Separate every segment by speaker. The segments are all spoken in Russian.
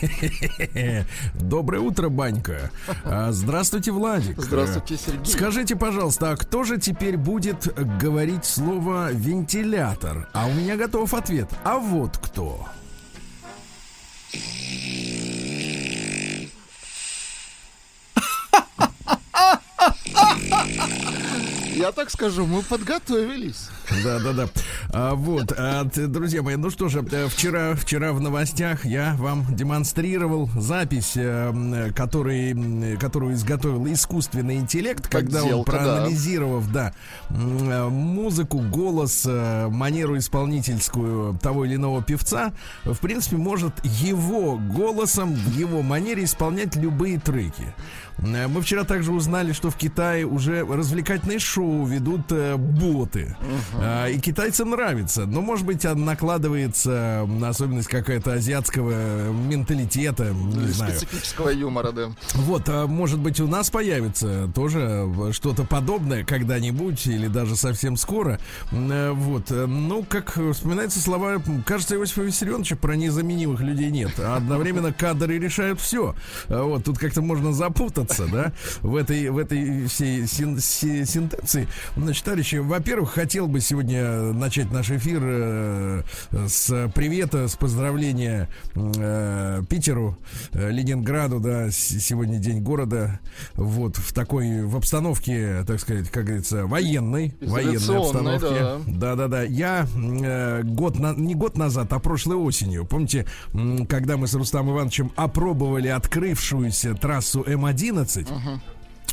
Speaker 1: Доброе утро, Банька. А, Здравствуйте, Владик.
Speaker 2: Здравствуйте, Сергей.
Speaker 1: Скажите, пожалуйста, а кто же теперь будет говорить слово вентилятор? А у меня готов ответ. А вот кто?
Speaker 2: Я так скажу, мы подготовились.
Speaker 1: Да, да, да. А, вот, а, друзья мои, ну что же, э, вчера, вчера в новостях я вам демонстрировал запись, э, который, которую изготовил искусственный интеллект, когда он,
Speaker 2: Подделка, да.
Speaker 1: проанализировав, да, м, э, музыку, голос, манеру исполнительскую того или иного певца, в принципе, может его голосом, в его манере исполнять любые треки. Мы вчера также узнали, что в Китае уже развлекательные шоу ведут боты. А, И китайцам нравится. Но, может быть, а, накладывается м, особенность какая-то азиатского менталитета. Не знаю.
Speaker 2: Специфического юмора, да.
Speaker 1: Вот, а может быть, у нас появится тоже э, что-то подобное когда-нибудь или даже совсем скоро. Э, Вот, э, ну, как вспоминаются слова, кажется, Иосифа Виссарионовича про незаменимых людей нет. А одновременно кадры решают все. Вот, тут как-то можно запутаться, да, в этой, в этой всей син- си- сентенции. Значит, товарищи, во-первых, хотел бы сегодня начать наш эфир э, с привета, с поздравления э, Питеру, э, Ленинграду, да, сегодня день города, вот, в такой, в обстановке, так сказать, как говорится, военной, военной обстановке. Да-да-да. Я э, год, на, не год назад, а прошлой осенью, помните, когда мы с Рустамом Ивановичем опробовали открывшуюся трассу М-11,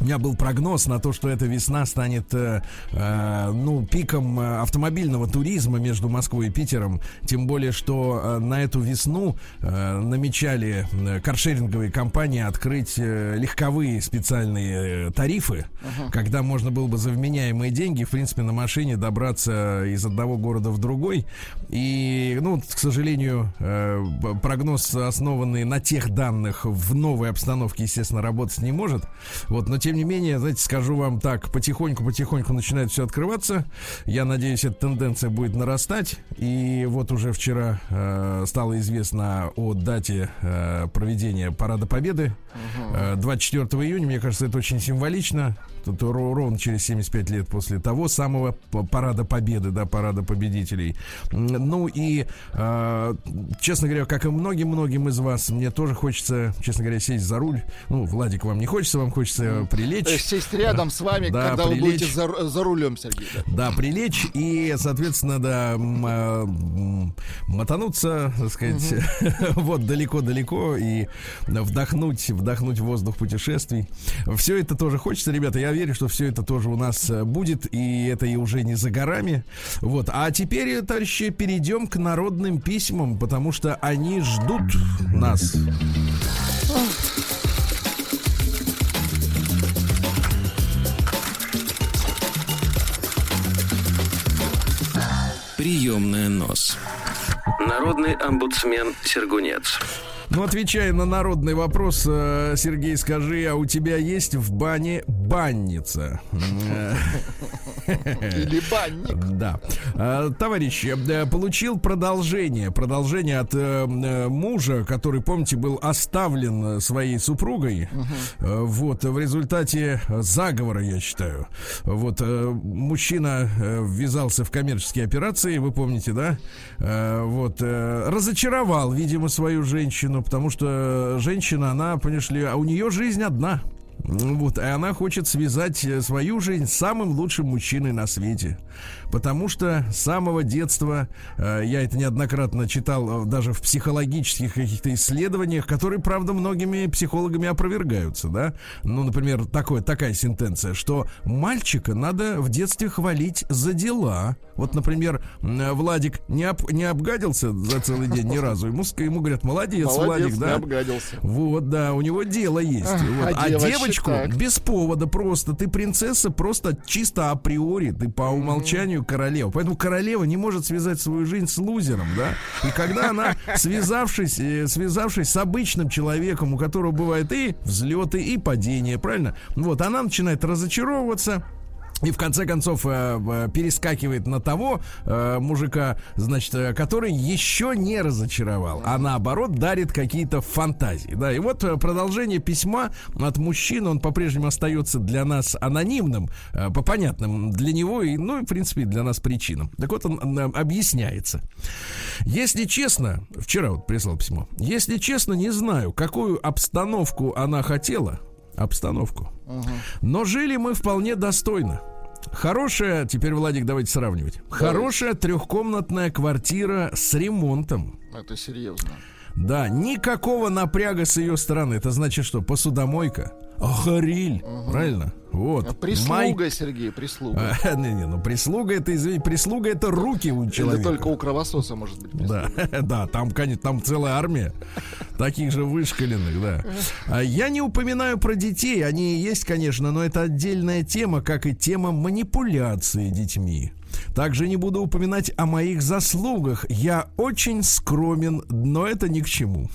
Speaker 1: у меня был прогноз на то, что эта весна станет, э, э, ну, пиком э, автомобильного туризма между Москвой и Питером. Тем более, что э, на эту весну э, намечали э, каршеринговые компании открыть э, легковые специальные э, тарифы, когда можно было бы за вменяемые деньги, в принципе, на машине добраться из одного города в другой. И, ну, к сожалению, э, прогноз, основанный на тех данных, в новой обстановке, естественно, работать не может. Вот, но тем не менее, знаете, скажу вам так, потихоньку-потихоньку начинает все открываться. Я надеюсь, эта тенденция будет нарастать. И вот уже вчера э, стало известно о дате э, проведения Парада Победы. Э, 24 июня, мне кажется, это очень символично. Ро- ровно через 75 лет после того самого Парада Победы, да, Парада Победителей. Ну и, э, честно говоря, как и многим-многим из вас, мне тоже хочется, честно говоря, сесть за руль. Ну, Владик, вам не хочется, вам хочется прилечь.
Speaker 2: То есть сесть рядом с вами,
Speaker 1: Да,
Speaker 2: когда вы
Speaker 1: прилечь.
Speaker 2: будете за, за рулем, Сергей. да.
Speaker 1: Да, прилечь и, соответственно, да, а, мотануться, так сказать, вот далеко-далеко и вдохнуть, вдохнуть воздух путешествий. Все это тоже хочется, ребята. Я верю, что все это тоже у нас э, будет, и это и уже не за горами. Вот. А теперь, товарищи, перейдем к народным письмам, потому что они ждут нас.
Speaker 3: Приемная нос. Народный омбудсмен Сергунец.
Speaker 1: Ну, отвечая на народный вопрос, э, Сергей, скажи, а у тебя есть в бане банница?
Speaker 2: Или банник.
Speaker 1: Да. Э, Товарищи, э, получил продолжение. Продолжение от мужа, который, помните, был оставлен своей супругой. Вот, в результате заговора, я считаю. Вот, мужчина ввязался в коммерческие операции, вы помните, да? Вот, разочаровал, видимо, свою женщину, потому что женщина, она, понимаешь ли, а у нее жизнь одна. Вот, и она хочет связать э, свою жизнь с самым лучшим мужчиной на свете. Потому что с самого детства, э, я это неоднократно читал э, даже в психологических каких-то исследованиях, которые, правда, многими психологами опровергаются, да. Ну, например, такое, такая сентенция, что мальчика надо в детстве хвалить за дела. Вот, например, Владик не, об, не обгадился за целый день ни разу. Ему, ему говорят, молодец,
Speaker 2: Молодец,
Speaker 1: Владик,
Speaker 2: не
Speaker 1: да.
Speaker 2: обгадился.
Speaker 1: Вот, да, у него дело есть.
Speaker 2: Ах,
Speaker 1: Вот.
Speaker 2: а
Speaker 1: А, девочку
Speaker 2: так.
Speaker 1: без повода просто. Ты принцесса просто чисто априори. Ты по умолчанию королева. Поэтому королева не может связать свою жизнь с лузером, да. И когда она, связавшись, э, связавшись с обычным человеком, у которого бывают и взлеты, и падения, правильно? Вот, она начинает разочаровываться. И в конце концов э, э, перескакивает на того э, мужика, значит, который еще не разочаровал, а наоборот дарит какие-то фантазии. Да, и вот продолжение письма от мужчины, он по-прежнему остается для нас анонимным, по понятным для него и, ну, и, в принципе, для нас причинам. Так вот, он объясняется. Если честно, вчера вот прислал письмо, если честно, не знаю, какую обстановку она хотела, обстановку, но жили мы вполне достойно. Хорошая, теперь, Владик, давайте сравнивать. Хорошая трехкомнатная квартира с ремонтом.
Speaker 2: Это серьезно.
Speaker 1: Да, никакого напряга с ее стороны. Это значит что? Посудомойка. Гриль. Правильно? Вот.
Speaker 2: А Прислуга, Сергей, прислуга.
Speaker 1: А, Не, не, ну прислуга это, извини, прислуга это руки у человека.
Speaker 2: только у кровососа может быть прислуга.
Speaker 1: Да, да, там, конечно, там целая армия таких же вышкаленных, да. А Я не упоминаю про детей, они есть, конечно, но это отдельная тема, как и тема манипуляции детьми. Также не буду упоминать о моих заслугах. Я очень скромен, но это ни к чему.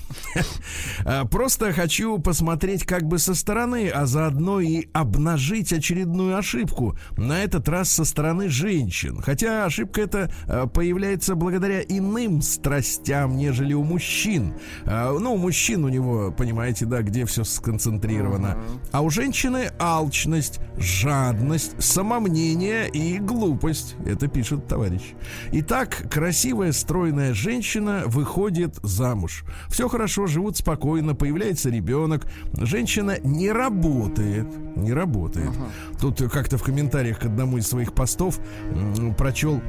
Speaker 1: А, Просто хочу посмотреть как бы со стороны, а заодно и обнажить очередную ошибку. На этот раз со стороны женщин. Хотя ошибка эта а, появляется благодаря иным страстям, нежели у мужчин. А, Ну, у мужчин у него, понимаете, да, где все сконцентрировано. А у женщины алчность, жадность, самомнение и глупость. Это пишет товарищ. Итак, красивая, стройная женщина выходит замуж. Все хорошо, живут спокойно, появляется ребенок. Женщина не работает. Не работает. Тут как-то в комментариях к одному из своих постов прочел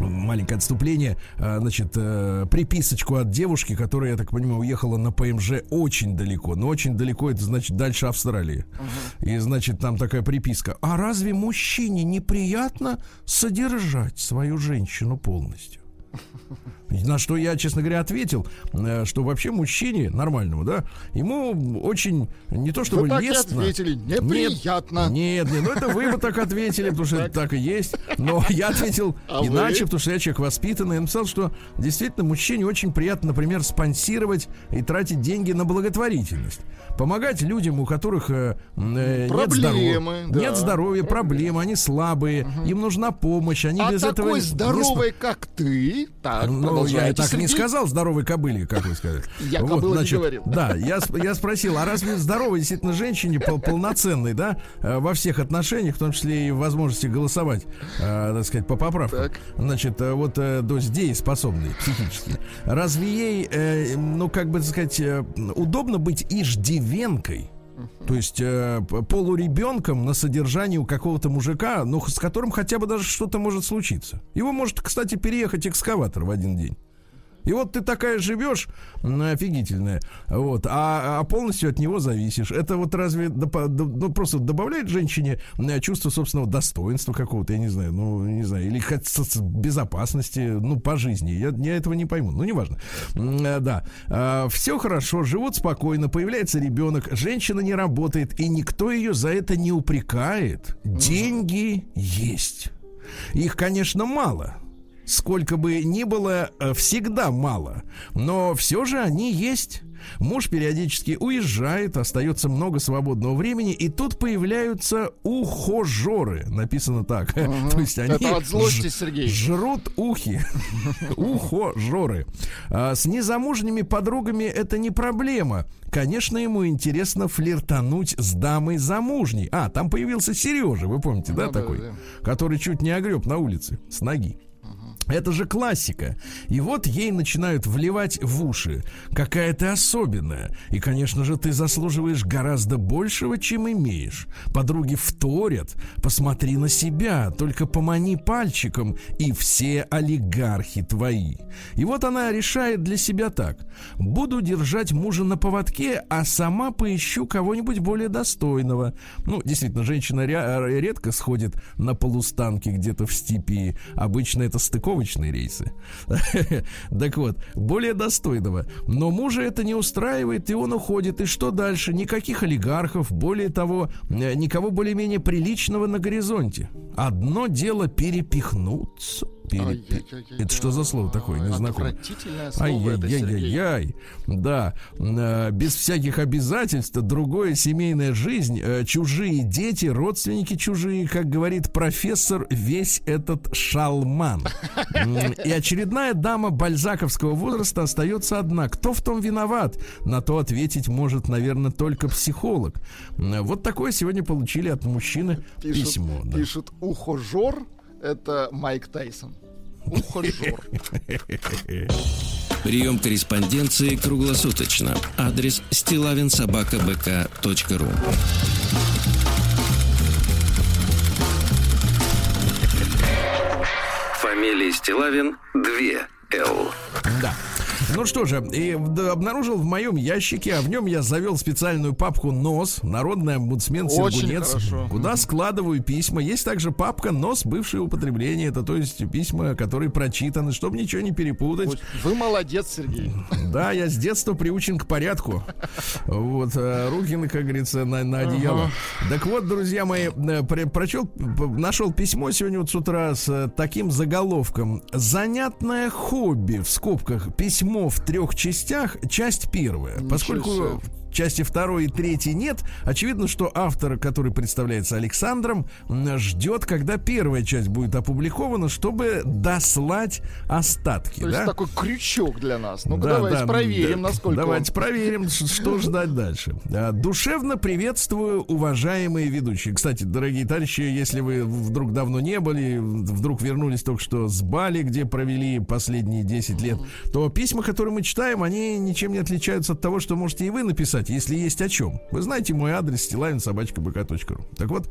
Speaker 1: маленькое отступление, а, значит, э, приписочку от девушки, которая, я так понимаю, уехала на ПМЖ очень далеко. Но очень далеко, это значит дальше Австралии. И, значит, там такая приписка. А разве мужчине неприятно содержать свою женщину полностью? На что я, честно говоря, ответил, э, что вообще мужчине нормальному, да, ему очень не то чтобы
Speaker 2: Вы так
Speaker 1: лестно.
Speaker 2: ответили. Неприятно.
Speaker 1: Нет, нет, ну это вы вот так ответили, потому что это так и есть. Но я ответил
Speaker 2: А вы?
Speaker 1: иначе, потому что я человек воспитанный. Я написал, что действительно мужчине очень приятно, например, спонсировать и тратить деньги на благотворительность. Помогать людям, у которых э, э, нет
Speaker 2: Проблемы,
Speaker 1: здоровья,
Speaker 2: да.
Speaker 1: нет здоровья, проблемы, они слабые, им нужна помощь, они
Speaker 2: А
Speaker 1: без этого
Speaker 2: такой
Speaker 1: не см-
Speaker 2: здоровый, как ты, так,
Speaker 1: ну, я так не
Speaker 2: Сергей.
Speaker 1: сказал здоровой кобыле, как вы сказали.
Speaker 2: Я кобыла не говорил.
Speaker 1: Да, я, я спросил, а разве здоровой действительно женщине пол- полноценной, да, э, во всех отношениях, в том числе и в возможности голосовать, э, так сказать, по поправкам,
Speaker 2: Так.
Speaker 1: значит, вот, э, есть дееспособной психически, разве ей, э, ну, как бы, так сказать, удобно быть иждивенкой? То есть э, полуребенком на содержании у какого-то мужика, ну, с которым хотя бы даже что-то может случиться. Его может, кстати, переехать экскаватор в один день. И вот ты такая живешь, офигительная, вот, а, а полностью от него зависишь. Это вот разве допо- до- ну, просто добавляет женщине чувство собственного достоинства какого-то, я не знаю, ну, не знаю, или хоть безопасности, ну, по жизни. Я, я этого не пойму, ну, неважно. Э, Да, все хорошо, живут спокойно, появляется ребенок, женщина не работает, и никто ее за это не упрекает. Деньги есть. Их, конечно, мало. Сколько бы ни было, э, всегда мало. Но все же они есть. Муж периодически уезжает, остается много свободного времени, и тут появляются ухожеры. Написано так. То есть они
Speaker 2: Это от злости, Сергей.
Speaker 1: жрут ухи. Ухожеры. А с незамужними подругами это не проблема. Конечно, ему интересно флиртануть с дамой замужней. А, там появился Сережа, вы помните, да,
Speaker 2: Ну да,
Speaker 1: такой?
Speaker 2: да.
Speaker 1: Который чуть не огреб на улице с ноги. Это же классика. И вот ей начинают вливать в уши. Какая ты особенная. И, конечно же, ты заслуживаешь гораздо большего, чем имеешь. Подруги вторят. Посмотри на себя. Только помани пальчиком. И все олигархи твои. И вот она решает для себя так. Буду держать мужа на поводке, а сама поищу кого-нибудь более достойного. Ну, действительно, женщина редко сходит на полустанки где-то в степи. Обычно это стыков стыковочные рейсы. Так вот, более достойного. Но мужа это не устраивает, и он уходит. И что дальше? Никаких олигархов, более того, э, никого более-менее приличного на горизонте. Одно дело перепихнуться Пере... Это что за слово такое? Незнакомое. Ай-яй-яй-яй-яй. Да. Э, без всяких обязательств. Другое семейная жизнь. Э, чужие дети, родственники чужие. Как говорит профессор, весь этот шалман. И очередная дама бальзаковского возраста остается одна. Кто в том виноват? На то ответить может, наверное, только психолог. Вот такое сегодня получили от мужчины пишут, письмо.
Speaker 2: Да. Пишут ухожер это Майк Тайсон. Ухажер.
Speaker 3: Прием корреспонденции круглосуточно. Адрес стилавинсобакабк.ру Фамилия Стилавин 2 Л.
Speaker 1: Да. Ну что же, и обнаружил в моем ящике, а в нем я завел специальную папку НОС, Народный омбудсмен Сергунец, куда складываю письма. Есть также папка НОС, бывшее употребление, это то есть письма, которые прочитаны, чтобы ничего не перепутать.
Speaker 2: Вы молодец, Сергей.
Speaker 1: Да, я с детства приучен к порядку. Вот, э, руки, как говорится, на, на одеяло. Ага. Так вот, друзья мои, э, прочел, нашел письмо сегодня вот с утра с э, таким заголовком. Занятное хобби, в скобках, письмо в трех частях. Часть первая. Ничего Поскольку себе части второй и третьей нет. Очевидно, что автор, который представляется Александром, ждет, когда первая часть будет опубликована, чтобы дослать остатки. То
Speaker 2: да? есть такой крючок для нас. Ну-ка да, давайте да, проверим, да, насколько
Speaker 1: Давайте он... проверим, что ждать дальше. А, душевно приветствую, уважаемые ведущие. Кстати, дорогие товарищи, если вы вдруг давно не были, вдруг вернулись только что с Бали, где провели последние 10 лет, то письма, которые мы читаем, они ничем не отличаются от того, что можете и вы написать кстати, если есть о чем. Вы знаете мой адрес стилавинсобачка.бк.ру. Так вот,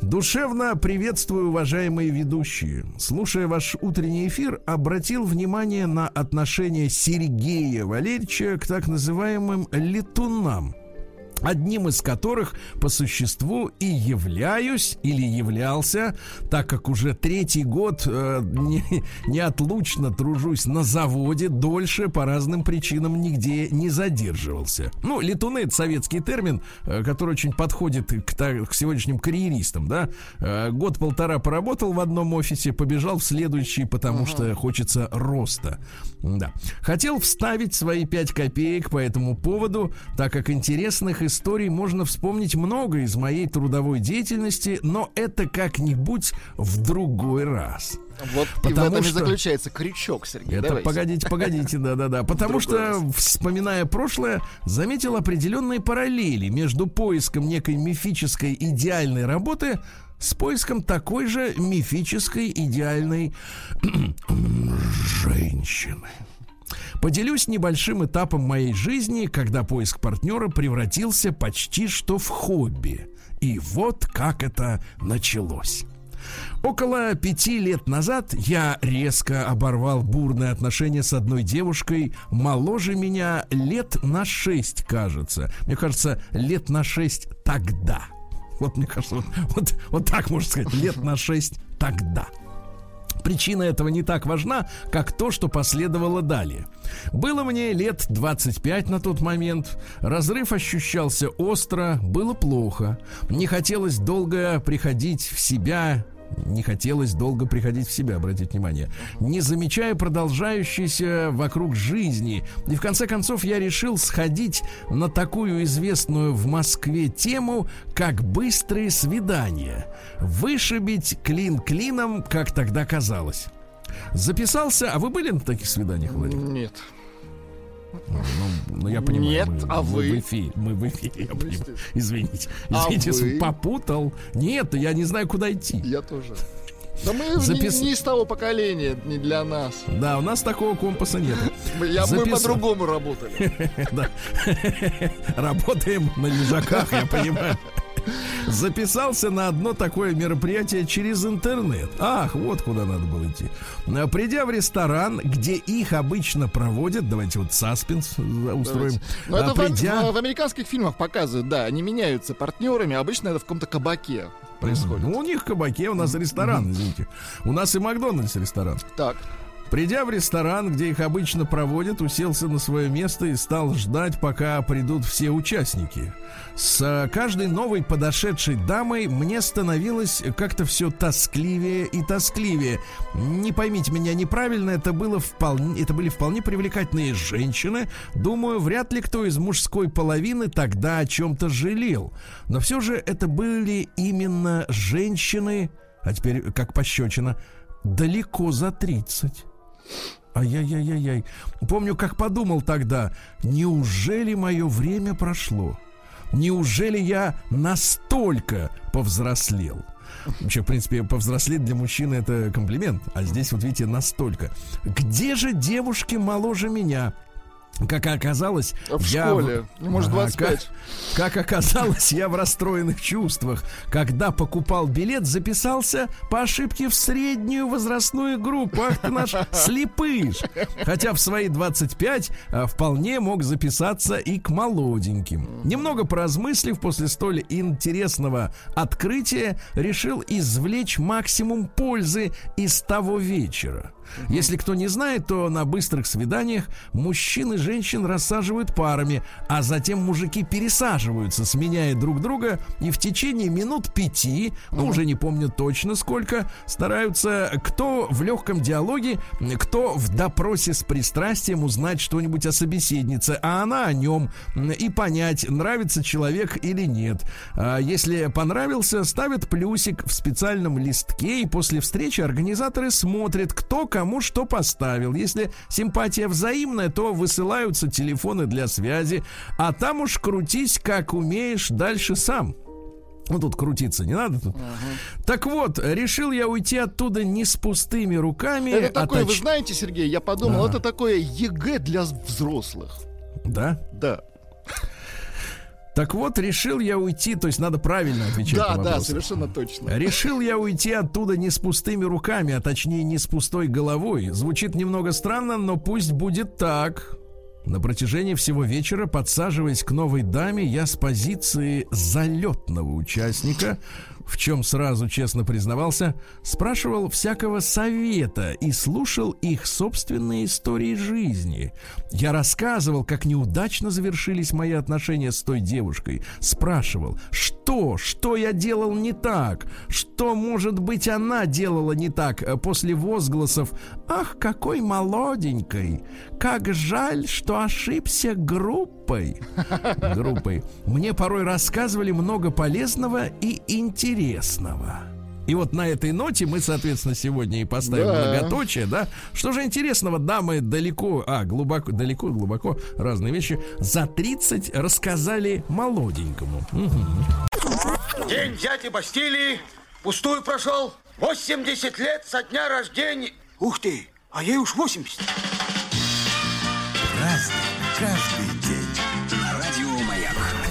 Speaker 1: душевно приветствую, уважаемые ведущие. Слушая ваш утренний эфир, обратил внимание на отношение Сергея Валерьевича к так называемым летунам одним из которых по существу и являюсь или являлся, так как уже третий год э, не, неотлучно тружусь на заводе, дольше по разным причинам нигде не задерживался. Ну, летуны это советский термин, э, который очень подходит к, к сегодняшним карьеристам, да. Э, год-полтора поработал в одном офисе, побежал в следующий, потому ага. что хочется роста. Да. Хотел вставить свои пять копеек по этому поводу, так как интересных историй можно вспомнить много из моей трудовой деятельности, но это как-нибудь в другой раз.
Speaker 2: Вот Потому и в этом что... и заключается крючок, Сергей.
Speaker 1: Это давайте. погодите, погодите, да-да-да. Потому что, раз. вспоминая прошлое, заметил определенные параллели между поиском некой мифической идеальной работы с поиском такой же мифической идеальной женщины. Поделюсь небольшим этапом моей жизни, когда поиск партнера превратился почти что в хобби. И вот как это началось. Около пяти лет назад я резко оборвал бурные отношения с одной девушкой, моложе меня лет на шесть, кажется. Мне кажется, лет на шесть тогда. Вот мне кажется, вот, вот, вот так можно сказать, лет на шесть тогда. Причина этого не так важна, как то, что последовало далее. Было мне лет 25 на тот момент. Разрыв ощущался остро, было плохо. Не хотелось долго приходить в себя, не хотелось долго приходить в себя, обратите внимание, не замечая продолжающейся вокруг жизни. И в конце концов я решил сходить на такую известную в Москве тему, как быстрые свидания. Вышибить клин клином, как тогда казалось. Записался, а вы были на таких свиданиях, Владимир?
Speaker 2: Нет.
Speaker 1: Ну, ну, я понимаю.
Speaker 2: Нет,
Speaker 1: мы,
Speaker 2: а
Speaker 1: мы
Speaker 2: вы?
Speaker 1: В эфире, мы в эфире, я Извините. А извините, а попутал. Нет, я не знаю, куда идти.
Speaker 2: Я тоже. Да мы
Speaker 1: Запис-
Speaker 2: не, не из того поколения, не для нас.
Speaker 1: Да, у нас такого компаса нет.
Speaker 2: Мы, по-другому работали.
Speaker 1: Работаем на лежаках, я понимаю. Записался на одно такое мероприятие через интернет. Ах, вот куда надо было идти. А, Придя в ресторан, где их обычно проводят, давайте вот саспенс устроим.
Speaker 2: Но
Speaker 1: А,
Speaker 2: это
Speaker 1: придя-
Speaker 2: в- в американских фильмах показывают, да, они меняются партнерами, обычно это в каком-то кабаке происходит.
Speaker 1: Ну, у них кабаке, у нас ресторан, извините. У нас и Макдональдс ресторан.
Speaker 2: Так,
Speaker 1: Придя в ресторан, где их обычно проводят, уселся на свое место и стал ждать, пока придут все участники. С э, каждой новой подошедшей дамой мне становилось как-то все тоскливее и тоскливее. Не поймите меня неправильно, это было вполне, это были вполне привлекательные женщины. Думаю, вряд ли кто из мужской половины тогда о чем-то жалел. Но все же это были именно женщины, а теперь как пощечина, далеко за 30. Ай-яй-яй-яй-яй. Помню, как подумал тогда, неужели мое время прошло? Неужели я настолько повзрослел? Вообще, в принципе, повзрослеть для мужчины это комплимент, а здесь, вот видите, настолько. Где же девушки моложе меня? Как оказалось,
Speaker 2: в
Speaker 1: я
Speaker 2: школе, ну, может,
Speaker 1: Ага,
Speaker 2: 25.
Speaker 1: Как, как оказалось, я в расстроенных чувствах. Когда покупал билет, записался по ошибке в среднюю возрастную группу. Ах ты наш слепыш. Хотя в свои 25 а, вполне мог записаться и к молоденьким. Немного поразмыслив после столь интересного открытия, решил извлечь максимум пользы из того вечера. Если кто не знает, то на быстрых свиданиях мужчин и женщин рассаживают парами, а затем мужики пересаживаются, сменяя друг друга, и в течение минут пяти, ну уже не помню точно сколько, стараются кто в легком диалоге, кто в допросе с пристрастием узнать что-нибудь о собеседнице, а она о нем, и понять, нравится человек или нет. А если понравился, ставят плюсик в специальном листке, и после встречи организаторы смотрят, кто кому что поставил. Если симпатия взаимная, то высылаются телефоны для связи, а там уж крутись как умеешь дальше сам. Ну, тут крутиться не надо. Тут. Так вот, решил я уйти оттуда не с пустыми руками.
Speaker 2: Это
Speaker 1: а
Speaker 2: такое, вы
Speaker 1: точ-
Speaker 2: знаете, Сергей, я подумал,
Speaker 1: Ага.
Speaker 2: это такое ЕГЭ для взрослых.
Speaker 1: Да?
Speaker 2: Да.
Speaker 1: Так вот, решил я уйти, то есть надо правильно отвечать
Speaker 2: Да,
Speaker 1: на
Speaker 2: да, совершенно точно.
Speaker 1: Решил я уйти оттуда не с пустыми руками, а точнее не с пустой головой. Звучит немного странно, но пусть будет так. На протяжении всего вечера, подсаживаясь к новой даме, я с позиции залетного участника, в чем сразу честно признавался, спрашивал всякого совета и слушал их собственные истории жизни. Я рассказывал, как неудачно завершились мои отношения с той девушкой. Спрашивал, что, что я делал не так, что, может быть, она делала не так э, после возгласов «Ах, какой молоденькой! Как жаль, что ошибся группой!» Группой. Мне порой рассказывали много полезного и интересного. И вот на этой ноте мы, соответственно, сегодня и поставим
Speaker 2: Да.
Speaker 1: многоточие, да? Что же интересного, дамы далеко, а, глубоко, далеко, глубоко, разные вещи, за 30 рассказали молоденькому. Мгм.
Speaker 4: День дяди Бастилии пустую прошел. 80 лет со дня рождения. Ух ты, а ей уж 80.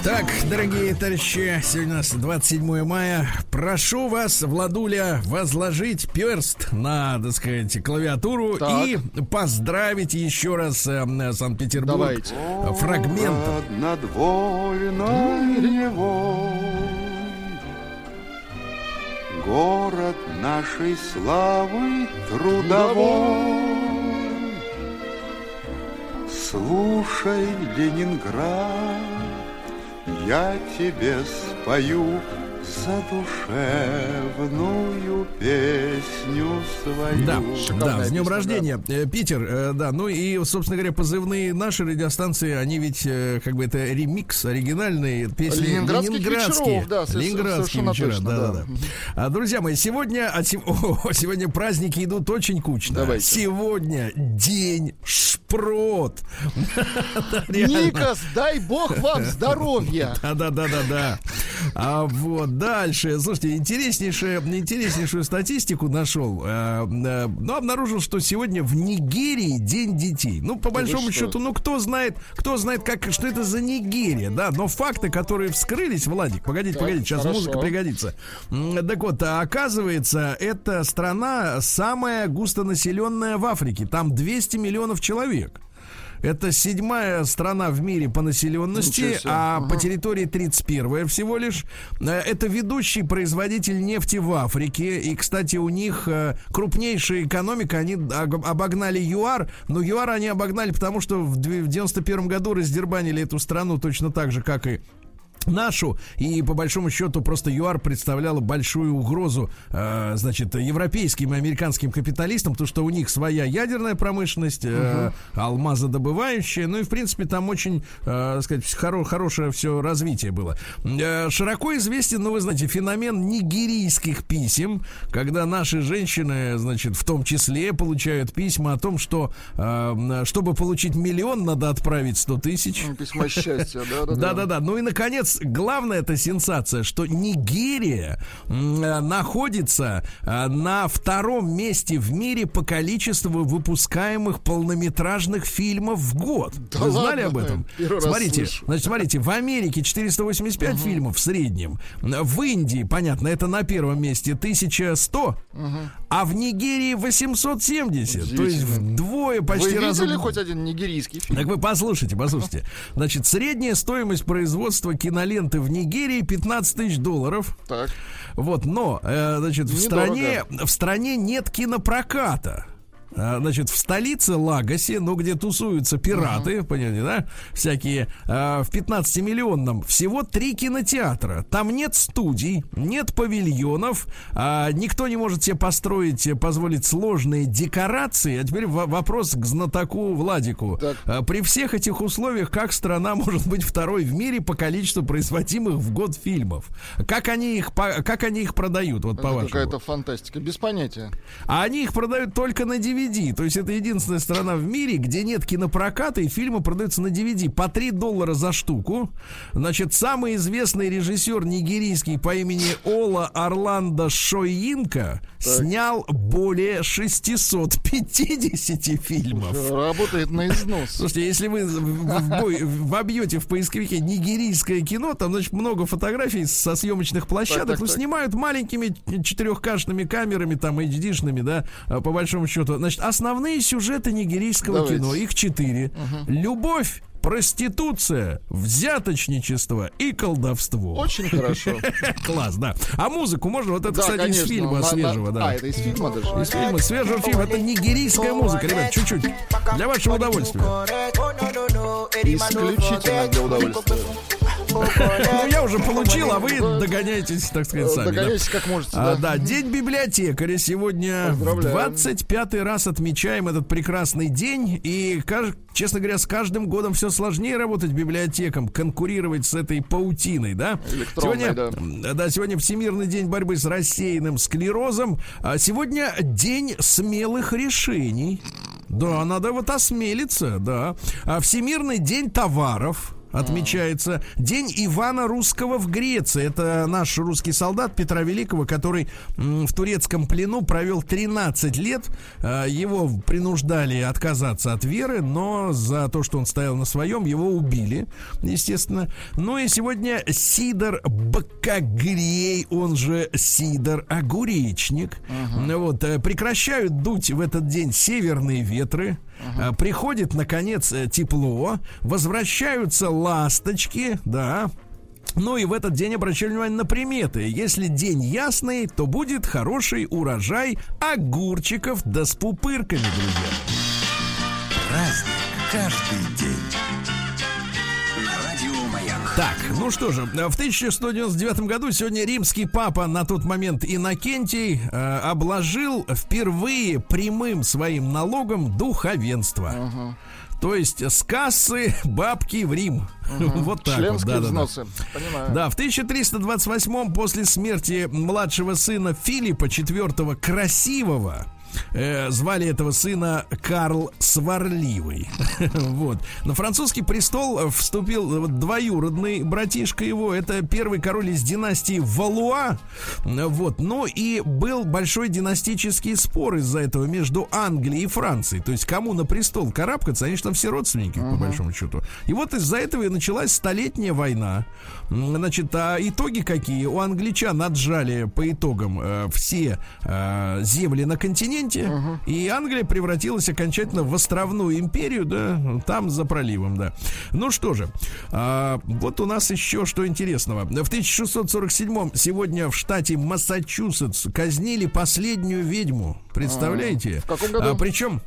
Speaker 1: Так, дорогие товарищи, сегодня у нас 27 мая. Прошу вас, Владуля, возложить перст на, так сказать, клавиатуру
Speaker 2: Так.
Speaker 1: и поздравить еще раз э, Санкт-Петербург
Speaker 2: Давайте.
Speaker 1: фрагментом.
Speaker 5: над вольной Невой. Город нашей славы трудовой. Слушай, Ленинград, я тебе спою задушевную песню свою.
Speaker 1: Да, да,
Speaker 2: Шикарная
Speaker 1: с днем
Speaker 2: песня,
Speaker 1: рождения, Э, Питер, э, да, ну и, собственно говоря, позывные наши радиостанции, они ведь, э, как бы, это ремикс оригинальной песни
Speaker 2: Ленинградских
Speaker 1: ленинградские,
Speaker 2: вечеров, да,
Speaker 1: ленинградские вечера,
Speaker 2: точно,
Speaker 1: да, да,
Speaker 2: да.
Speaker 1: да. А, друзья мои, сегодня, а о, сегодня праздники идут очень кучно.
Speaker 2: Давайте.
Speaker 1: Сегодня день шпрот. Да.
Speaker 2: Никас, дай бог вам здоровья.
Speaker 1: Да, да, да, да, да. А вот, Дальше, слушайте, интереснейшую, интереснейшую статистику нашел. Ну, обнаружил, что сегодня в Нигерии День детей. Ну, по большому счету, ну, кто знает, кто знает, как, что это за Нигерия, да, но факты, которые вскрылись, Владик, погодите, погодите, сейчас
Speaker 2: хорошо.
Speaker 1: музыка пригодится. Так вот, а оказывается, эта страна самая густонаселенная в Африке. Там 200 миллионов человек. Это седьмая страна в мире по населенности, а по территории 31 всего лишь. Э, Это ведущий производитель нефти в Африке. И, кстати, у них э, крупнейшая экономика. Они ог- обогнали ЮАР. Но ЮАР они обогнали, потому что в 91 году раздербанили эту страну точно так же, как и нашу, и по большому счету просто ЮАР представляла большую угрозу, э, значит, европейским и американским капиталистам, потому что у них своя ядерная промышленность, э, алмазодобывающая, ну и, в принципе, там очень, э, сказать, хоро- хорошее все развитие было. Э, широко известен, ну, вы знаете, феномен нигерийских писем, когда наши женщины, значит, в том числе получают письма о том, что, э, чтобы получить миллион, надо отправить 100 тысяч.
Speaker 2: М, Письмо счастья, да,
Speaker 1: Да-да-да. Ну и, наконец, главная эта сенсация, что Нигерия э, находится э, на втором месте в мире по количеству выпускаемых полнометражных фильмов в год.
Speaker 2: Да
Speaker 1: Вы знали
Speaker 2: ладно?
Speaker 1: об этом?
Speaker 2: Первый
Speaker 1: смотрите, значит, смотрите, в Америке 485 фильмов в среднем. В Индии, понятно, это на первом месте 1100, а в Нигерии 870. То есть вдвое почти
Speaker 2: Вы
Speaker 1: раза
Speaker 2: видели хоть один нигерийский фильм?
Speaker 1: так вы послушайте, послушайте. Значит, средняя стоимость производства киноленты в Нигерии 15 тысяч долларов.
Speaker 2: Так.
Speaker 1: Вот, но, э, значит, в стране, в стране нет кинопроката. А, Значит, в столице Лагосе, ну, где тусуются пираты, понимаете, да, всякие, а, в 15-миллионном, всего три кинотеатра. Там нет студий, нет павильонов, а, никто не может себе построить, позволить сложные декорации. А теперь во- вопрос к знатоку Владику.
Speaker 2: Так.
Speaker 1: При всех этих условиях, как страна может быть второй в мире по количеству производимых в год фильмов? Как они их, как они их продают, вот
Speaker 2: Это
Speaker 1: по-вашему?
Speaker 2: какая-то фантастика. Без понятия.
Speaker 1: А они их продают только на DVD. То есть это единственная страна в мире, где нет кинопроката, и фильмы продаются на DVD по 3 доллара за штуку. Значит, самый известный режиссер нигерийский по имени Ола Орландо Шойинка снял более 650 фильмов.
Speaker 2: Работает на износ.
Speaker 1: Слушайте, если вы в- в бой- вобьете в поисковике нигерийское кино, там, значит, много фотографий со съемочных площадок,
Speaker 2: Так, так,
Speaker 1: ну, снимают маленькими четырехкашными камерами, там, HD-шными, да, а, по большому счету. Значит, основные сюжеты нигерийского
Speaker 2: Давайте.
Speaker 1: кино, их четыре. Любовь, проституция, взяточничество и колдовство.
Speaker 2: Очень хорошо.
Speaker 1: Класс, да. А музыку можно? Вот это,
Speaker 2: Да,
Speaker 1: кстати,
Speaker 2: конечно.
Speaker 1: из фильма свежего, да.
Speaker 2: А, это из фильма даже?
Speaker 1: Из фильма, свежего фильма. Это нигерийская музыка, ребят, чуть-чуть. Для вашего удовольствия.
Speaker 2: Исключительно для удовольствия.
Speaker 1: Ну, я уже получил, а вы догоняетесь, так сказать, сами.
Speaker 2: Догоняйтесь как можете.
Speaker 1: А,
Speaker 2: да.
Speaker 1: День библиотекаря сегодня в
Speaker 2: Поздравляем.
Speaker 1: 25 раз отмечаем этот прекрасный день. И, честно говоря, с каждым годом все сложнее работать библиотекам, конкурировать с этой паутиной, да? Сегодня,
Speaker 2: да,
Speaker 1: сегодня Всемирный день борьбы с рассеянным склерозом. А сегодня день смелых решений. Да, надо вот осмелиться, да. А Всемирный день товаров отмечается. День Ивана Русского в Греции. Это наш русский солдат Петра Великого, который в турецком плену провел 13 лет. А, Его принуждали отказаться от веры, но за то, что он стоял на своем, его убили, естественно. Ну и сегодня Сидор Бакагрей, он же Сидор Огуречник. Вот, э, прекращают дуть в этот день северные ветры. Э, Приходит, наконец, э, тепло. Возвращаются ласточки, да. Ну и в этот день обращали внимание на приметы. Если день ясный, то будет хороший урожай огурчиков да с пупырками, друзья.
Speaker 6: Праздник каждый день.
Speaker 1: Так, ну что же, в 1199 году сегодня римский папа, на тот момент Иннокентий, э, обложил впервые прямым своим налогом духовенство. То есть с кассы бабки в Рим. Вот так вот.
Speaker 2: Членские
Speaker 1: да-да-да.
Speaker 2: взносы. Понимаю.
Speaker 1: Да, в 1328 после смерти младшего сына Филиппа IV Красивого Э, звали этого сына Карл Сварливый. вот. На французский престол вступил двоюродный братишка его. Это первый король из династии Валуа. Вот. Ну и был большой династический спор из-за этого между Англией и Францией. То есть кому на престол карабкаться, они же там все родственники, по большому счету. И вот из-за этого и началась столетняя война. Значит, а итоги какие? У англичан отжали по итогам э, все э, земли на континенте, и Англия превратилась окончательно в островную империю, да, там за проливом, да. Ну что же, а, вот у нас еще что интересного. В 1647 сегодня в штате Массачусетс казнили последнюю ведьму. Представляете?
Speaker 2: В каком году?
Speaker 1: А, причем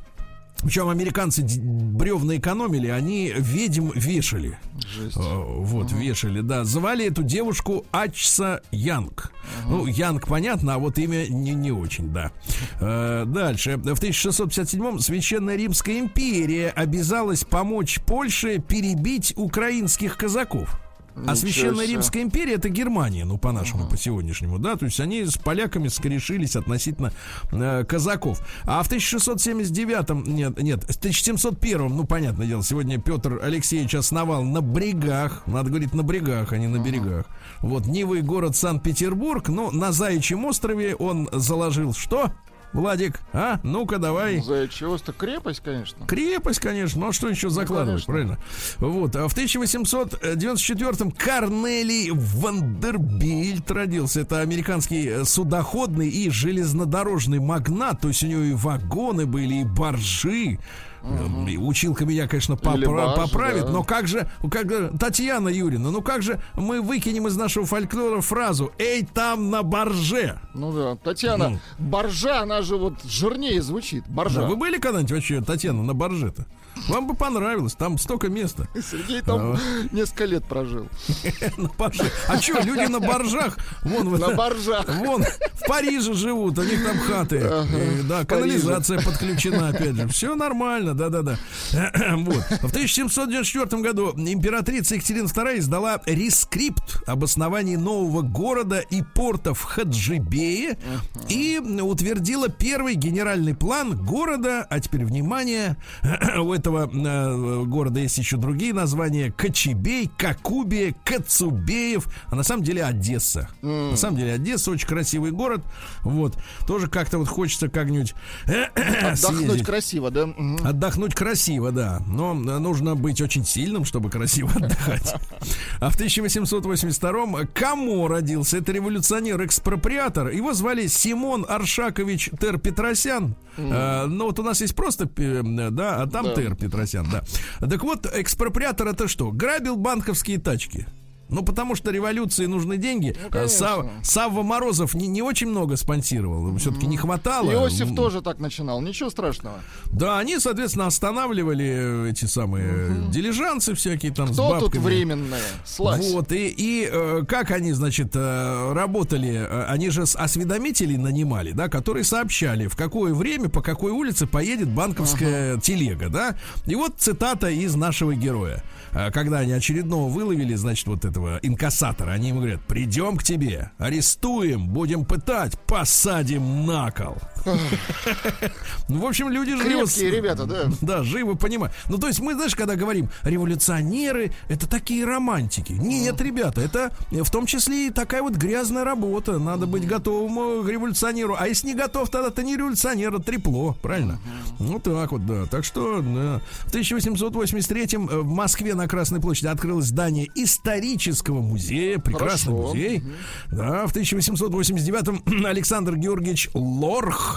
Speaker 1: причем американцы бревна экономили, они ведьм вешали.
Speaker 2: Жесть.
Speaker 1: Э, Вот, вешали, да. Звали эту девушку Ачса Янг. Ну, Янг понятно, а вот имя не, не очень, да. Э, Дальше. В 1657-м Священная Римская империя обязалась помочь Польше перебить украинских казаков. А
Speaker 2: Ничего
Speaker 1: Священная
Speaker 2: себе.
Speaker 1: Римская империя это Германия, ну по-нашему, по сегодняшнему, да, то есть они с поляками скорешились относительно э, казаков. А в 1679, нет, нет, в 1701, ну понятное дело, сегодня Петр Алексеевич основал на брегах, надо говорить на брегах, а не на берегах. Вот Нивы город Санкт-Петербург, но на Заячьем острове он заложил что? Владик, а? Ну-ка давай.
Speaker 2: Заячье остров. Крепость, конечно.
Speaker 1: Крепость, конечно, ну а что еще закладывать,
Speaker 2: конечно.
Speaker 1: правильно? Вот, а в 1894-м Корнелий Вандербильт родился. Это американский э, судоходный и железнодорожный магнат, то есть у него и вагоны были, и баржи. И Училка меня, конечно, попра-
Speaker 2: баржи,
Speaker 1: поправит,
Speaker 2: да.
Speaker 1: но как же, как же, Татьяна Юрьевна, ну как же мы выкинем из нашего фольклора фразу «Эй, там на барже»?
Speaker 2: Ну да. Татьяна,
Speaker 1: Ну.
Speaker 2: боржа, она же вот жирнее звучит. Боржа.
Speaker 1: Да, вы были когда-нибудь вообще, Татьяна, на барже-то? Вам бы понравилось, там столько места.
Speaker 2: Сергей там несколько лет прожил.
Speaker 1: Барже. А что, люди на боржах, вон, в-
Speaker 2: На боржах.
Speaker 1: вон, в Париже живут, у них там хаты, да, канализация подключена, опять же, все нормально, да-да-да. Вот. В 1794 году императрица Екатерина II издала рескрипт об основании нового города и порта в Хаджибее и утвердила первый генеральный план города, а теперь внимание, у этого э, города есть еще другие названия, Кочебей, Кокубия, Коцубеев, а на самом деле Одесса. На самом деле Одесса очень красивый город, вот, тоже как-то вот хочется как-нибудь
Speaker 2: Отдохнуть
Speaker 1: съездить.
Speaker 2: красиво, да? Мгм.
Speaker 1: Отдохнуть красиво, да. Но э, нужно быть очень сильным, чтобы красиво отдыхать. А в 1882-м Камо родился. Это революционер-экспроприатор. Его звали Симон Аршакович Тер Петросян. Э, Ну вот у нас есть просто, э, да, а там
Speaker 2: Да.
Speaker 1: Тер Петросян, да. Так вот, экспроприатор это что? Грабил банковские тачки. Ну, потому что революции нужны деньги.
Speaker 2: Ну,
Speaker 1: Э. Сав- Савва Морозов не, не очень много спонсировал. Все-таки не хватало.
Speaker 2: Иосиф тоже так начинал, ничего страшного.
Speaker 1: да, они, соответственно, останавливали эти самые э, дилижансы всякие там с
Speaker 2: Кто
Speaker 1: бабками.
Speaker 2: тут временная? Слазь.
Speaker 1: Вот, и, и э, как они, значит, э, работали, э, они же с- осведомителей нанимали, да, которые сообщали, в какое время, по какой улице поедет банковская телега, да. И вот цитата из нашего героя. Э, Когда они очередного выловили, значит, вот этого инкассатора, они ему говорят, придем к тебе, арестуем, будем пытать, посадим на кол. Ну, в общем, люди.
Speaker 2: Крепкие ребята, да.
Speaker 1: Да, живо понимаю. Ну, то есть мы, знаешь, когда говорим, революционеры, это такие романтики. Нет, ребята, это э, в том числе и такая вот грязная работа. Надо быть готовым э, к революционеру. А если не готов, тогда ты не революционер, а трепло, правильно? Ну, так вот, да. Так что, да. В 1883-м в Москве на Красной площади открылось здание исторического музея. Прекрасный музей. Да, в 1889-м Александр Георгиевич Лорх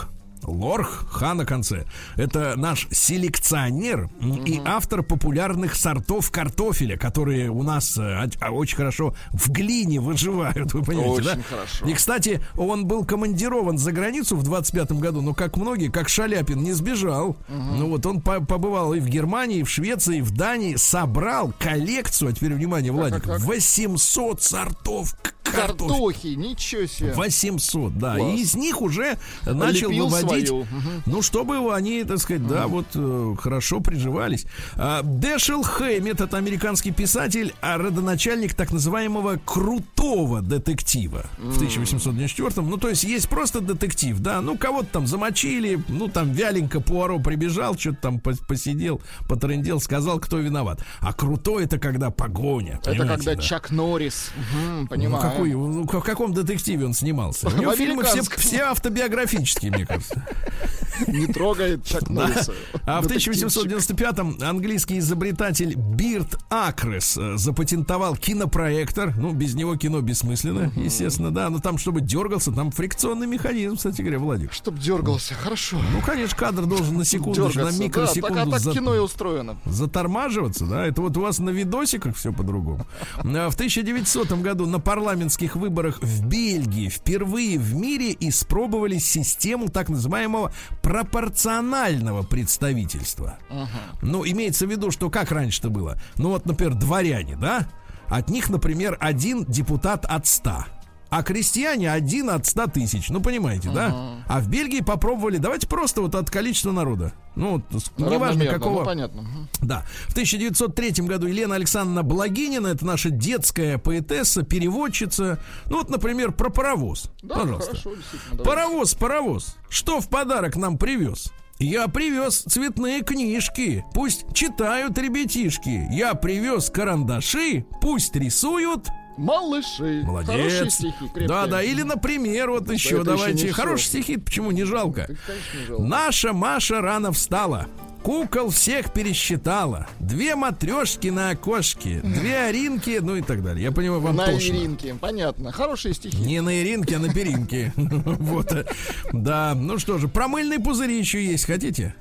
Speaker 1: Лорх, ха на конце. Это наш селекционер м, и автор популярных сортов картофеля, которые у нас э, оч- а, очень хорошо в глине выживают, вы понимаете,
Speaker 2: Очень
Speaker 1: да?
Speaker 2: хорошо.
Speaker 1: И, кстати, он был командирован за границу в 25-м году, но, как многие, как Шаляпин, не сбежал. Ну вот он по- побывал и в Германии, и в Швеции, и в Дании, собрал коллекцию, а теперь, внимание, Владик,
Speaker 2: как?
Speaker 1: 800 сортов картофель.
Speaker 2: картохи, ничего себе.
Speaker 1: 800, да.
Speaker 2: Класс.
Speaker 1: И из них уже начал
Speaker 2: Лепил
Speaker 1: выводить,
Speaker 2: свою.
Speaker 1: Ну, чтобы они, так сказать, да, вот э, хорошо приживались. А, Дэшел Хэммет, это американский писатель, а родоначальник так называемого крутого детектива в 1894 Ну, то есть есть просто детектив, да, ну, кого-то там замочили, ну, там вяленько Пуаро прибежал, что-то там пос- посидел, потрындел, сказал, кто виноват. А крутой это когда погоня.
Speaker 2: Это когда
Speaker 1: да?
Speaker 2: Чак Норрис.
Speaker 1: Ну,
Speaker 2: понимаю.
Speaker 1: какой, ну, в каком детективе он снимался? У него фильмы все, все автобиографические, мне кажется.
Speaker 2: Не трогает Чак Норриса.
Speaker 1: А в
Speaker 2: Детективчик.
Speaker 1: 1895-м английский изобретатель Бирт Акрес э, запатентовал кинопроектор. Ну, без него кино бессмысленно, естественно, да. Но там, чтобы дергался, там фрикционный механизм, кстати говоря, Владик.
Speaker 2: Чтоб дергался, хорошо.
Speaker 1: Ну, конечно, кадр должен на секунду, на
Speaker 2: Дергаться, да,
Speaker 1: микросекунду
Speaker 2: так, а так кино и устроено.
Speaker 1: затормаживаться, да, это вот у вас на видосиках все по-другому. А В 1900 году на парламентских выборах в Бельгии впервые в мире испробовали систему так называемого пропорционального представительства. Ну, имеется в виду, что как раньше-то было? Ну, вот, например, дворяне, да? От них, например, один депутат от 100. А крестьяне один от 100 тысяч. Ну, понимаете, да? А в Бельгии попробовали, давайте просто вот от количества народа. Ну, неважно
Speaker 2: Равномерно,
Speaker 1: какого.
Speaker 2: Ну, понятно.
Speaker 1: Да. В 1903 году Елена Александровна Благинина, это наша детская поэтесса, переводчица. Ну вот, например, про паровоз.
Speaker 2: Да,
Speaker 1: Пожалуйста.
Speaker 2: хорошо.
Speaker 1: Паровоз, паровоз. Что в подарок нам привез? Я привез цветные книжки. Пусть читают ребятишки. Я привез карандаши. Пусть рисуют.
Speaker 2: Малыши.
Speaker 1: Молодец.
Speaker 2: Хорошие стихи, крепкие.
Speaker 1: да, да. Или, например, вот еще
Speaker 2: это еще
Speaker 1: давайте.
Speaker 2: не
Speaker 1: Хорошие стихи, почему не жалко?
Speaker 2: Так, конечно, не жалко.
Speaker 1: Наша Маша рано встала. Кукол всех пересчитала. Две матрешки на окошке, две оринки, ну и так далее. Я понимаю, вам
Speaker 2: На
Speaker 1: тошно.
Speaker 2: Иринке. Понятно. Хорошие стихи.
Speaker 1: Не на Иринке, а на перинке. Вот. Да, ну что же, про мыльные пузыри еще есть, хотите?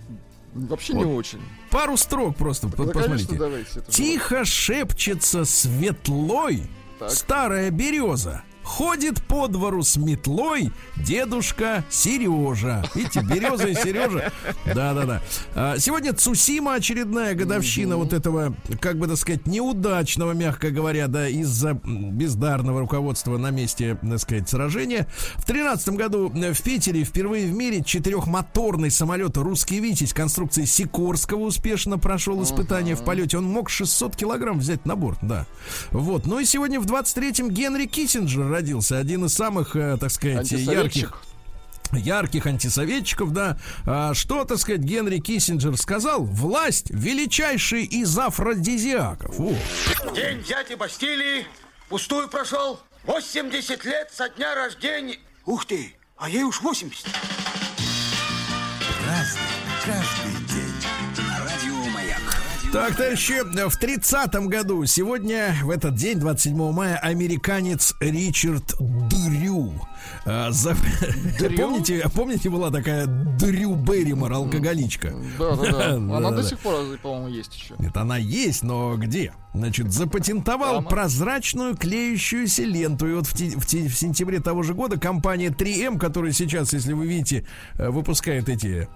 Speaker 2: Вообще не очень.
Speaker 1: Пару строк просто,
Speaker 2: Да, конечно,
Speaker 1: посмотрите.
Speaker 2: давайте.
Speaker 1: Тихо шепчется светлой
Speaker 2: Так.
Speaker 1: старая береза. Ходит по двору с метлой дедушка Сережа. Видите, береза и Сережа. Да-да-да. А, Сегодня Цусима очередная годовщина вот этого, как бы так сказать, неудачного, мягко говоря, да, из-за бездарного руководства на месте, так сказать, сражения. В тринадцатом году в Питере впервые в мире четырехмоторный самолет «Русский Витязь» конструкции Сикорского успешно прошел испытание в полете. Он мог 600 килограмм взять на борт, да. Вот. Ну и сегодня в 23-м Генри Киссинджер родился. Один из самых, э, так сказать, ярких ярких антисоветчиков, да. А, что, так сказать, Генри Киссинджер сказал? Власть величайший из афродизиаков. О.
Speaker 4: День дяди Бастилии пустую прошел. 80 лет со дня рождения. Ух ты, а ей уж 80.
Speaker 6: Разный,
Speaker 1: Так, товарищи, в 30-м году, сегодня, в этот день, 27 мая, американец Ричард Дрю. а, за-
Speaker 2: Дрю?
Speaker 1: Помните, помните, была такая Дрю Берримор, алкоголичка?
Speaker 2: Да, да, да. Она до сих пор, по-моему, есть еще.
Speaker 1: Нет, она есть, но где? Значит, запатентовал
Speaker 2: Дома.
Speaker 1: прозрачную клеющуюся ленту. И вот в, те- в те- в сентябре того же года компания 3M, которая сейчас, если вы видите, э, выпускает эти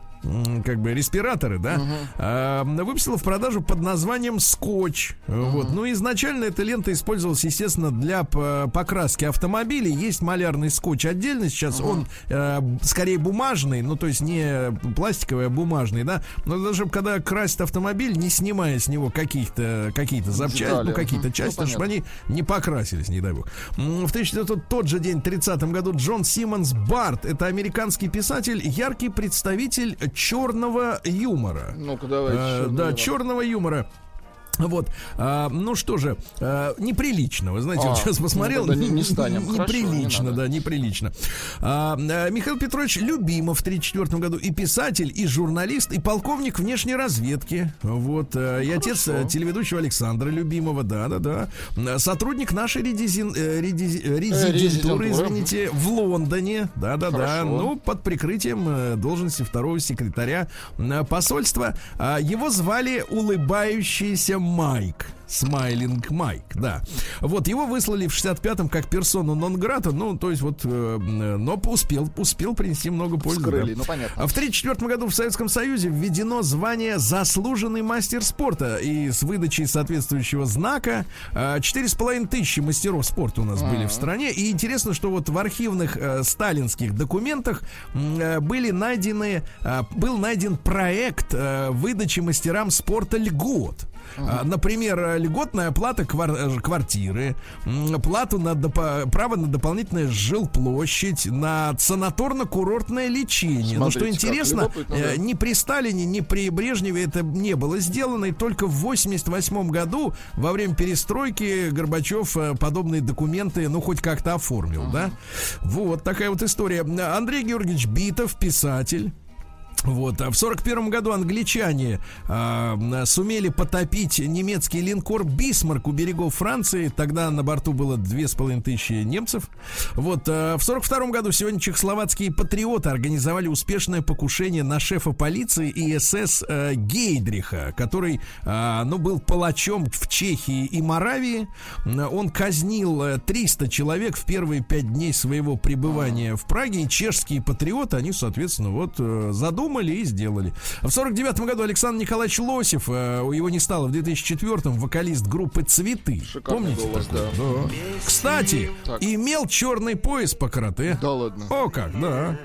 Speaker 1: как бы респираторы, да, а, выпустила в продажу под названием скотч. Вот. Ну, изначально эта лента использовалась, естественно, для п- покраски автомобилей. Есть малярный скотч отдельно сейчас. Он э, скорее бумажный, ну, то есть не пластиковый, а бумажный, да. Но даже когда красят автомобиль, не снимая с него каких-то какие-то запчасти,
Speaker 2: Детали,
Speaker 1: ну, какие-то
Speaker 2: мгм.
Speaker 1: части,
Speaker 2: Ну,
Speaker 1: чтобы они не покрасились, не дай бог. В 1900 тот же день, 30 году, Джон Симмонс Барт, это американский писатель, яркий представитель черного юмора.
Speaker 2: Ну-ка, давайте.
Speaker 1: Э, да, черного юмора. Вот, а, ну что же, а, неприлично, вы знаете,
Speaker 2: А,
Speaker 1: вот сейчас
Speaker 2: ну
Speaker 1: посмотрел,
Speaker 2: тогда не- не станем. Хорошо, не
Speaker 1: неприлично, да, неприлично. А, а, Михаил Петрович Любимов в 1934 году и писатель, и журналист, и полковник внешней разведки, вот, а, и отец э, телеведущего Александра Любимова, да, да, да, сотрудник нашей редизин- э, э, резидентуры, извините, в Лондоне, да, да, да, ну, под прикрытием должности второго секретаря посольства. А, Его звали улыбающаяся Майк. Смайлинг Майк, да. Вот его выслали в 65-м как персону нон-грата, ну, то есть вот, э, но успел, успел принести много пользы.
Speaker 2: Скрыли,
Speaker 1: да.
Speaker 2: ну понятно.
Speaker 1: А в 1934 году в Советском Союзе введено звание «Заслуженный мастер спорта». И с выдачей соответствующего знака э, четыре с половиной тысячи мастеров спорта у нас были в стране. И интересно, что вот в архивных э, сталинских документах э, были найдены, э, был найден проект э, выдачи мастерам спорта льгот. А, Например, э, льготная оплата квар- э, квартиры, плату на допо- право на дополнительную жилплощадь, на санаторно-курортное лечение. Но что
Speaker 2: Смотрите, как
Speaker 1: интересно,
Speaker 2: любопытно,
Speaker 1: э, ни при Сталине, ни при Брежневе это не было сделано. И только в 88 году, во время перестройки, Горбачев подобные документы, ну, хоть как-то оформил, да? Вот такая вот история. Андрей Георгиевич Битов, писатель. Вот, а в сорок первом году англичане а, сумели потопить немецкий линкор Бисмарк у берегов Франции. Тогда на борту было две с половиной тысячи немцев. Вот, а, в сорок втором году сегодня чехословацкие патриоты организовали успешное покушение на шефа полиции и СС а, Гейдриха, который, а, ну, был палачом в Чехии и Моравии. Он казнил э, 300 человек в первые пять дней своего пребывания в Праге. И чешские патриоты, они, соответственно, вот э, задумали и сделали. В 49 году Александр Николаевич Лосев, э, его не стало в 2004-м, вокалист группы «Цветы».
Speaker 2: Шикарный
Speaker 1: Помните
Speaker 2: голос,
Speaker 1: такой?
Speaker 2: да.
Speaker 1: Кстати,
Speaker 2: Так.
Speaker 1: имел черный пояс по карате.
Speaker 2: Да ладно.
Speaker 1: О как, да.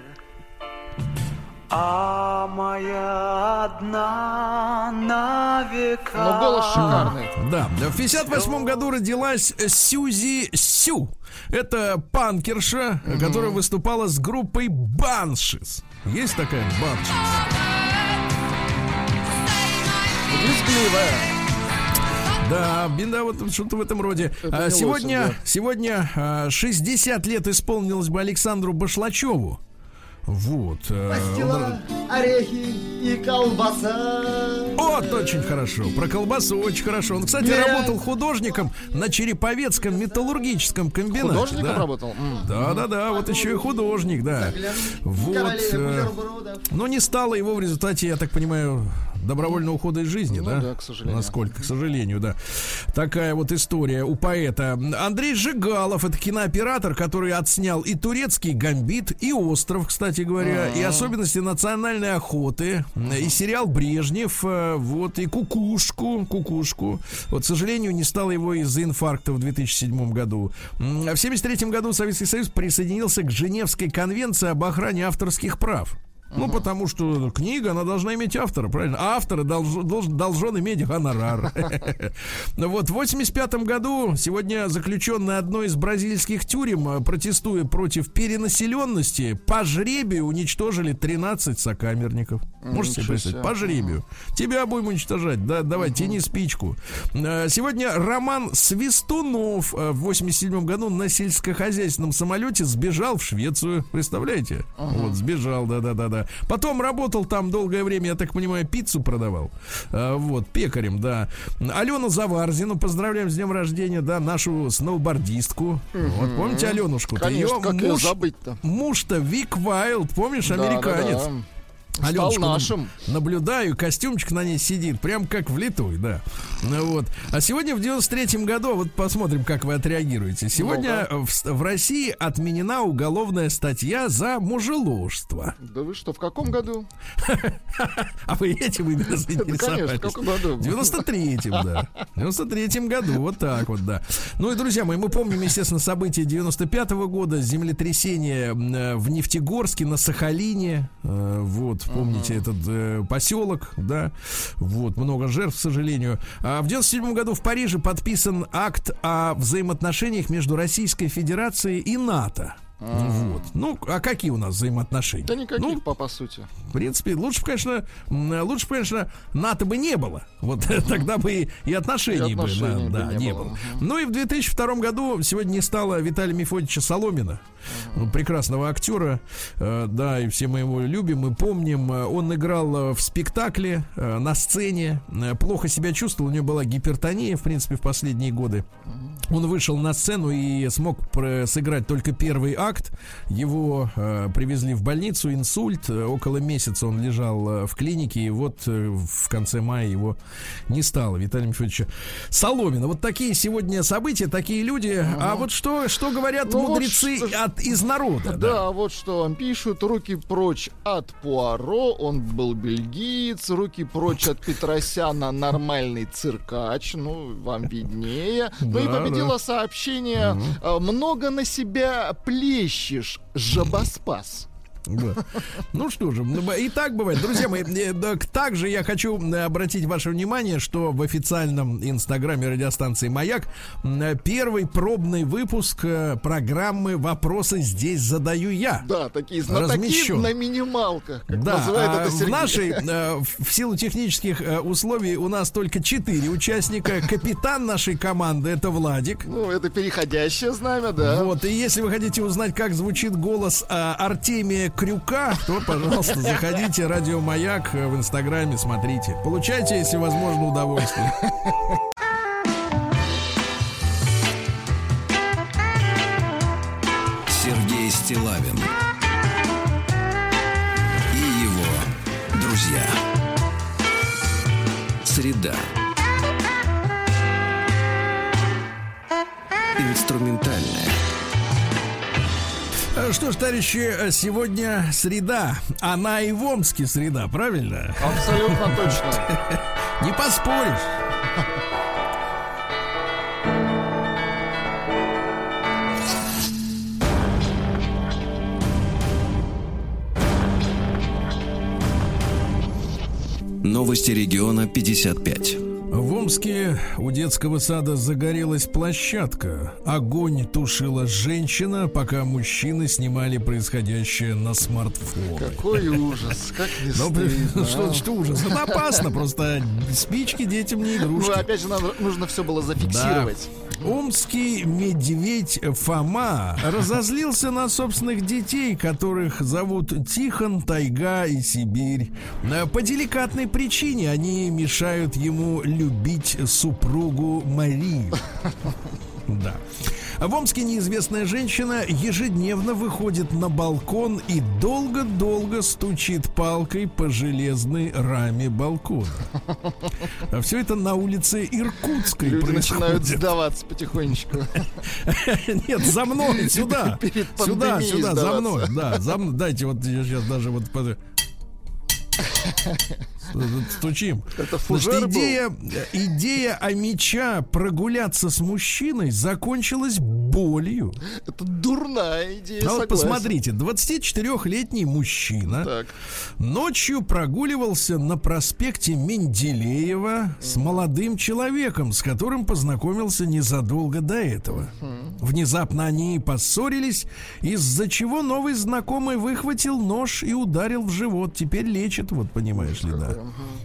Speaker 7: А моя одна на века.
Speaker 2: Но голос шикарный.
Speaker 1: Да, в 58 году родилась Сьюзи Сю. Это панкерша, которая выступала с группой Баншис. Есть такая Баншис?
Speaker 2: Визгливая.
Speaker 1: Да, беда вот что-то в этом роде.
Speaker 2: Это
Speaker 1: А, сегодня,
Speaker 2: Лосев, да.
Speaker 1: сегодня а, 60 лет исполнилось бы Александру Башлачеву. Вот. э, он-
Speaker 8: орехи и колбаса.
Speaker 1: Вот, очень хорошо. Про колбасу очень хорошо. Он, кстати,
Speaker 8: Нет.
Speaker 1: работал художником на Череповецком металлургическом комбинате.
Speaker 2: Художником
Speaker 1: да.
Speaker 2: работал?
Speaker 1: Да, да, да, вот еще и художник, да. Вот. э. Но не стало его в результате, я так понимаю, добровольного ухода из жизни,
Speaker 2: Ну
Speaker 1: да?
Speaker 2: да, к сожалению.
Speaker 1: Насколько, к сожалению, да. Такая вот история у поэта. Андрей Жигалов, это кинооператор, который отснял и турецкий гамбит, и остров, кстати говоря, и особенности национальной охоты, и сериал Брежнев, э, вот, и кукушку, кукушку. Вот, к сожалению, не стало его из-за инфаркта в 2007 году. А В 1973 году Советский Союз присоединился к Женевской конвенции об охране авторских прав. Ну, потому что книга, она должна иметь автора, правильно? А автор долж- должен, должен иметь гонорар. Ну Вот, в 85 году сегодня заключенный одной из бразильских тюрем, э, протестуя против перенаселенности, по жребию уничтожили 13 сокамерников. Можете себе представить? По жребию. Тебя будем уничтожать. Да, давай, тяни спичку. Э, Сегодня Роман Свистунов э, в 87 году на сельскохозяйственном самолете сбежал в Швецию. Представляете? Вот, сбежал, да-да-да-да. Потом работал там долгое время, я так понимаю, пиццу продавал. Э, Вот, пекарем, да. Алену Заварзину, поздравляем с днем рождения, да, нашу сноубордистку. Вот, помните Аленушку?
Speaker 2: Конечно, как ее забыть-то?
Speaker 1: Муж-то Вик Вайлд, помнишь,
Speaker 2: Да, да,
Speaker 1: американец.
Speaker 2: Да. Стал
Speaker 1: Аленушку
Speaker 2: нашим.
Speaker 1: Наблюдаю, костюмчик на ней сидит, прям как влитой, да. Ну вот. А сегодня в 93-м году, вот посмотрим, как вы отреагируете. Сегодня в, в России отменена уголовная статья за мужеложство.
Speaker 2: Да вы что, в каком году?
Speaker 1: А вы этим именно
Speaker 2: Да,
Speaker 1: заинтересовались?
Speaker 2: конечно, в каком году?
Speaker 1: В 93-м, да. В 93-м году, вот так вот, да. Ну и, друзья мои, мы помним, естественно, события 95-го года, землетрясение э, в Нефтегорске, на Сахалине. Э, Вот, помните этот э, поселок, да. Вот, много жертв, к сожалению. А в 97 году в Париже подписан акт о взаимоотношениях между Российской Федерацией и НАТО. Вот. Ну, а какие у нас взаимоотношения?
Speaker 2: Да никаких,
Speaker 1: Ну,
Speaker 2: по, по сути.
Speaker 1: в принципе, лучше, бы, конечно, лучше, конечно, НАТО бы не было. Вот тогда бы и, и отношений,
Speaker 2: И отношений
Speaker 1: бы,
Speaker 2: бы
Speaker 1: да, да,
Speaker 2: не
Speaker 1: не
Speaker 2: было.
Speaker 1: было. Ну и в 2002 году сегодня не стало Виталия Мефодича Соломина, ну, прекрасного актера, э, да, и все мы его любим, мы помним. Э, Он играл э, в спектакле на сцене, плохо себя чувствовал, у него была гипертония, в принципе, в последние годы. Он вышел на сцену и смог сыграть только первый акт. Инфаркт. Его э, привезли в больницу, инсульт. Э, Около месяца он лежал э, в клинике, и вот э, в конце мая его не стало. Виталия Михайловича Соломина. Вот такие сегодня события, такие люди. А вот что, что говорят
Speaker 2: Ну вот
Speaker 1: мудрецы
Speaker 2: что-
Speaker 1: от, из народа?
Speaker 2: Да, вот что вам пишут. Руки прочь от Пуаро, он был бельгиец. Руки прочь от Петросяна, нормальный циркач. Ну, вам виднее. Ну и
Speaker 1: Да,
Speaker 2: победило сообщение «Много на себя плещешь, жабоспас».
Speaker 1: Да. Ну что же, ну, и так бывает. Друзья мои, э, также я хочу э, обратить ваше внимание, что в официальном инстаграме радиостанции «Маяк» м, первый пробный выпуск э, программы «Вопросы здесь задаю я».
Speaker 2: Да, такие знатоки на минималках, как
Speaker 1: Да,
Speaker 2: называет
Speaker 1: а
Speaker 2: это
Speaker 1: в нашей, э, в силу технических э, условий у нас только четыре участника. Капитан нашей команды это Владик.
Speaker 2: Ну, это переходящее знамя, да.
Speaker 1: Вот, и если вы хотите узнать, как звучит голос а, Артемия Крюка, то, пожалуйста, заходите Радио Маяк э, в Инстаграме, смотрите. Получайте, если возможно, удовольствие.
Speaker 3: Сергей Стилавин и его друзья. Среда. Инструментальная.
Speaker 1: Э, Что ж, товарищи, э, сегодня среда. Она и в Омске среда, правильно?
Speaker 2: Абсолютно точно.
Speaker 1: Не поспоришь.
Speaker 3: Новости региона 55.
Speaker 1: В Омске у детского сада загорелась площадка. Огонь тушила женщина, пока мужчины снимали происходящее на смартфон.
Speaker 2: Какой ужас, как не
Speaker 1: Ну,
Speaker 2: стыдно,
Speaker 1: что,
Speaker 2: а.
Speaker 1: что ужас? Это опасно, просто спички детям не игрушки.
Speaker 2: Ну, опять же, надо- нужно все было зафиксировать.
Speaker 1: Омский медведь Фома разозлился на собственных детей, которых зовут Тихон, Тайга и Сибирь. Э, По деликатной причине они мешают ему любить супругу Марию. Да. В Омске неизвестная женщина ежедневно выходит на балкон и долго-долго стучит палкой по железной раме балкона. Все это на улице Иркутской
Speaker 2: Люди начинают
Speaker 1: происходит.
Speaker 2: сдаваться потихонечку.
Speaker 1: Нет, за мной, сюда. Сюда, сюда, за мной. Да, за мной. Дайте вот я сейчас даже вот стучим.
Speaker 2: Это
Speaker 1: Значит,
Speaker 2: фужер был?
Speaker 1: идея, идея о меча прогуляться с мужчиной закончилась болью.
Speaker 2: Это дурная идея,
Speaker 1: А вот
Speaker 2: согласен.
Speaker 1: посмотрите, 24-летний мужчина
Speaker 2: Так.
Speaker 1: ночью прогуливался на проспекте Менделеева с молодым человеком, с которым познакомился незадолго до этого. Внезапно они поссорились, из-за чего новый знакомый выхватил нож и ударил в живот. Теперь лечит, вот понимаешь ли, да.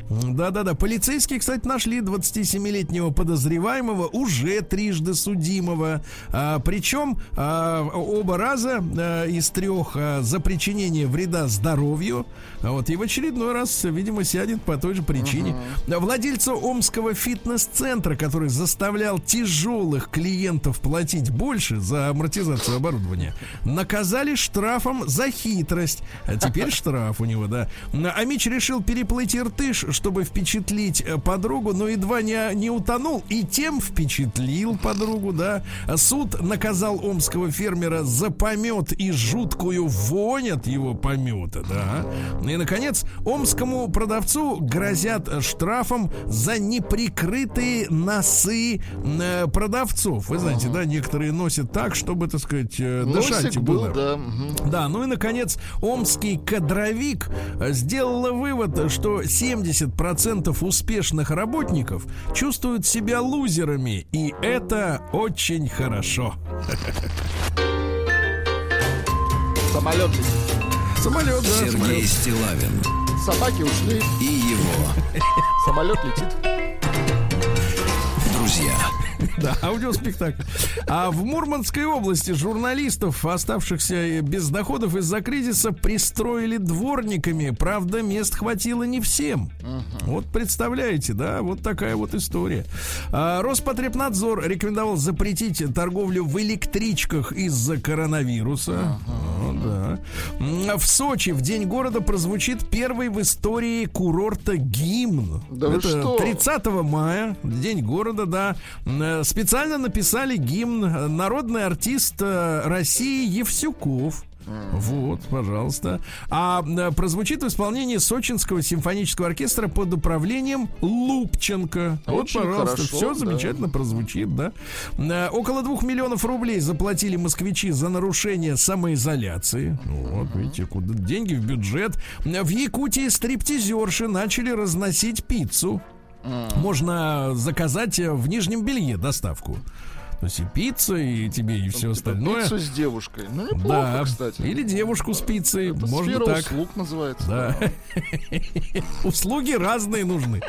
Speaker 1: Да-да-да. Полицейские, кстати, нашли 27-летнего подозреваемого, уже трижды судимого. А, причем а, оба раза а, из трех а, за причинение вреда здоровью. А вот и в очередной раз, видимо, сядет по той же причине. Владельца Омского фитнес-центра, который заставлял тяжелых клиентов платить больше за амортизацию оборудования, наказали штрафом за хитрость. А теперь штраф у него, да. А Мич решил переплыть Иртыш, чтобы впечатлить э, подругу, но едва не, не утонул и тем впечатлил подругу, да. Суд наказал омского фермера за помет и жуткую вонь от его помета, да. И, наконец, омскому продавцу грозят штрафом за неприкрытые носы э, продавцов. Вы знаете, да, некоторые носят так, чтобы, так сказать, э, дышать
Speaker 2: Носик
Speaker 1: было.
Speaker 2: был, да.
Speaker 1: Да, ну и наконец, омский кадровик сделала вывод, что 70% успешных работников чувствуют себя лузерами, и это очень хорошо.
Speaker 2: Самолет летит.
Speaker 1: Самолет, да,
Speaker 3: Сергей
Speaker 1: самолет.
Speaker 3: Стилавин
Speaker 2: Собаки ушли,
Speaker 3: и его
Speaker 2: самолет летит.
Speaker 3: друзья.
Speaker 1: Да, аудиоспектакль. А в Мурманской области журналистов, оставшихся без доходов из-за кризиса, пристроили дворниками. Правда, мест хватило не всем. Вот представляете, да, вот такая вот история. А, Роспотребнадзор рекомендовал запретить торговлю в электричках из-за коронавируса. Вот, да. М, В Сочи в день города прозвучит первый в истории курорта гимн.
Speaker 2: Да
Speaker 1: Это
Speaker 2: что?
Speaker 1: 30 мая, день города, да. Специально написали гимн э, народный артист э, России Евсюков. Вот, пожалуйста. А э, прозвучит в исполнении Сочинского симфонического оркестра под управлением Лупченко. Вот,
Speaker 2: Очень
Speaker 1: пожалуйста,
Speaker 2: хорошо,
Speaker 1: все
Speaker 2: да.
Speaker 1: замечательно прозвучит, да. Около двух миллионов рублей заплатили москвичи за нарушение самоизоляции. Вот, видите, куда деньги в бюджет. В Якутии стриптизерши начали разносить пиццу. Можно заказать э, в нижнем белье доставку. Есть и пицца, и тебе, и все остальное.
Speaker 2: Пиццу с девушкой. Ну, неплохо,
Speaker 1: Да,
Speaker 2: кстати.
Speaker 1: или девушку с пиццей,
Speaker 2: Это
Speaker 1: можно
Speaker 2: сфера
Speaker 1: так.
Speaker 2: услуг называется.
Speaker 1: Да. Услуги разные нужны.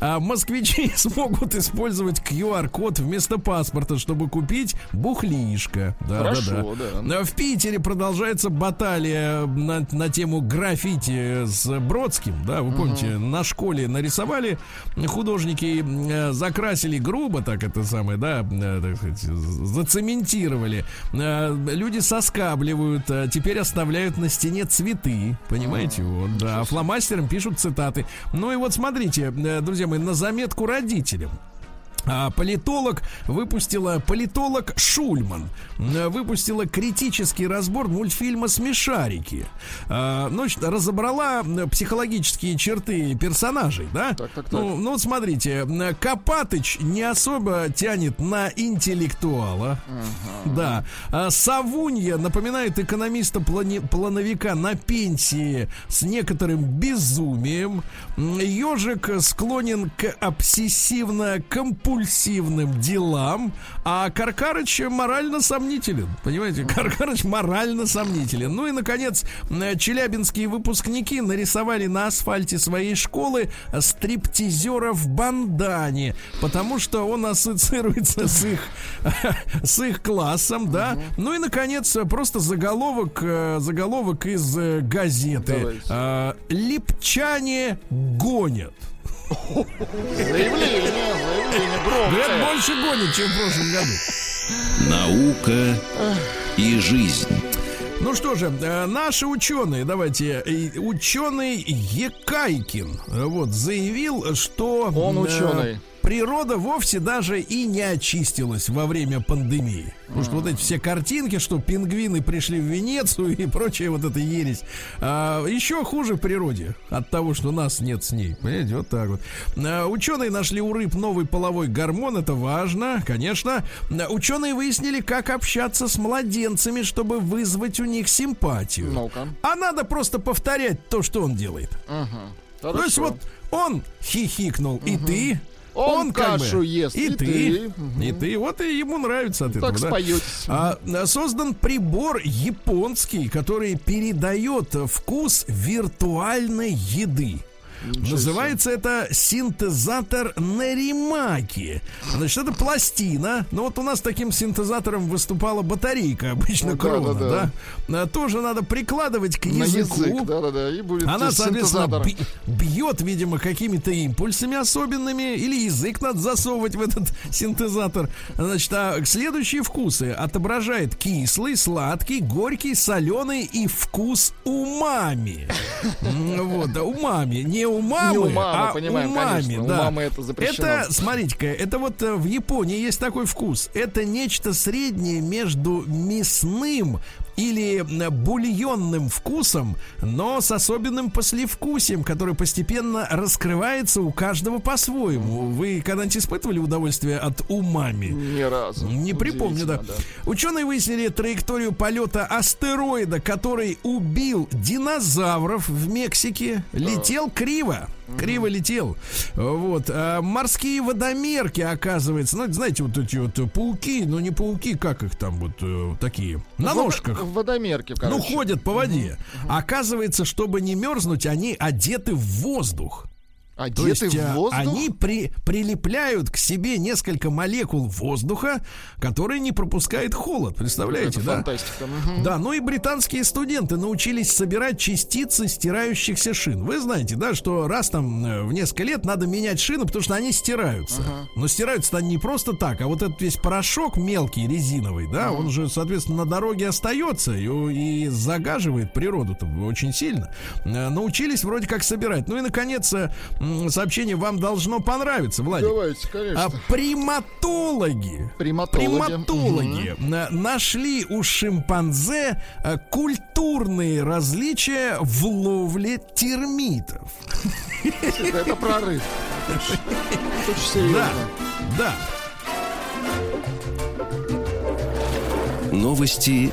Speaker 1: А москвичи смогут использовать QR-код вместо паспорта, чтобы купить бухлишко. Да,
Speaker 2: Хорошо,
Speaker 1: да,
Speaker 2: да.
Speaker 1: А В Питере продолжается баталия на, на тему граффити с Бродским. Да, вы помните, на школе нарисовали художники, э, закрасили грубо, так это самое, да, э, так сказать, зацементировали. Э, Люди соскабливают, а теперь оставляют на стене цветы. Понимаете? Вот, да. Фломастером пишут цитаты. Ну и вот смотрите, э, друзья мои, на заметку родителям. А, Политолог выпустила политолог Шульман выпустила критический разбор мультфильма Смешарики. А, ну, значит, разобрала психологические черты персонажей, да?
Speaker 2: Так, так, так.
Speaker 1: Ну, ну, смотрите, Копатыч не особо тянет на интеллектуала. Да. А Савунья напоминает экономиста-плановика на пенсии с некоторым безумием. Ежик склонен к обсессивно-компульсивным делам, а Каркарыч морально сомнителен. Понимаете, Каркарыч морально сомнителен. Ну и, наконец, м, челябинские выпускники нарисовали на асфальте своей школы стриптизера в бандане, потому что он ассоциируется с их, с их классом, да. Ну и, наконец, просто заголовок, э, заголовок из э, газеты. Э, Липчане гонят.
Speaker 2: Заявление, заявление
Speaker 1: Говорят,
Speaker 2: громкое.
Speaker 1: больше гонят, чем в прошлом году.
Speaker 3: Наука и жизнь.
Speaker 1: Ну что же, э, наши ученые, давайте, э, ученый Екайкин, э, вот, заявил, что...
Speaker 2: Он ученый.
Speaker 1: Природа вовсе даже и не очистилась во время пандемии. Потому что вот эти все картинки, что пингвины пришли в Венецию и прочая вот эта ересь, а, еще хуже природе от того, что нас нет с ней. Понимаете, вот так вот. А, ученые нашли у рыб новый половой гормон, это важно, конечно. А, Ученые выяснили, как общаться с младенцами, чтобы вызвать у них симпатию.
Speaker 2: Ну-ка.
Speaker 1: А надо просто повторять то, что он делает.
Speaker 2: Хорошо.
Speaker 1: То есть вот он хихикнул, и ты.
Speaker 2: Он
Speaker 1: как
Speaker 2: кашу
Speaker 1: бы,
Speaker 2: ест,
Speaker 1: и,
Speaker 2: и
Speaker 1: ты,
Speaker 2: ты.
Speaker 1: и ты. Вот и ему нравится от этого.
Speaker 2: Так
Speaker 1: да.
Speaker 2: споетесь.
Speaker 1: А, а, создан прибор японский, который передает вкус виртуальной еды. Называется это синтезатор Наримаки. Значит, это пластина. Ну вот у нас таким синтезатором выступала батарейка обычно
Speaker 2: Ну да,
Speaker 1: крона,
Speaker 2: да,
Speaker 1: да,
Speaker 2: да.
Speaker 1: А, Тоже надо прикладывать к
Speaker 2: На
Speaker 1: языку.
Speaker 2: язык, да-да-да, и будет
Speaker 1: Она, соответственно, бьет, видимо, какими-то импульсами особенными, или язык надо засовывать в этот синтезатор. Значит, а следующие вкусы отображает кислый, сладкий, горький, соленый и вкус умами. Вот, да, умами. Не умамы,
Speaker 2: Не умама,
Speaker 1: а
Speaker 2: понимаем,
Speaker 1: умами,
Speaker 2: конечно.
Speaker 1: да.
Speaker 2: Умама это запрещено.
Speaker 1: Это, смотрите-ка, это вот э, в Японии есть такой вкус. Это нечто среднее между мясным или бульонным вкусом, но с особенным послевкусием, который постепенно раскрывается у каждого по-своему. Вы когда-нибудь испытывали удовольствие от умами?
Speaker 2: Ни разу.
Speaker 1: Не припомню, да.
Speaker 2: Удивительно,
Speaker 1: Ученые выяснили траекторию полета астероида, который убил динозавров в Мексике. Летел криво. Криво летел. Вот. А морские водомерки, оказывается. Ну, знаете, вот эти вот пауки, ну не пауки, как их там вот э, такие. На ножках.
Speaker 2: В водомерке,
Speaker 1: Ну,
Speaker 2: короче.
Speaker 1: ходят по воде. Оказывается, чтобы не мерзнуть, они одеты в воздух.
Speaker 2: Одеты
Speaker 1: То есть
Speaker 2: в
Speaker 1: а,
Speaker 2: воздух?
Speaker 1: они при, прилепляют к себе несколько молекул воздуха, которые не пропускает холод. Представляете,
Speaker 2: Это
Speaker 1: да?
Speaker 2: фантастика.
Speaker 1: Да, ну и британские студенты научились собирать частицы стирающихся шин. Вы знаете, да, что раз там э, в несколько лет надо менять шины, потому что они стираются. Но стираются они не просто так, а вот этот весь порошок мелкий, резиновый, да, он же, соответственно, на дороге остается и, и загаживает природу-то очень сильно. Э, Научились вроде как собирать. Ну и, наконец, э, сообщение вам должно понравиться, Владик.
Speaker 2: Давайте, конечно.
Speaker 1: А приматологи
Speaker 2: Приматологи.
Speaker 1: Приматологи на- нашли у шимпанзе э, культурные различия в ловле термитов.
Speaker 2: Это, прорыв.
Speaker 1: Да, да.
Speaker 3: Новости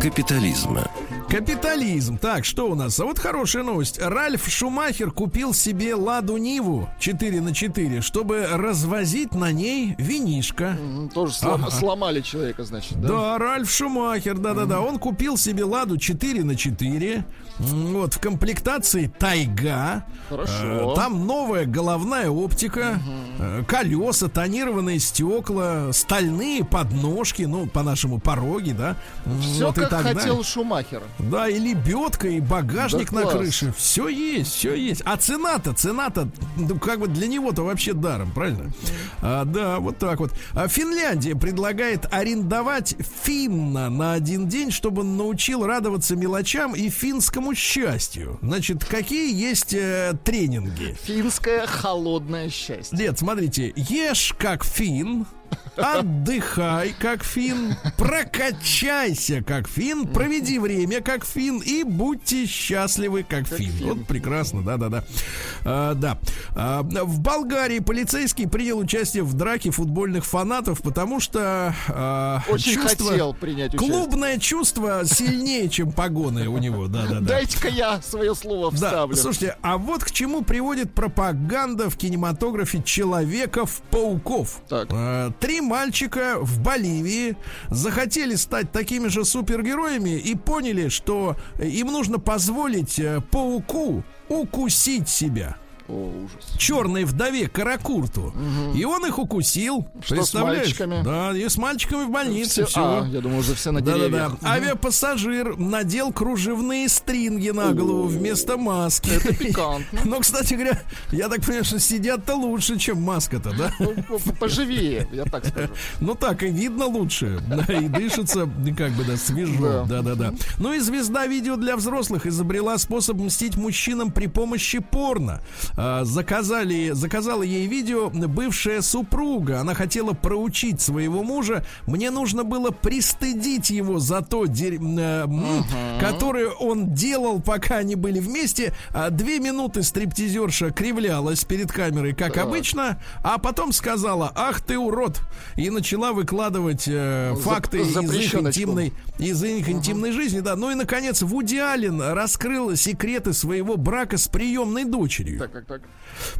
Speaker 3: капитализма.
Speaker 1: Капитализм. Так, что у нас? А вот хорошая новость. Ральф Шумахер купил себе Ладу Ниву 4 на 4, чтобы развозить на ней винишко.
Speaker 2: Тоже слом-
Speaker 1: Ага.
Speaker 2: сломали человека, значит, да?
Speaker 1: Да, Ральф Шумахер, да-да-да. Он купил себе Ладу 4 на 4. Вот, в комплектации Тайга.
Speaker 2: Хорошо.
Speaker 1: Э, Там новая головная оптика, э, колеса, тонированные стекла, стальные подножки, ну, по-нашему, пороги, да.
Speaker 2: Все
Speaker 1: вот и
Speaker 2: как
Speaker 1: так далее.
Speaker 2: хотел Шумахер.
Speaker 1: Да, и лебедка, и багажник
Speaker 2: Да
Speaker 1: на
Speaker 2: класс.
Speaker 1: крыше. Все есть, все есть. А цена-то, цена-то, ну, как бы для него-то вообще даром, правильно? А, да, вот так вот. А Финляндия предлагает арендовать финна на один день, чтобы он научил радоваться мелочам и финскому счастью. Значит, какие есть э, тренинги?
Speaker 2: Финское холодное счастье.
Speaker 1: Нет, смотрите, ешь как фин, отдыхай как фин, прокачайся как фин, проведи время как фин и будьте счастливы как, фин. Вот прекрасно, да-да-да. А, да. А, в Болгарии полицейский принял участие в драке футбольных фанатов, потому что а,
Speaker 2: Очень
Speaker 1: чувство-
Speaker 2: хотел принять участие.
Speaker 1: Клубное чувство сильнее, чем погоны у него, да-да-да.
Speaker 2: Дайте-ка я свое слово
Speaker 1: Да,
Speaker 2: вставлю.
Speaker 1: слушайте, а вот к чему приводит пропаганда в кинематографе Человеков-пауков.
Speaker 2: Так.
Speaker 1: Э, Три мальчика в Боливии захотели стать такими же супергероями и поняли, что э, им нужно позволить э, пауку укусить себя.
Speaker 2: О, ужас.
Speaker 1: Черной вдове Каракурту. И он их укусил.
Speaker 2: Что с
Speaker 1: Представляешь?
Speaker 2: мальчиками?
Speaker 1: Да, и с мальчиками в больнице.
Speaker 2: Все-
Speaker 1: все.
Speaker 2: а, я думаю, уже все на
Speaker 1: Да-да-да.
Speaker 2: деревьях. Мгм.
Speaker 1: Авиапассажир надел кружевные стринги на голову вместо маски.
Speaker 2: Это пикантно.
Speaker 1: Но, кстати говоря, я так понимаю, что сидят-то лучше, чем маска-то, да?
Speaker 2: Ну, по- по- Поживее, я так скажу.
Speaker 1: Ну так и видно лучше, да, и дышится как бы да свежо, да, да, да. Ну и звезда видео для взрослых изобрела способ мстить мужчинам при помощи порно. А, заказали, заказала ей видео бывшая супруга. Она хотела проучить своего мужа. Мне нужно было пристыдить его за то, э, которое он делал, пока они были вместе. А, Две минуты стриптизерша кривлялась перед камерой, как обычно, а потом сказала: "Ах ты урод!" и начала выкладывать э, факты из их интимной из их интимной жизни, да. Ну и наконец Вуди Аллен раскрыл секреты своего брака с приемной дочерью.
Speaker 2: Так, так, так.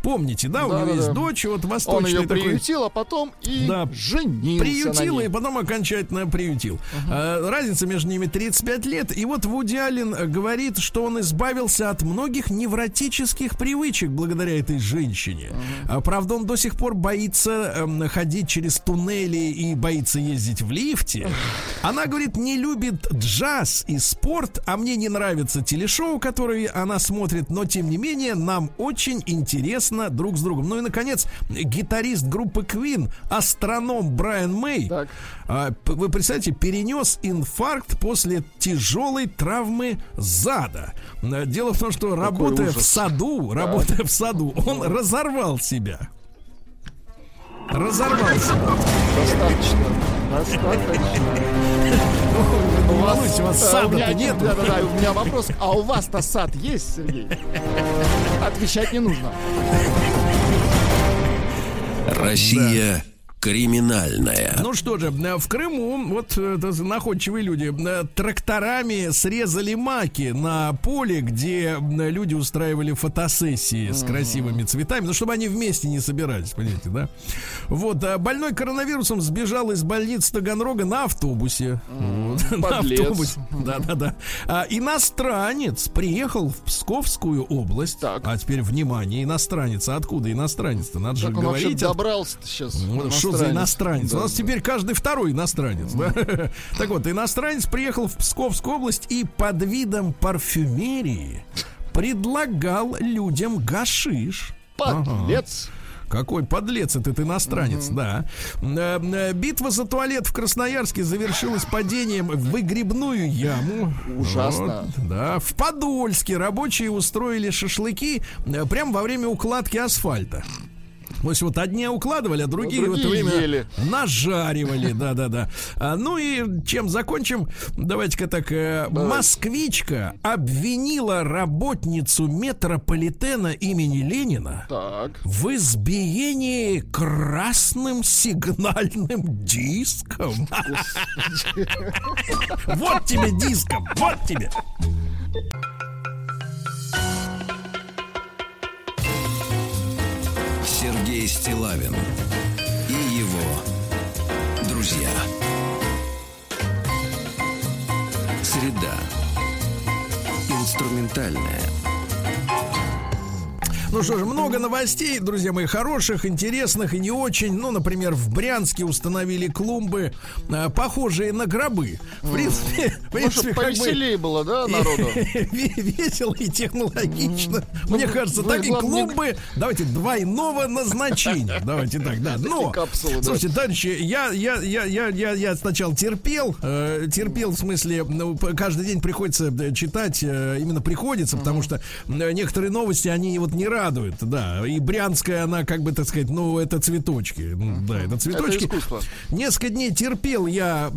Speaker 1: Помните, да, у него
Speaker 2: Да-да-да.
Speaker 1: есть дочь, вот
Speaker 2: Он
Speaker 1: восточный
Speaker 2: ее
Speaker 1: такой.
Speaker 2: приютил, а потом и
Speaker 1: Да.
Speaker 2: женился
Speaker 1: Приютил и потом окончательно приютил. А, разница между ними 35 лет. И вот Вуди Аллен э, говорит, что он избавился от многих невротических привычек благодаря этой женщине. А, правда, он до сих пор боится эм, ходить через туннели и боится ездить в лифте. Она говорит, не любит джаз и спорт, а мне не нравится телешоу, которые она смотрит, но тем не менее нам очень интересно друг с другом. Ну и наконец, гитарист группы Queen, астроном Брайан Мэй,
Speaker 2: Так.
Speaker 1: а, вы представляете, перенес инфаркт после тяжелой травмы зада. А, Дело в том, что работая в саду, работая в саду, он разорвал себя. Разорвал себя.
Speaker 2: Достаточно. Достаточно.
Speaker 1: У вас
Speaker 2: А, у меня
Speaker 1: сада-то нет.
Speaker 2: Да, да, да, у меня вопрос. А у вас-то сад есть, Сергей? Отвечать не нужно.
Speaker 3: Россия Криминальное.
Speaker 1: Ну что же, э, в Крыму вот э, находчивые люди э, тракторами срезали маки на поле, где люди устраивали фотосессии с красивыми цветами, ну чтобы они вместе не собирались, понимаете, да? Вот, а больной коронавирусом сбежал из больницы Таганрога на автобусе. Вот, на автобусе. Да-да-да. А, иностранец приехал в Псковскую область.
Speaker 2: Так.
Speaker 1: А теперь внимание, иностранец. А откуда иностранец-то? Надо же
Speaker 2: Как он вообще
Speaker 1: говорить.
Speaker 2: добрался сейчас?
Speaker 1: Что за иностранец? У нас теперь каждый второй иностранец. да? Так вот, иностранец приехал в Псковскую область и под видом парфюмерии предлагал людям гашиш.
Speaker 2: Подлец.
Speaker 1: Какой подлец этот иностранец, да. Э, э, Битва за туалет в Красноярске завершилась падением в выгребную яму.
Speaker 2: Ужасно.
Speaker 1: Вот, да. В Подольске рабочие устроили шашлыки э, прямо во время укладки асфальта. То есть вот одни укладывали, а другие, в это
Speaker 2: другие
Speaker 1: время
Speaker 2: ели.
Speaker 1: нажаривали, да-да-да. А, ну и чем закончим? Давайте-ка так. э, москвичка обвинила работницу метрополитена имени Ленина
Speaker 2: Так.
Speaker 1: в избиении красным сигнальным диском. Вот тебе диском, вот тебе.
Speaker 3: Сергей Стилавин и его друзья. Среда. Инструментальная.
Speaker 1: Ну что же, много новостей, друзья мои, хороших, интересных и не очень. Ну, например, в Брянске установили клумбы, э, похожие на гробы. В принципе,
Speaker 2: Ну,
Speaker 1: принципе,
Speaker 2: чтобы
Speaker 1: как бы
Speaker 2: повеселее было, да, народу?
Speaker 1: ве- весело и технологично. Мне кажется,
Speaker 2: ну,
Speaker 1: так и
Speaker 2: не-
Speaker 1: клумбы, давайте, двойного назначения. Давайте так, да. Но, слушайте, товарищи, я, я, я, я, я, я сначала терпел, э, терпел в смысле, ну, каждый день приходится э, читать, э, именно приходится, потому что некоторые новости, они вот не радуют, да. И Брянская, она, как бы, так сказать, ну, это цветочки. Ну, Да, это цветочки. Несколько дней терпел я.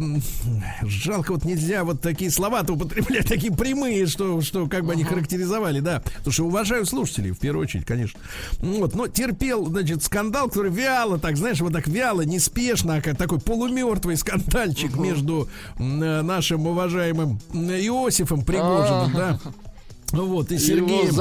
Speaker 1: Жалко, вот нельзя вот такие слова-то употреблять, такие прямые, что, что как бы они характеризовали, да. Потому что уважаю слушателей, в первую очередь, конечно. Вот, но терпел, значит, скандал, который вяло, так, знаешь, вот так вяло, неспешно, а как такой полумертвый скандальчик между э, нашим уважаемым Иосифом Пригожиным, да. Вот, и Сергеем,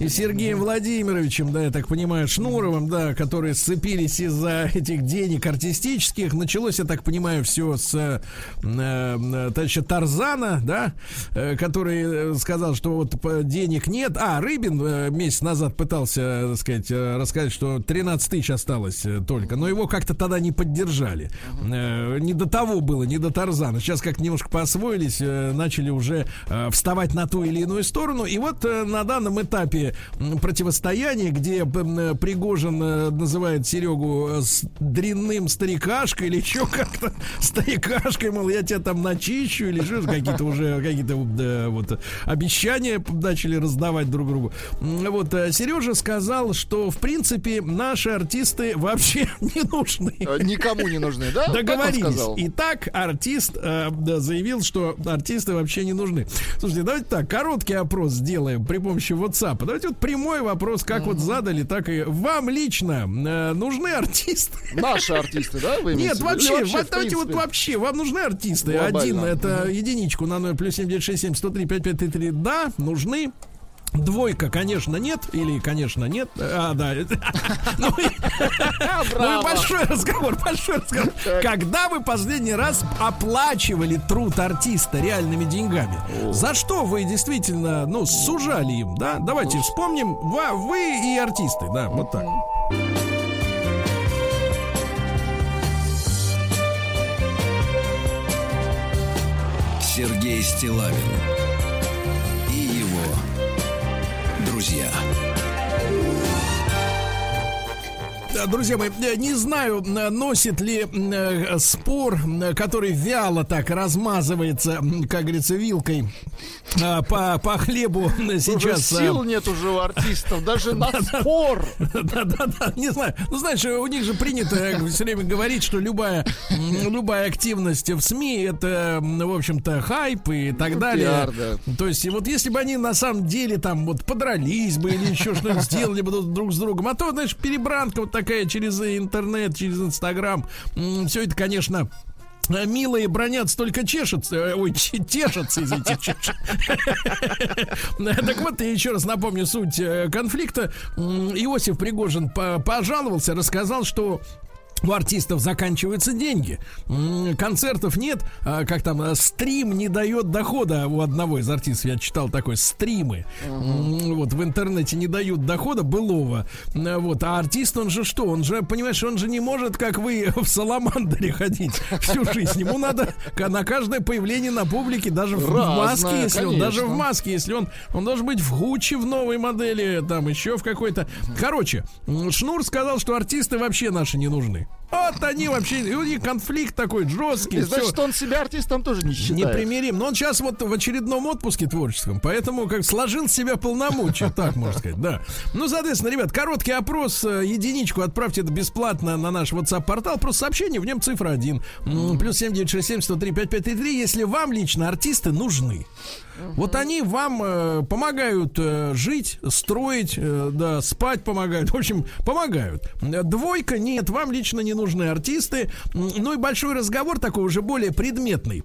Speaker 1: и Сергеем Владимировичем, да, я так понимаю, Шнуровым, да, которые сцепились из-за этих денег артистических. Началось, я так понимаю, все с э, э, товарища Тарзана, да, э, который э, сказал, что вот денег нет. А, Рыбин э, месяц назад пытался, так сказать, рассказать, что 13 тысяч осталось только, но его как-то тогда не поддержали. Э, Не до того было, не до Тарзана. Сейчас как немножко поосвоились, э, начали уже э, вставать на ту или иную сторону. И вот э, на данном этапе противостояния, где э, Пригожин э, называет Серегу с дрянным старикашкой или еще как-то старикашкой, мол, я тебя там начищу или что какие-то уже какие-то э, вот обещания начали раздавать друг другу. Вот Сережа сказал, что в принципе наши артисты вообще не нужны.
Speaker 2: Никому не нужны, да?
Speaker 1: Договорились. Итак, артист э, да, заявил, что артисты вообще не нужны. Слушайте, давайте так, короткий опрос сделаем при помощи WhatsApp. Давайте вот прямой вопрос, как вот задали, так и вам лично э, нужны артисты?
Speaker 2: Наши артисты, да? Вы
Speaker 1: Нет, вообще, вот давайте вот вообще, вам нужны артисты?
Speaker 2: Глобально.
Speaker 1: Один, это единичку на 0, плюс 7967 103 5533, да, нужны. Двойка, конечно, нет. Или, конечно, нет. А, да. Ну и ну большой разговор, большой разговор. Когда вы последний раз оплачивали труд артиста реальными деньгами? За что вы действительно, ну, сужали им, да? Давайте вспомним. Ва- Вы и артисты, да, вот так.
Speaker 3: Сергей Стилавин друзья.
Speaker 1: Друзья мои, э, не знаю, э, носит ли э, спор, э, который вяло так размазывается, как говорится, вилкой э, по, по хлебу э,
Speaker 2: Уже
Speaker 1: сейчас. э,
Speaker 2: сил нет уже у артистов, даже на спор.
Speaker 1: Да-да-да, не знаю. Ну, знаешь, у них же принято все время говорить, что любая, любая активность в СМИ это, в общем-то, хайп и так далее.
Speaker 2: пиар, да.
Speaker 1: То есть, и вот если бы они на самом деле там вот подрались бы или еще что-нибудь сделали бы друг с другом, а то, знаешь, перебранка вот такая через интернет, через Инстаграм. Все это, конечно, э, Милые бронятся, только чешутся. э, Ой, тешатся, извините. чешут. Так вот, я еще раз напомню суть э, конфликта. Иосиф Пригожин по- пожаловался, рассказал, что у артистов заканчиваются деньги. Концертов нет, а, как там, э, стрим не дает дохода у одного из артистов. Я читал такой, стримы. М, Вот в интернете не дают дохода былого. М, Вот, а артист, он же что? Он же, понимаешь, он же не может, как вы, в Саламандре ходить всю жизнь. Ему надо на каждое появление на публике, даже в
Speaker 2: Разное,
Speaker 1: маске, если он, даже в
Speaker 2: конечно.
Speaker 1: маске, если он, он должен быть в Гуччи в новой модели, там еще в какой-то. Короче, Шнур сказал, что артисты вообще наши не нужны. Вот они вообще, и у них конфликт такой жесткий.
Speaker 2: И значит, он себя артистом тоже не считает.
Speaker 1: Непримирим. Но он сейчас вот в очередном отпуске творческом, поэтому как сложил себя полномочия, так можно сказать, да. Ну, соответственно, ребят, короткий опрос, э, единичку отправьте это бесплатно на наш WhatsApp-портал, просто сообщение, в нем цифра 1. Плюс 7967 103 5533, если вам лично артисты нужны. Вот они вам э, помогают э, жить, строить, э, да, спать помогают. В общем, помогают. Э, Двойка нет, вам лично не нужны артисты. Ну и большой разговор такой уже более предметный.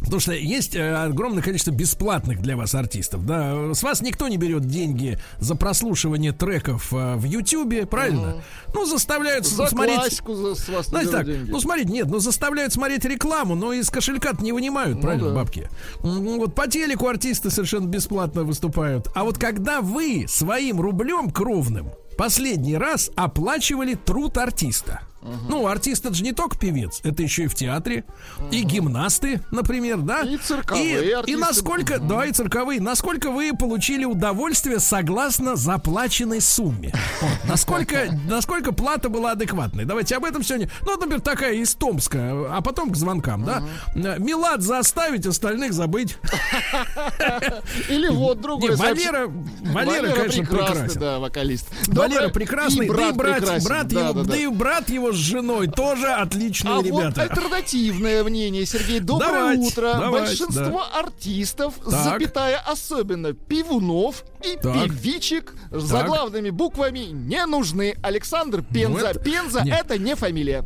Speaker 1: Потому что есть э, огромное количество бесплатных для вас артистов. Да, с вас никто не берет деньги за прослушивание треков э, в Ютубе, правильно? Ну, заставляют
Speaker 2: За
Speaker 1: смотреть.
Speaker 2: классику за- с вас
Speaker 1: Знаете
Speaker 2: берут
Speaker 1: так,
Speaker 2: деньги.
Speaker 1: ну смотрите, нет, ну заставляют смотреть рекламу, но из кошелька не вынимают, правильно,
Speaker 2: да.
Speaker 1: бабки? М, Вот по телеку артисты совершенно бесплатно выступают. А вот когда вы своим рублем кровным последний раз оплачивали труд артиста. Ну, артист это же не только певец, это еще и в театре, и гимнасты, например, да?
Speaker 2: И цирковые
Speaker 1: И, и
Speaker 2: артисты.
Speaker 1: насколько, да, и цирковые, насколько вы получили удовольствие согласно заплаченной сумме? Вот, насколько, насколько плата была адекватной? Давайте об этом сегодня. Ну, например, такая из Томска, а потом к звонкам, да? Милад заставить, остальных забыть.
Speaker 2: Или вот другой
Speaker 1: Валера, Валера, конечно,
Speaker 2: прекрасный, да, вокалист.
Speaker 1: Валера прекрасный,
Speaker 2: и
Speaker 1: да и
Speaker 2: брат
Speaker 1: его,
Speaker 2: да
Speaker 1: и брат его с женой тоже отличные
Speaker 2: А вот
Speaker 1: ребята.
Speaker 2: альтернативное мнение, Сергей. Доброе
Speaker 1: Давайте,
Speaker 2: утро.
Speaker 1: давайте,
Speaker 2: Большинство артистов,
Speaker 1: Так.
Speaker 2: запятая особенно пивунов и
Speaker 1: Так.
Speaker 2: певичек, с заглавными буквами не нужны. Александр Пенза.
Speaker 1: это-
Speaker 2: Пенза
Speaker 1: нет.
Speaker 2: это не фамилия.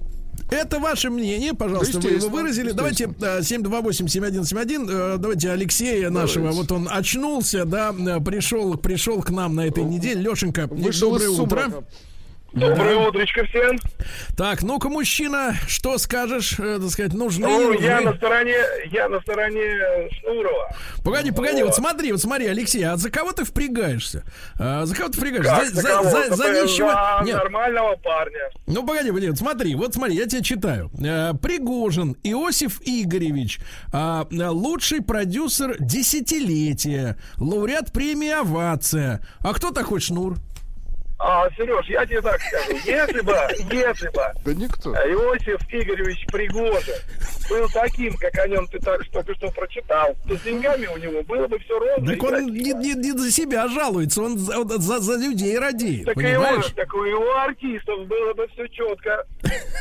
Speaker 1: Это ваше мнение, пожалуйста, вы его выразили. Давайте
Speaker 2: естественно.
Speaker 1: э, 728-7171. э, Давайте Алексея нашего. Вот он очнулся, да, э, пришел, пришел к нам на этой неделе. Лешенька,
Speaker 2: Вышел
Speaker 1: доброе утро.
Speaker 2: сумрака.
Speaker 9: Доброе утречко всем.
Speaker 1: Так, ну-ка, мужчина, что скажешь, э, так сказать, нужны
Speaker 9: Ну,
Speaker 1: нужны?
Speaker 9: я на стороне, я на стороне Шнурова.
Speaker 1: Погоди, погоди, вот
Speaker 9: Вот.
Speaker 1: смотри, вот смотри, Алексей, а за кого ты впрягаешься? А, за кого ты впрягаешься?
Speaker 9: Как
Speaker 1: за,
Speaker 9: за
Speaker 1: за-
Speaker 9: кого?
Speaker 1: за- за
Speaker 9: За
Speaker 1: нищего? Нет,
Speaker 9: нормального парня.
Speaker 1: Ну, погоди, погоди, вот смотри, вот смотри, я тебе читаю. Э, Пригожин Иосиф Игоревич, а, э, лучший продюсер десятилетия, лауреат премии «Овация». А кто такой Шнур?
Speaker 9: А, Сереж, я тебе так скажу. Если бы, если бы
Speaker 2: Да никто.
Speaker 9: Иосиф Игоревич Пригожин был таким, как о нем ты так только что прочитал, то с деньгами у него было бы все ровно.
Speaker 1: Так
Speaker 9: и
Speaker 1: он не, не- не за себя жалуется, он за, он за- за людей радеет,
Speaker 9: Так и
Speaker 1: понимаешь?
Speaker 9: он, так и у артистов было бы все четко.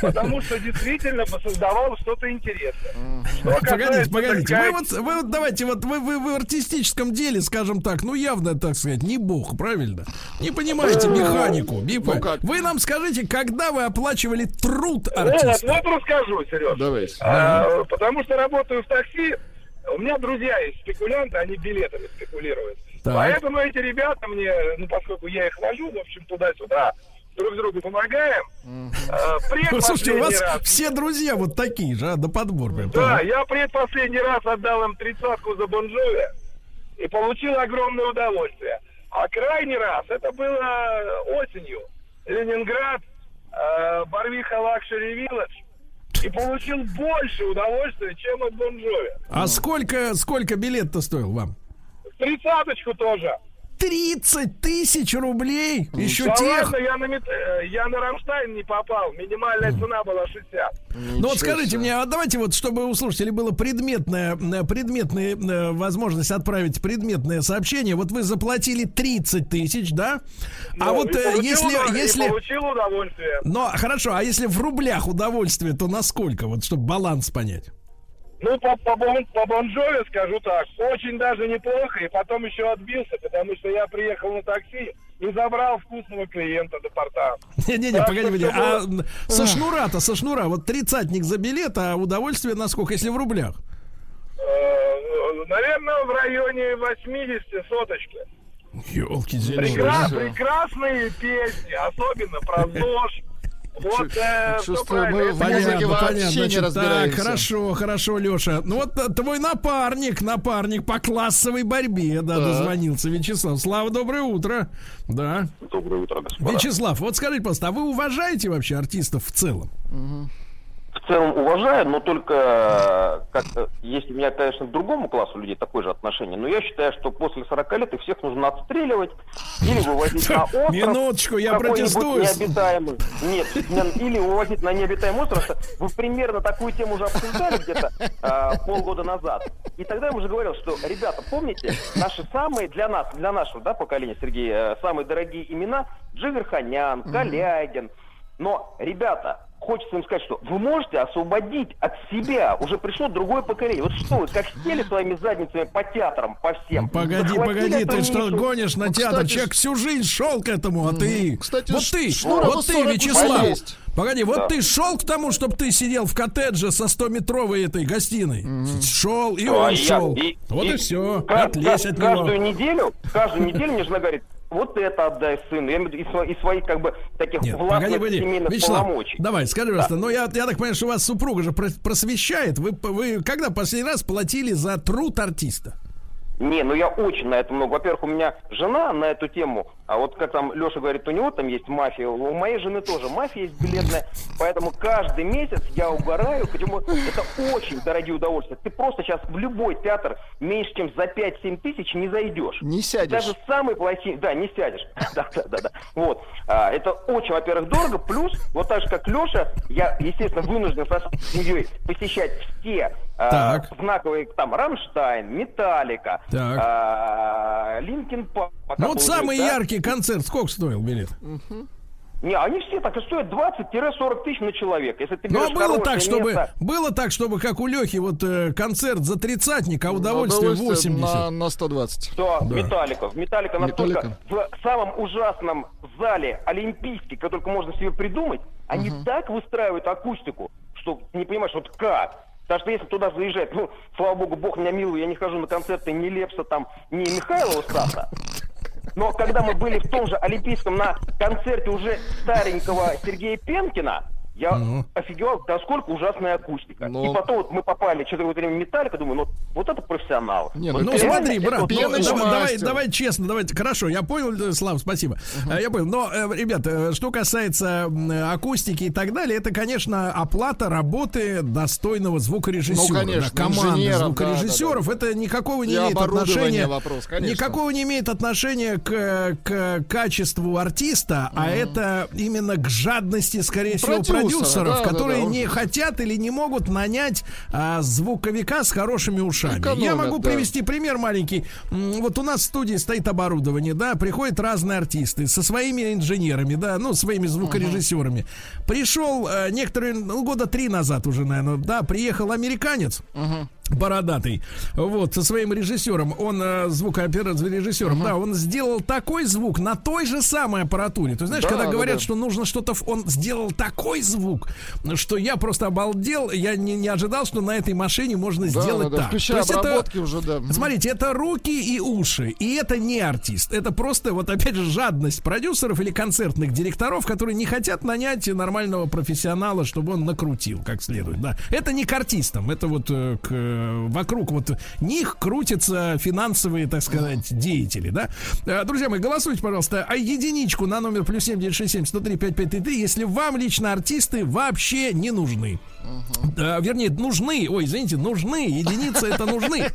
Speaker 9: Потому что действительно бы создавал что-то интересное. Что
Speaker 1: Погодите, погодите,
Speaker 9: так
Speaker 1: вы вот, вы вот давайте, вот вы, вы в артистическом деле, скажем так, ну явно, так сказать, не бог, правильно? Не понимаете механику, по-
Speaker 2: Ну как?
Speaker 1: Вы нам скажите, когда вы оплачивали труд
Speaker 9: Вот,
Speaker 1: артиста?
Speaker 9: вот расскажу, Сереж.
Speaker 2: Давайте.
Speaker 9: А, потому что работаю в такси. У меня друзья есть спекулянты, они билетами спекулируют.
Speaker 1: Так.
Speaker 9: Поэтому эти ребята мне, ну, поскольку я их вожу, в общем, туда-сюда, друг другу помогаем. А,
Speaker 1: Ну, Слушайте, у вас
Speaker 9: раз-
Speaker 1: все друзья вот такие же, а, до подбор прям.
Speaker 9: Да, я предпоследний раз отдал им тридцатку за Bon Jovi и получил огромное удовольствие. А крайний раз, это было осенью, Ленинград, э, Барвиха Luxury Village, и получил больше удовольствия, чем от Bon Jovi.
Speaker 1: А сколько, сколько билет-то стоил вам?
Speaker 9: Тридцаточку тоже.
Speaker 1: 30 тысяч рублей? Еще
Speaker 9: Да
Speaker 1: тех?
Speaker 9: ладно, я на, мет- э, я на Рамштайн не попал. Минимальная цена была 60.
Speaker 1: Ну вот скажите мне, а давайте вот, чтобы у слушателей было предметная, э, предметная э, возможность отправить предметное сообщение. Вот вы заплатили 30 тысяч, да? А
Speaker 9: Ну,
Speaker 1: вот
Speaker 9: и
Speaker 1: э,
Speaker 9: получил
Speaker 1: если, если...
Speaker 9: получил удовольствие.
Speaker 1: Но хорошо, а если в рублях удовольствие, то насколько? Вот чтобы баланс понять.
Speaker 9: Ну, по, по, Бон- по Bon Jovi скажу так, очень даже неплохо, и потом еще отбился, потому что я приехал на такси, и забрал вкусного клиента до порта.
Speaker 1: Не-не-не, погоди, погоди. А со шнура-то, со шнура, вот тридцатник за билет, а удовольствие насколько, если в рублях?
Speaker 9: Э, Наверное, в районе 80 соточки.
Speaker 1: Елки
Speaker 9: Прекра- прекрасные песни, особенно про ЗОЖ. Вот, э,
Speaker 2: Чувствую, мы в
Speaker 1: Понятно,
Speaker 2: музыке вообще не
Speaker 1: Значит, так,
Speaker 2: разбираемся.
Speaker 1: хорошо, хорошо, Леша. Ну вот э, твой напарник, напарник по классовой борьбе, да,
Speaker 2: Так.
Speaker 1: дозвонился Вячеслав. Слава, доброе утро. Да.
Speaker 10: Доброе утро, господа.
Speaker 1: Вячеслав, вот скажите, пожалуйста, а вы уважаете вообще артистов в целом?
Speaker 10: В целом уважаю, но только э, как есть у меня, конечно, к другому классу людей такое же отношение, но я считаю, что после 40 лет их всех нужно отстреливать или вывозить на остров.
Speaker 1: Минуточку, я протестую.
Speaker 10: Необитаемый. Нет, не- или вывозить на необитаемый остров. Вы примерно такую тему уже обсуждали где-то э, полгода назад. И тогда я уже говорил, что, ребята, помните, наши самые, для нас, для нашего да, поколения, Сергей, э, самые дорогие имена Джигарханян, Калягин. Но, ребята, хочется им сказать, что вы можете освободить от себя. Уже пришло другое поколение. Вот что вы, как сели своими задницами по театрам, по всем.
Speaker 1: Погоди,
Speaker 10: захватили
Speaker 1: погоди,
Speaker 10: эту
Speaker 1: ты что гонишь на
Speaker 2: Ну,
Speaker 1: театр?
Speaker 2: кстати,
Speaker 1: Человек всю жизнь шел к этому, а ты...
Speaker 2: Кстати,
Speaker 1: вот ты,
Speaker 2: Шнурову
Speaker 1: вот ты,
Speaker 2: 40 уже
Speaker 1: Вячеслав.
Speaker 2: есть.
Speaker 1: Погоди, вот
Speaker 10: Да.
Speaker 1: ты шел к тому, чтобы ты сидел в коттедже со 100-метровой этой гостиной. Шел, и
Speaker 10: А
Speaker 1: он
Speaker 10: я-
Speaker 1: шел.
Speaker 10: и-
Speaker 1: Вот и, все.
Speaker 10: ка-
Speaker 1: Отлезь
Speaker 10: ка-
Speaker 1: от
Speaker 10: каждую
Speaker 1: него.
Speaker 10: неделю, каждую неделю мне жена говорит, вот это отдай сыну. Я имею в виду из, сво- из своих как бы таких
Speaker 1: Нет,
Speaker 10: властных
Speaker 1: погоди, погоди.
Speaker 10: семейных
Speaker 1: Вячеслав,
Speaker 10: полномочий.
Speaker 1: давай, скажи, пожалуйста, ну я, я так понимаю, что вас супруга же прос- просвещает. Вы, вы когда последний раз платили за труд артиста?
Speaker 10: Не, ну я очень на это много. Во-первых, у меня жена на эту тему, а вот как там Леша говорит, у него там есть мафия, у моей жены тоже мафия есть билетная, поэтому каждый месяц я угораю, почему это очень дорогие удовольствия. Ты просто сейчас в любой театр меньше, чем за 5-7 тысяч не зайдешь.
Speaker 2: Не сядешь.
Speaker 10: Даже самый плохие, да, не сядешь. Да, да, да, да. Вот. А, это очень, во-первых, дорого. Плюс, вот так же, как Леша, я, естественно, вынужден со семьей посещать все а, знаковые, там, Rammstein,
Speaker 1: Metallica,
Speaker 10: а, Linkin Park.
Speaker 1: Ну вот самый яркий концерт, сколько стоил билет?
Speaker 10: Не, они все так и стоят 20-40 тысяч на человека. Если ты
Speaker 1: Ну, а было так, чтобы
Speaker 10: место-
Speaker 1: было так, чтобы как у Лехи вот э, концерт за тридцатник, а удовольствие, 80.
Speaker 2: на, на 120.
Speaker 10: Да,
Speaker 1: Да.
Speaker 10: Металлика. Металлика настолько
Speaker 2: Металлика.
Speaker 10: в самом ужасном зале олимпийский, который только можно себе придумать, они так выстраивают акустику, что не понимаешь, вот как. Потому что если туда заезжать, ну, слава богу, бог меня милует, я не хожу на концерты ни Лепса там, ни Михайлова Стаса. Но когда мы были в том же Олимпийском на концерте уже старенького Сергея Пенкина, я
Speaker 1: Ну.
Speaker 10: офигевал, насколько ужасная акустика.
Speaker 2: Ну.
Speaker 10: И потом вот мы попали что-то время Металлика, думаю, ну вот это профессионал.
Speaker 2: Не,
Speaker 10: Вот
Speaker 1: Ну
Speaker 10: реально
Speaker 1: смотри,
Speaker 10: это
Speaker 1: брат,
Speaker 10: вот
Speaker 1: ну, давай, давай, честно, давайте. Хорошо, я понял, э, Слав, спасибо. Э, Я понял. Но, э, ребята, э, что касается акустики и так далее, это, конечно, оплата работы достойного звукорежиссера.
Speaker 2: Ну, конечно,
Speaker 1: да, команды звукорежиссеров. Это никакого не
Speaker 2: И
Speaker 1: имеет отношения.
Speaker 2: вопрос, конечно.
Speaker 1: Никакого не имеет отношения к, к качеству артиста, а это именно к жадности, скорее всего,
Speaker 2: Продюсера,
Speaker 1: продюсеров,
Speaker 2: да, да,
Speaker 1: которые
Speaker 2: да.
Speaker 1: не хотят или не могут нанять а, звуковика с хорошими ушами. Я
Speaker 2: Экономят,
Speaker 1: могу
Speaker 2: да.
Speaker 1: привести пример маленький. Вот у нас в студии стоит оборудование, да, приходят разные артисты со своими инженерами, да, ну, своими звукорежиссерами. Пришел э, некоторые, ну, года три назад уже, наверное, да, приехал американец. Бородатый, вот, со своим режиссером, он э, звукооператор, режиссером, да, он сделал такой звук на той же самой аппаратуре. То есть, знаешь,
Speaker 2: Да,
Speaker 1: когда
Speaker 2: да,
Speaker 1: говорят,
Speaker 2: да.
Speaker 1: что нужно что-то, он сделал такой звук, что я просто обалдел, я не, не ожидал, что на этой машине можно
Speaker 2: Да,
Speaker 1: сделать
Speaker 2: да, да,
Speaker 1: так.
Speaker 2: включая
Speaker 1: То есть это-
Speaker 2: уже, да.
Speaker 1: Смотрите, это руки и уши. И это не артист. Это просто, вот опять же, жадность продюсеров или концертных директоров, которые не хотят нанять нормального профессионала, чтобы он накрутил как следует. Да. Это не к артистам. Это вот э, к, э, вокруг вот них крутятся финансовые, так сказать, деятели. Да. Э, Друзья мои, голосуйте, пожалуйста, а единичку на номер плюс семь девять шесть семь сто три пять пять три, если вам лично артисты вообще не нужны. Э, вернее, нужны, ой, извините, нужны, единицы это нужны,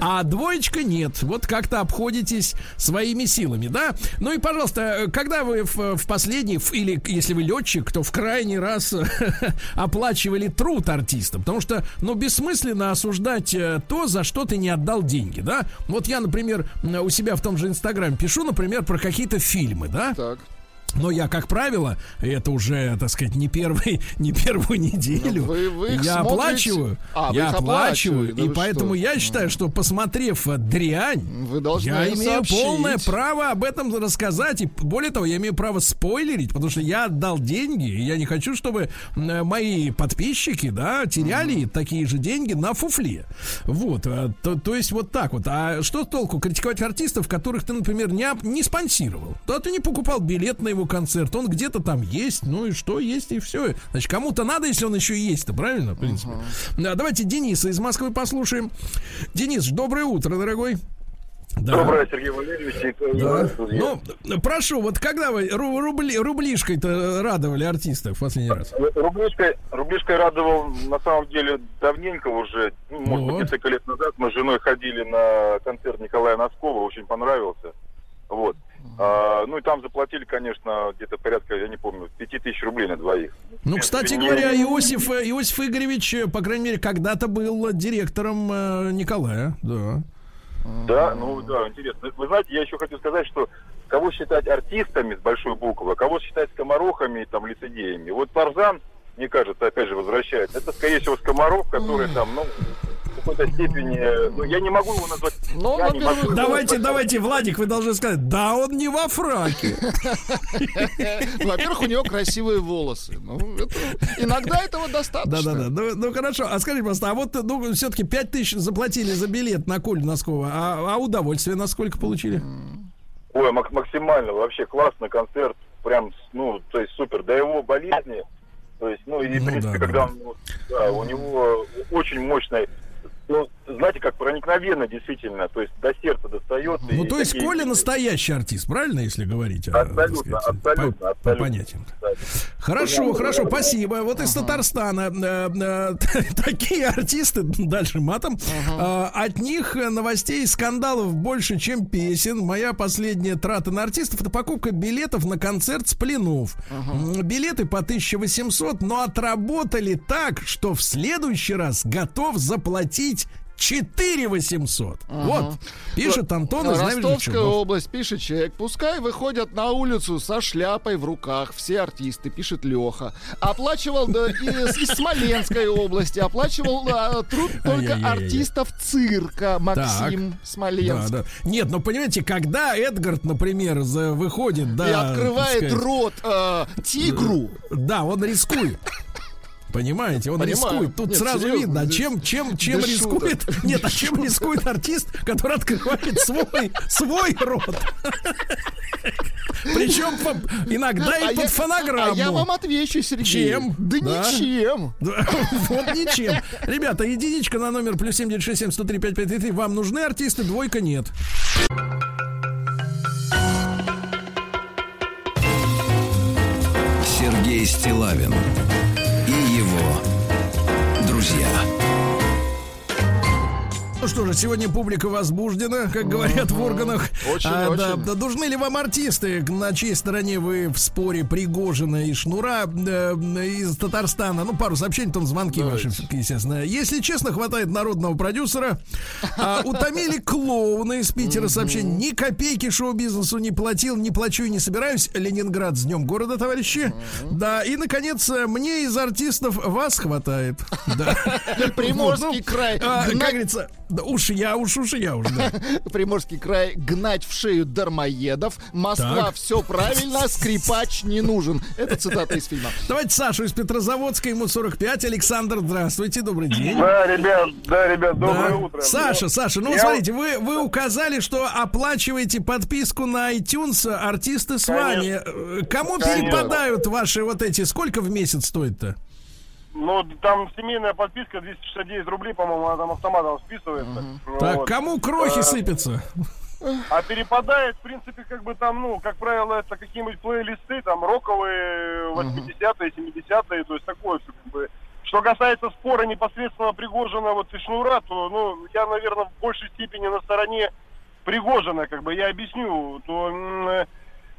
Speaker 1: а двоечка нет. Вот как-то обходитесь своими силами, да? Ну и, пожалуйста, э, когда вы в, в последний, в- или если вы летчик, то в крайний раз оплачивали труд артиста, потому что, ну, бессмысленно осуждать э, то, за что ты не отдал деньги, да? Вот я, например, у себя в том же Инстаграме пишу, например, про какие-то фильмы, да?
Speaker 2: Так.
Speaker 1: Но я, как правило, это уже, так сказать, не первый, не первую неделю.
Speaker 2: Вы- вы
Speaker 1: я
Speaker 2: смотрите?
Speaker 1: оплачиваю.
Speaker 2: А,
Speaker 1: я оплачиваю.
Speaker 2: да
Speaker 1: и поэтому
Speaker 2: что?
Speaker 1: я считаю, что посмотрев э, дрянь,
Speaker 2: Вы
Speaker 1: я имею
Speaker 2: сообщить.
Speaker 1: полное право об этом рассказать. И более того, я имею право спойлерить, потому что я отдал деньги, и я не хочу, чтобы м, мои подписчики, да, теряли такие же деньги на фуфле. Вот, э, то, то есть вот так вот. А что толку критиковать артистов, которых ты, например, не, не спонсировал? Да, ты не покупал билет на его концерт, он где-то там есть, ну и что, есть и все. Значит, кому-то надо, если он еще и есть-то, правильно, в принципе? Да, давайте Дениса из Москвы послушаем. Денис, доброе утро, дорогой. Да.
Speaker 11: Доброе, Сергей Валерьевич. и, э,
Speaker 1: Да. Ну, прошу, вот когда вы ру- рубли, рублишкой-то радовали артистов в последний раз?
Speaker 11: Рублишкой, рублишкой радовал на самом деле давненько уже, ну, может быть,
Speaker 1: Вот.
Speaker 11: несколько лет назад. Мы с женой ходили на концерт Николая Носкова, очень понравился. Вот. А, ну и там заплатили, конечно, где-то порядка, я не помню, 5000 рублей на двоих.
Speaker 1: Ну, кстати говоря, Иосиф, э, Иосиф Игоревич, э, по крайней мере, когда-то был директором э, Николая, да.
Speaker 11: Да, ну да, интересно. Вы знаете, я еще хочу сказать, что кого считать артистами с большой буквы, а кого считать скоморохами, там, лицедеями. Вот Тарзан, мне кажется, опять же, возвращается. Это, скорее всего, скоморох, который там, ну, какой-то степени... э, Ну, я не могу его назвать...
Speaker 2: Ну,
Speaker 11: я не могу его
Speaker 1: Давайте,
Speaker 11: назвать-
Speaker 1: давайте, Владик, вы должны сказать, да, он не во фраке.
Speaker 2: Во-первых, у него красивые волосы. Ну, иногда этого достаточно.
Speaker 1: Да-да-да, ну, ну хорошо, а скажите, пожалуйста, а вот, ну, все-таки 5 тысяч заплатили за билет на Колю Носкова, а, удовольствие на сколько получили?
Speaker 11: Ой, мак- максимально, вообще классный концерт, прям, ну, то есть супер. До его болезни, то есть, ну, и, в
Speaker 1: Ну
Speaker 11: принципе,
Speaker 1: да,
Speaker 11: когда
Speaker 1: да.
Speaker 11: он, да, у него очень мощный, ну, знаете, как проникновенно действительно, то есть до сердца достает.
Speaker 1: Ну,
Speaker 11: и
Speaker 1: то есть
Speaker 11: такие-
Speaker 1: Коля настоящий артист, правильно, если говорить?
Speaker 11: Абсолютно,
Speaker 1: сказать,
Speaker 11: абсолютно,
Speaker 1: по- по
Speaker 11: абсолютно.
Speaker 1: понятиям?
Speaker 11: кстати.
Speaker 1: Хорошо,
Speaker 11: Ну,
Speaker 1: хорошо, спасибо. Вот из Татарстана э, э, такие артисты, дальше матом, э, от них новостей и скандалов больше, чем песен. Моя последняя трата на артистов это покупка билетов на концерт с пленов. Билеты по 1800, но отработали так, что в следующий раз готов заплатить 4 800. Вот, пишет Антон из
Speaker 2: Ростовская область, пишет человек. Пускай выходят на улицу со шляпой в руках все артисты, пишет Леха. Оплачивал да, из, из Смоленской области, оплачивал а, труд только артистов цирка Максим Смоленск.
Speaker 1: Да, да. Нет, ну понимаете, когда Эдгард, например, за- выходит, да,
Speaker 2: И
Speaker 1: так
Speaker 2: открывает
Speaker 1: сказать,
Speaker 2: рот э, тигру.
Speaker 1: Да, он рискует. Понимаете, он
Speaker 2: Понимаю.
Speaker 1: рискует. Тут
Speaker 2: Нет,
Speaker 1: сразу
Speaker 2: серьезно,
Speaker 1: видно,
Speaker 2: здесь
Speaker 1: чем, чем, чем
Speaker 2: без
Speaker 1: рискует.
Speaker 2: шуток.
Speaker 1: Нет, а чем рискует артист, который открывает свой, свой рот. Причем по- иногда и
Speaker 2: А
Speaker 1: под
Speaker 2: я-
Speaker 1: фонограмму.
Speaker 2: А я вам отвечу, Сергей.
Speaker 1: Чем?
Speaker 2: Да,
Speaker 1: Да.
Speaker 2: ничем.
Speaker 1: Да, Вот ничем. Ребята, единичка на номер плюс 7967 103 5533. Вам нужны артисты, двойка нет.
Speaker 3: Сергей Стилавин его друзья.
Speaker 1: Ну что же, сегодня публика возбуждена, как говорят в органах.
Speaker 2: Очень,
Speaker 1: А, да,
Speaker 2: очень.
Speaker 1: да, нужны ли вам артисты, на чьей стороне вы в споре Пригожина и Шнура э, из Татарстана? Ну, пару сообщений, там звонки ваши, естественно. Если честно, хватает народного продюсера. А, утомили клоуны из Питера сообщение. Ни копейки шоу-бизнесу не платил, не плачу и не собираюсь. Ленинград с днем города, товарищи. Да, и, наконец, мне из артистов вас хватает. Да.
Speaker 2: Приморский
Speaker 1: Ну,
Speaker 2: край.
Speaker 1: а, Как говорится, да уж я, уж уж я уж, да.
Speaker 2: Приморский край гнать в шею дармоедов. Москва
Speaker 1: Так.
Speaker 2: все правильно, скрипач не нужен. Это цитата из фильма.
Speaker 1: Давайте Сашу из Петрозаводска, ему 45. Александр, здравствуйте, добрый день.
Speaker 11: Да, ребят, да, ребят,
Speaker 1: Да.
Speaker 11: доброе утро.
Speaker 1: Саша, Саша, ну
Speaker 11: Я-
Speaker 1: смотрите, вы, вы указали, что оплачиваете подписку на iTunes, артисты с вами. Э, Кому
Speaker 11: Конечно.
Speaker 1: перепадают ваши вот эти? Сколько в месяц стоит-то?
Speaker 11: Ну, там семейная подписка 269 рублей, по-моему, она там автоматом списывается.
Speaker 1: Так,
Speaker 11: Вот.
Speaker 1: кому крохи
Speaker 11: А,
Speaker 1: сыпятся?
Speaker 11: А перепадает, в принципе, как бы там, ну, как правило, это какие-нибудь плейлисты, там, роковые, 80-е, 70-е, то есть такое все, как бы. Что касается спора непосредственно Пригожина вот и Шнура, то, ну, я, наверное, в большей степени на стороне Пригожина, как бы, я объясню, то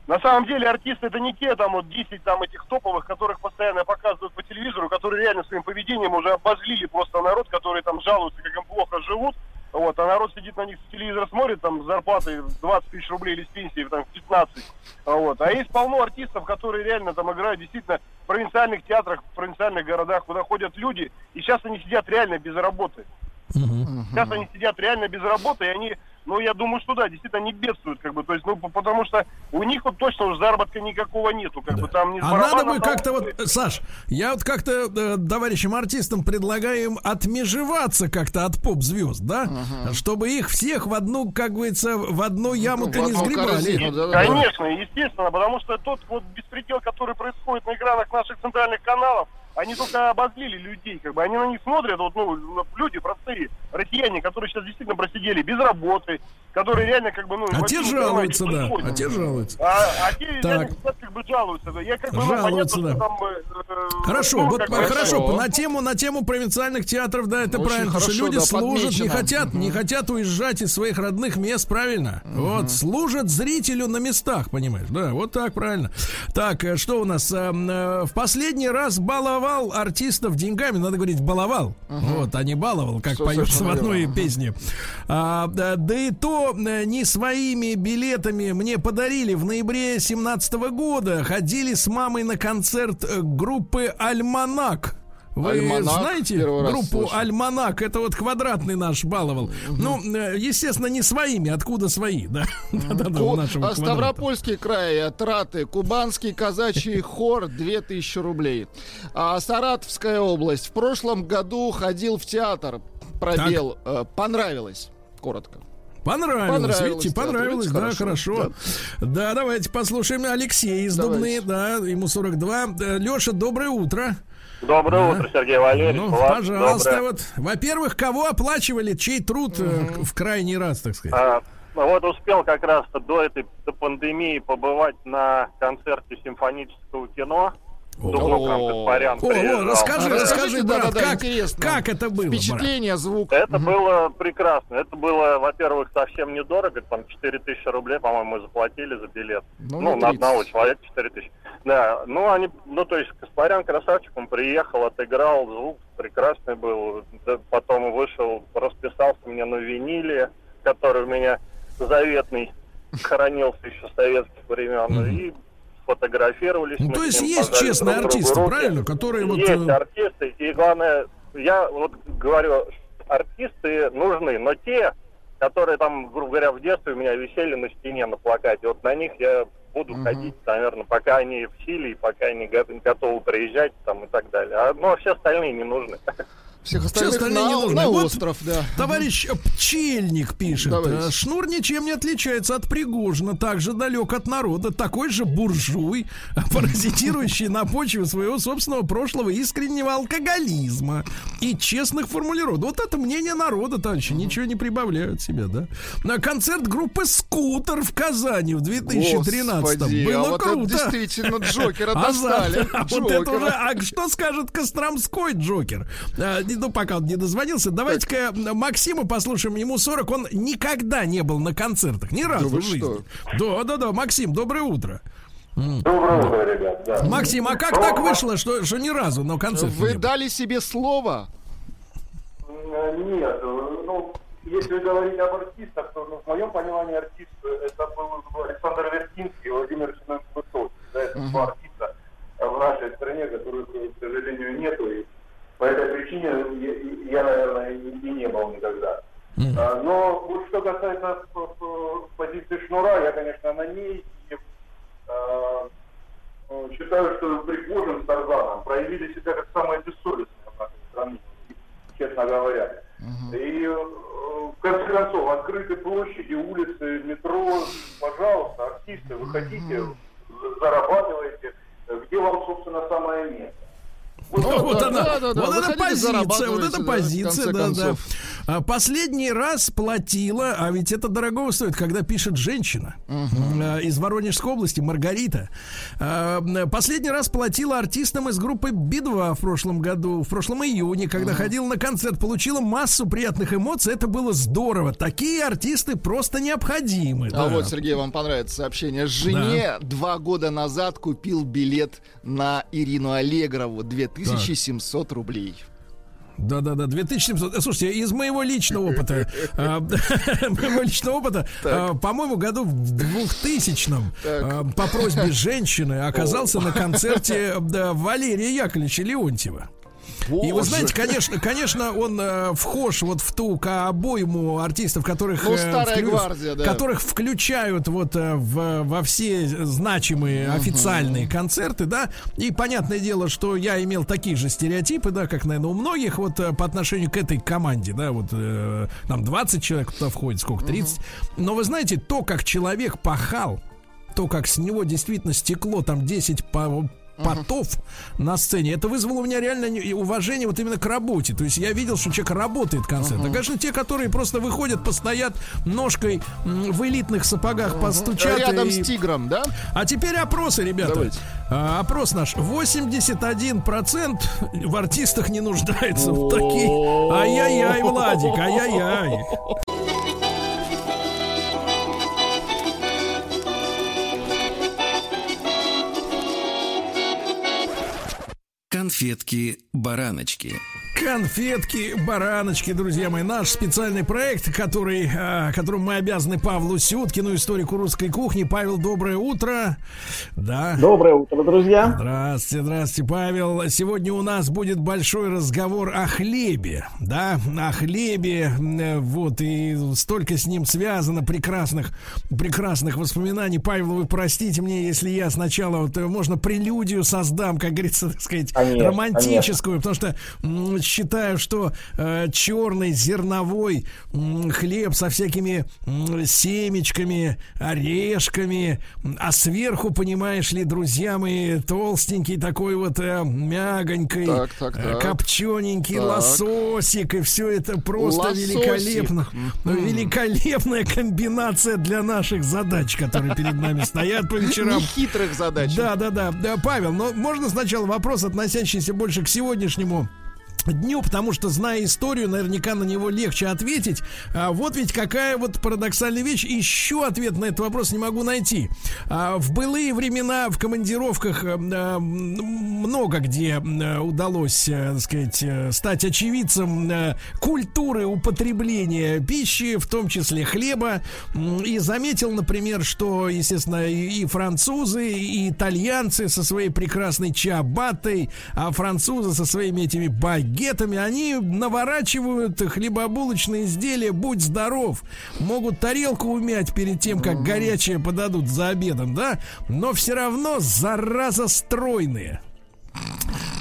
Speaker 11: на самом деле артисты это не те, там, вот 10 там этих топовых, которых постоянно показывают по телевизору, которые реально своим поведением уже обозлили просто народ, которые там жалуются, как им плохо живут. Вот, а народ сидит на них с телевизора смотрит, там, с зарплатой в 20 тысяч рублей или с пенсией, там, в 15. Вот. А есть полно артистов, которые реально там играют действительно в провинциальных театрах, в провинциальных городах, куда ходят люди, и сейчас они сидят реально без работы. Сейчас они сидят реально без работы, и они, ну, я думаю, что да, действительно, они бедствуют, как бы, то есть, ну, потому что у них вот точно уже заработка никакого нету, как бы, там не
Speaker 1: А надо бы как-то вот, Саш, я вот как-то э, товарищам артистам предлагаю им отмежеваться как-то от поп-звезд, да? Чтобы их всех в одну, как говорится, в одну яму-то
Speaker 2: в
Speaker 1: не сгребали.
Speaker 11: Конечно, естественно, потому что тот вот беспредел, который происходит на экранах наших центральных каналов, они только обозлили людей, как бы. Они на них смотрят, вот, ну, люди простые, россияне, которые сейчас действительно просидели без работы, которые реально как бы, ну,
Speaker 1: А те
Speaker 11: не
Speaker 1: жалуются, да. А те жалуются.
Speaker 11: А, а те
Speaker 1: Так.
Speaker 11: реально как бы жалуются. да. Я как бы, ну,
Speaker 1: Жалуются,
Speaker 11: понятно,
Speaker 1: да.
Speaker 11: там, э,
Speaker 1: Хорошо,
Speaker 11: ну,
Speaker 1: вот хорошо,
Speaker 2: хорошо.
Speaker 1: на тему на тему провинциальных театров, да, это
Speaker 2: Очень
Speaker 1: правильно, потому что
Speaker 2: хорошо,
Speaker 1: люди
Speaker 2: да,
Speaker 1: служат, не
Speaker 2: подмечено.
Speaker 1: хотят, не хотят уезжать из своих родных мест, правильно? Вот служат зрителю на местах, понимаешь? Да, вот так правильно. Так, э, что у нас? э, э, В последний раз баловал артистов деньгами, надо говорить баловал, вот, а не баловал, как поется в одной песне. А, да, да и то э, не своими билетами мне подарили в ноябре 17 года. Ходили с мамой на концерт э, группы Альманак. Вы
Speaker 2: «Альманах»
Speaker 1: знаете группу. Альманак? Это вот квадратный наш баловал. Ну, э, естественно, не своими. Откуда свои, да? Да-да-да, у
Speaker 2: Ко-
Speaker 1: нашего
Speaker 2: а. Ставропольский край, траты, Кубанский казачий хор 2000 рублей. А Саратовская область в прошлом году ходил в театр, пробел, понравилось, коротко.
Speaker 1: Понравилось,
Speaker 2: Понравилось,
Speaker 1: видите,
Speaker 2: да,
Speaker 1: понравилось, да, хорошо.
Speaker 2: хорошо,
Speaker 1: Да. давайте послушаем Алексея из. Дубны, да, ему 42. Леша, доброе утро.
Speaker 12: Доброе
Speaker 1: Да.
Speaker 12: утро, Сергей Валерьевич.
Speaker 1: Ну,
Speaker 12: Влад,
Speaker 1: пожалуйста,
Speaker 12: доброе.
Speaker 1: вот, во-первых, кого оплачивали, чей труд э, в крайний раз, так сказать?
Speaker 12: А, ну вот успел как раз до этой до пандемии побывать на концерте симфонического кино. Каспарян
Speaker 1: О, расскажи, расскажи, брат, как,
Speaker 2: интересно.
Speaker 1: как это было?
Speaker 2: Впечатление, звук.
Speaker 12: Это было прекрасно. Это было, во-первых, совсем недорого. Там 4000 рублей, по-моему, мы заплатили за билет.
Speaker 2: Ну,
Speaker 12: Ну, на
Speaker 2: 30.
Speaker 12: одного человека 4000. Да, ну они, ну то есть Каспарян красавчик, он приехал, отыграл, звук прекрасный был. Потом вышел, расписался мне на виниле, который у меня заветный, хранился еще с советских времен. И сфотографировались.
Speaker 1: Ну, то есть есть честные
Speaker 12: друг
Speaker 1: артисты,
Speaker 12: руки.
Speaker 1: правильно, которые вот,
Speaker 12: Есть
Speaker 1: э,
Speaker 12: артисты, и главное, я вот говорю, артисты нужны, но те, которые там, грубо говоря, в детстве у меня висели на стене на плакате, вот на них я буду ходить, наверное, пока они в силе, и пока они го- готовы приезжать там и так далее. А, ну, а все остальные не нужны.
Speaker 2: Всех
Speaker 1: Все
Speaker 2: остальных
Speaker 1: остальные
Speaker 2: на,
Speaker 1: не нужны.
Speaker 2: на
Speaker 1: Вот
Speaker 2: остров, да.
Speaker 1: Товарищ Пчельник пишет.
Speaker 2: Давайте.
Speaker 1: э, Шнур ничем не отличается от Пригожина, также далек от народа, такой же буржуй, паразитирующий на почве своего собственного прошлого искреннего алкоголизма и честных формулировок. Вот это мнение народа, товарищи, ничего не прибавляют себе, да? На концерт группы «Скутер» в Казани в 2013
Speaker 2: Господи,
Speaker 1: было
Speaker 2: а вот это
Speaker 1: круто.
Speaker 2: действительно Джокера
Speaker 1: А
Speaker 2: достали.
Speaker 1: а вот это уже, а что скажет Костромской Джокер? Не- ну, пока он не дозвонился. Давайте-ка Максима послушаем. Ему 40, он никогда не был на концертах. Ни разу
Speaker 2: вы
Speaker 1: в жизни.
Speaker 2: что?
Speaker 1: Да, да, да. Максим, доброе утро.
Speaker 12: Доброе утро, ребят. Да.
Speaker 1: Максим, а как так вышло, что, что ни разу на концерт
Speaker 2: Вы
Speaker 1: не был?
Speaker 2: дали себе слово?
Speaker 11: Нет, ну, если говорить об артистах, то ну, в моем понимании артист э, это был Александр Вертинский и Владимир Семенович Высоцкий. Да, это два артиста в нашей стране, которых, к сожалению, нету. И по этой причине я, я, наверное, и, не был никогда. А, Но вот что касается п- п- позиции Шнура, я, конечно, на ней. И, а, э, считаю, что Пригожин с Тарзаном проявили себя как самые бессовестные в нашей стране, честно говоря. И э, в конце концов, открыты площади, улицы, метро, пожалуйста, артисты, выходите, за- зарабатывайте, где вам, собственно, самое место.
Speaker 1: Ну, вот
Speaker 2: да,
Speaker 1: она,
Speaker 2: да, да,
Speaker 1: вот эта позиция, вот эта позиция, да, да. А, Последний раз платила, а ведь это дорого стоит, когда пишет женщина а, из Воронежской области, Маргарита. А, Последний раз платила артистам из группы Би-2 в прошлом году, в прошлом июне, когда ходила на концерт, получила массу приятных эмоций, это было здорово. Такие артисты просто необходимы.
Speaker 2: А
Speaker 1: да.
Speaker 2: вот, Сергей, вам понравится сообщение. Жене два года назад купил билет на Ирину Аллегрову. 2700 рублей.
Speaker 1: Да, да, да, 2700. Э, Слушайте, из моего личного опыта, э, моего личного опыта, э, по-моему, году в 2000-м э, по просьбе женщины оказался на концерте Валерия Яковлевича Леонтьева. И вы знаете, конечно, конечно, он э, вхож вот в ту обойму артистов, которых,
Speaker 2: Ну,
Speaker 1: э,
Speaker 2: старая гвардия, да.
Speaker 1: которых включают вот э, в, во все значимые официальные концерты, да. И понятное дело, что я имел такие же стереотипы, да, как, наверное, у многих вот э, по отношению к этой команде, да, вот э, там 20 человек туда входит, сколько, 30. Но вы знаете, то, как человек пахал, то, как с него действительно стекло там 10 по потов на сцене. Это вызвало у меня реально уважение вот именно к работе. То есть я видел, что человек работает концерт. А, конечно, те, которые просто выходят, постоят ножкой в элитных сапогах, постучат.
Speaker 2: Рядом
Speaker 1: и-
Speaker 2: с тигром, да?
Speaker 1: А теперь опросы, ребята.
Speaker 2: Давайте.
Speaker 1: А, опрос наш. 81% в артистах не нуждается в таких. Ай-яй-яй, Владик, ай-яй-яй.
Speaker 3: Конфетки-бараночки.
Speaker 1: Конфетки, бараночки, друзья мои. Наш специальный проект, который, а, которым мы обязаны Павлу Сюткину, историку русской кухни. Павел, доброе утро. Да.
Speaker 13: Доброе утро, друзья.
Speaker 1: Здравствуйте, здравствуйте, Павел. Сегодня у нас будет большой разговор о хлебе, да, о хлебе, э, вот, и столько с ним связано прекрасных, прекрасных воспоминаний. Павел, вы простите мне, если я сначала, вот, э, можно прелюдию создам, как говорится, так сказать,
Speaker 13: Конечно,
Speaker 1: романтическую, потому что считаю, что э, черный зерновой м, хлеб со всякими м, семечками, орешками, а сверху, понимаешь ли, друзья мои, толстенький такой вот э, мягонький,
Speaker 2: Так, так,
Speaker 1: э,
Speaker 2: так.
Speaker 1: копчененький
Speaker 2: Так.
Speaker 1: лососик, и все это просто
Speaker 2: Лососик.
Speaker 1: великолепно.
Speaker 2: Мгм.
Speaker 1: Великолепная комбинация для наших задач, которые перед нами стоят по вечерам.
Speaker 2: Нехитрых задач.
Speaker 1: Да, да, да, да, Павел, но можно сначала вопрос, относящийся больше к сегодняшнему дню, потому что, зная историю, наверняка на него легче ответить. А вот ведь какая вот парадоксальная вещь. Еще ответ на этот вопрос не могу найти. А, в былые времена в командировках э, много где э, удалось, так сказать, стать очевидцем культуры употребления пищи, в том числе хлеба. И заметил, например, что, естественно, и французы, и итальянцы со своей прекрасной чабатой, а французы со своими этими багетами, они наворачивают хлебобулочные изделия, будь здоров, могут тарелку умять перед тем, как горячее подадут за обедом, да, но все равно зараза стройные.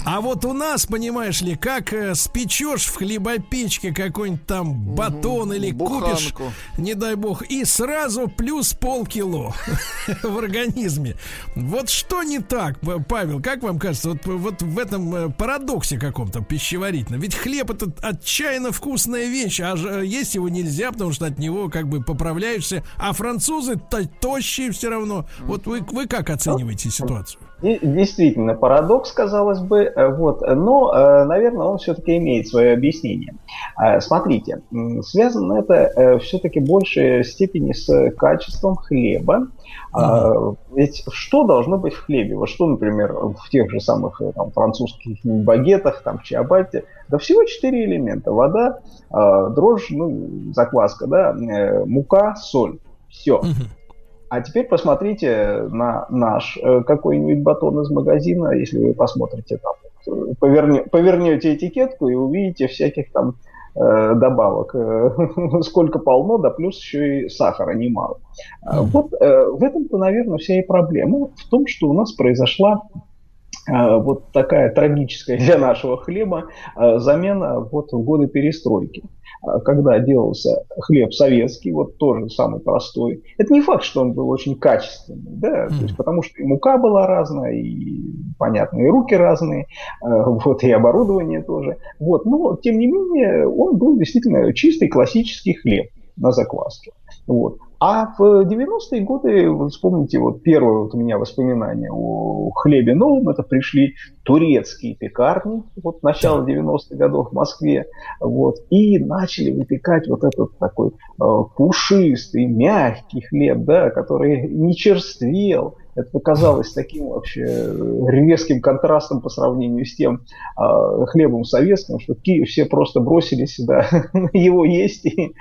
Speaker 1: А вот у нас, понимаешь ли, как э, спечешь в хлебопечке какой-нибудь там батон или купишь,
Speaker 2: буханку.
Speaker 1: не дай бог, и сразу плюс полкило в организме. Вот что не так, Павел, как вам кажется, вот, вот в этом э, парадоксе каком-то пищеварительном? Ведь хлеб это отчаянно вкусная вещь, а же есть его нельзя, потому что от него как бы поправляешься, а французы то- тощие все равно. Вот вы, вы как оцениваете ситуацию?
Speaker 13: Действительно, парадокс, казалось бы, э, вот, но, э, наверное, он все-таки имеет свое объяснение. Э, Смотрите, связано это все-таки в большей степени с качеством хлеба. А, Ведь что должно быть в хлебе? Вот что, например, в тех же самых э, там, французских багетах, там, чиабатте, да всего четыре элемента. Вода, а, дрожжь, ну, закваска, да, э, мука, соль. Все. А теперь посмотрите на наш э, какой-нибудь батон из магазина, если вы посмотрите там, э, поверне- повернете этикетку и увидите всяких там э, добавок, э, сколько полно, да плюс еще и сахара немало. А Вот э, в этом-то, наверное, вся и проблема. В том, что у нас произошла вот такая трагическая для нашего хлеба замена вот в годы перестройки когда делался хлеб советский, вот тоже самый простой. Это не факт, что он был очень качественный, да, то есть, потому что и мука была разная, и, понятно, и руки разные, э, вот, и оборудование тоже. Вот, но, тем не менее, он был действительно чистый классический хлеб на закваске. Вот. А в 90-е годы, вы вспомните, вот первое вот у меня воспоминание о хлебе новом, это пришли турецкие пекарни, вот начало 90-х годов в Москве, вот, и начали выпекать вот этот такой э, пушистый, мягкий хлеб, да, который не черствел, Это казалось таким вообще резким контрастом по сравнению с тем э, хлебом советским, что Киев все просто бросились да, его есть и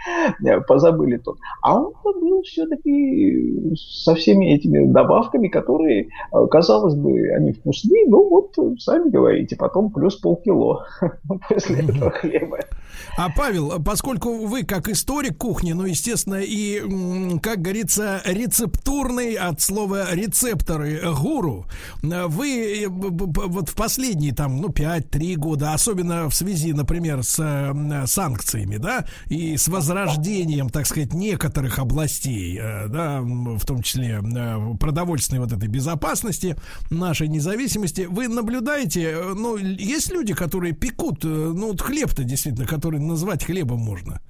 Speaker 13: позабыли тот. А он был все-таки со всеми этими добавками, которые, казалось бы, они вкусны, ну вот, сами говорите, потом плюс полкило после этого хлеба.
Speaker 1: А Павел, поскольку вы как историк кухни, ну, естественно, и, как говорится, рецептурный от слова рецепторы гуру, вы вот в последние там, ну, 5-3 года, особенно в связи, например, с санкциями, да, и с возрождением, так сказать, некоторых областей, э, да, в том числе э, продовольственной вот этой безопасности, нашей независимости, вы наблюдаете, э, ну, есть люди, которые пекут, ну, вот хлеб-то действительно, который назвать хлебом можно?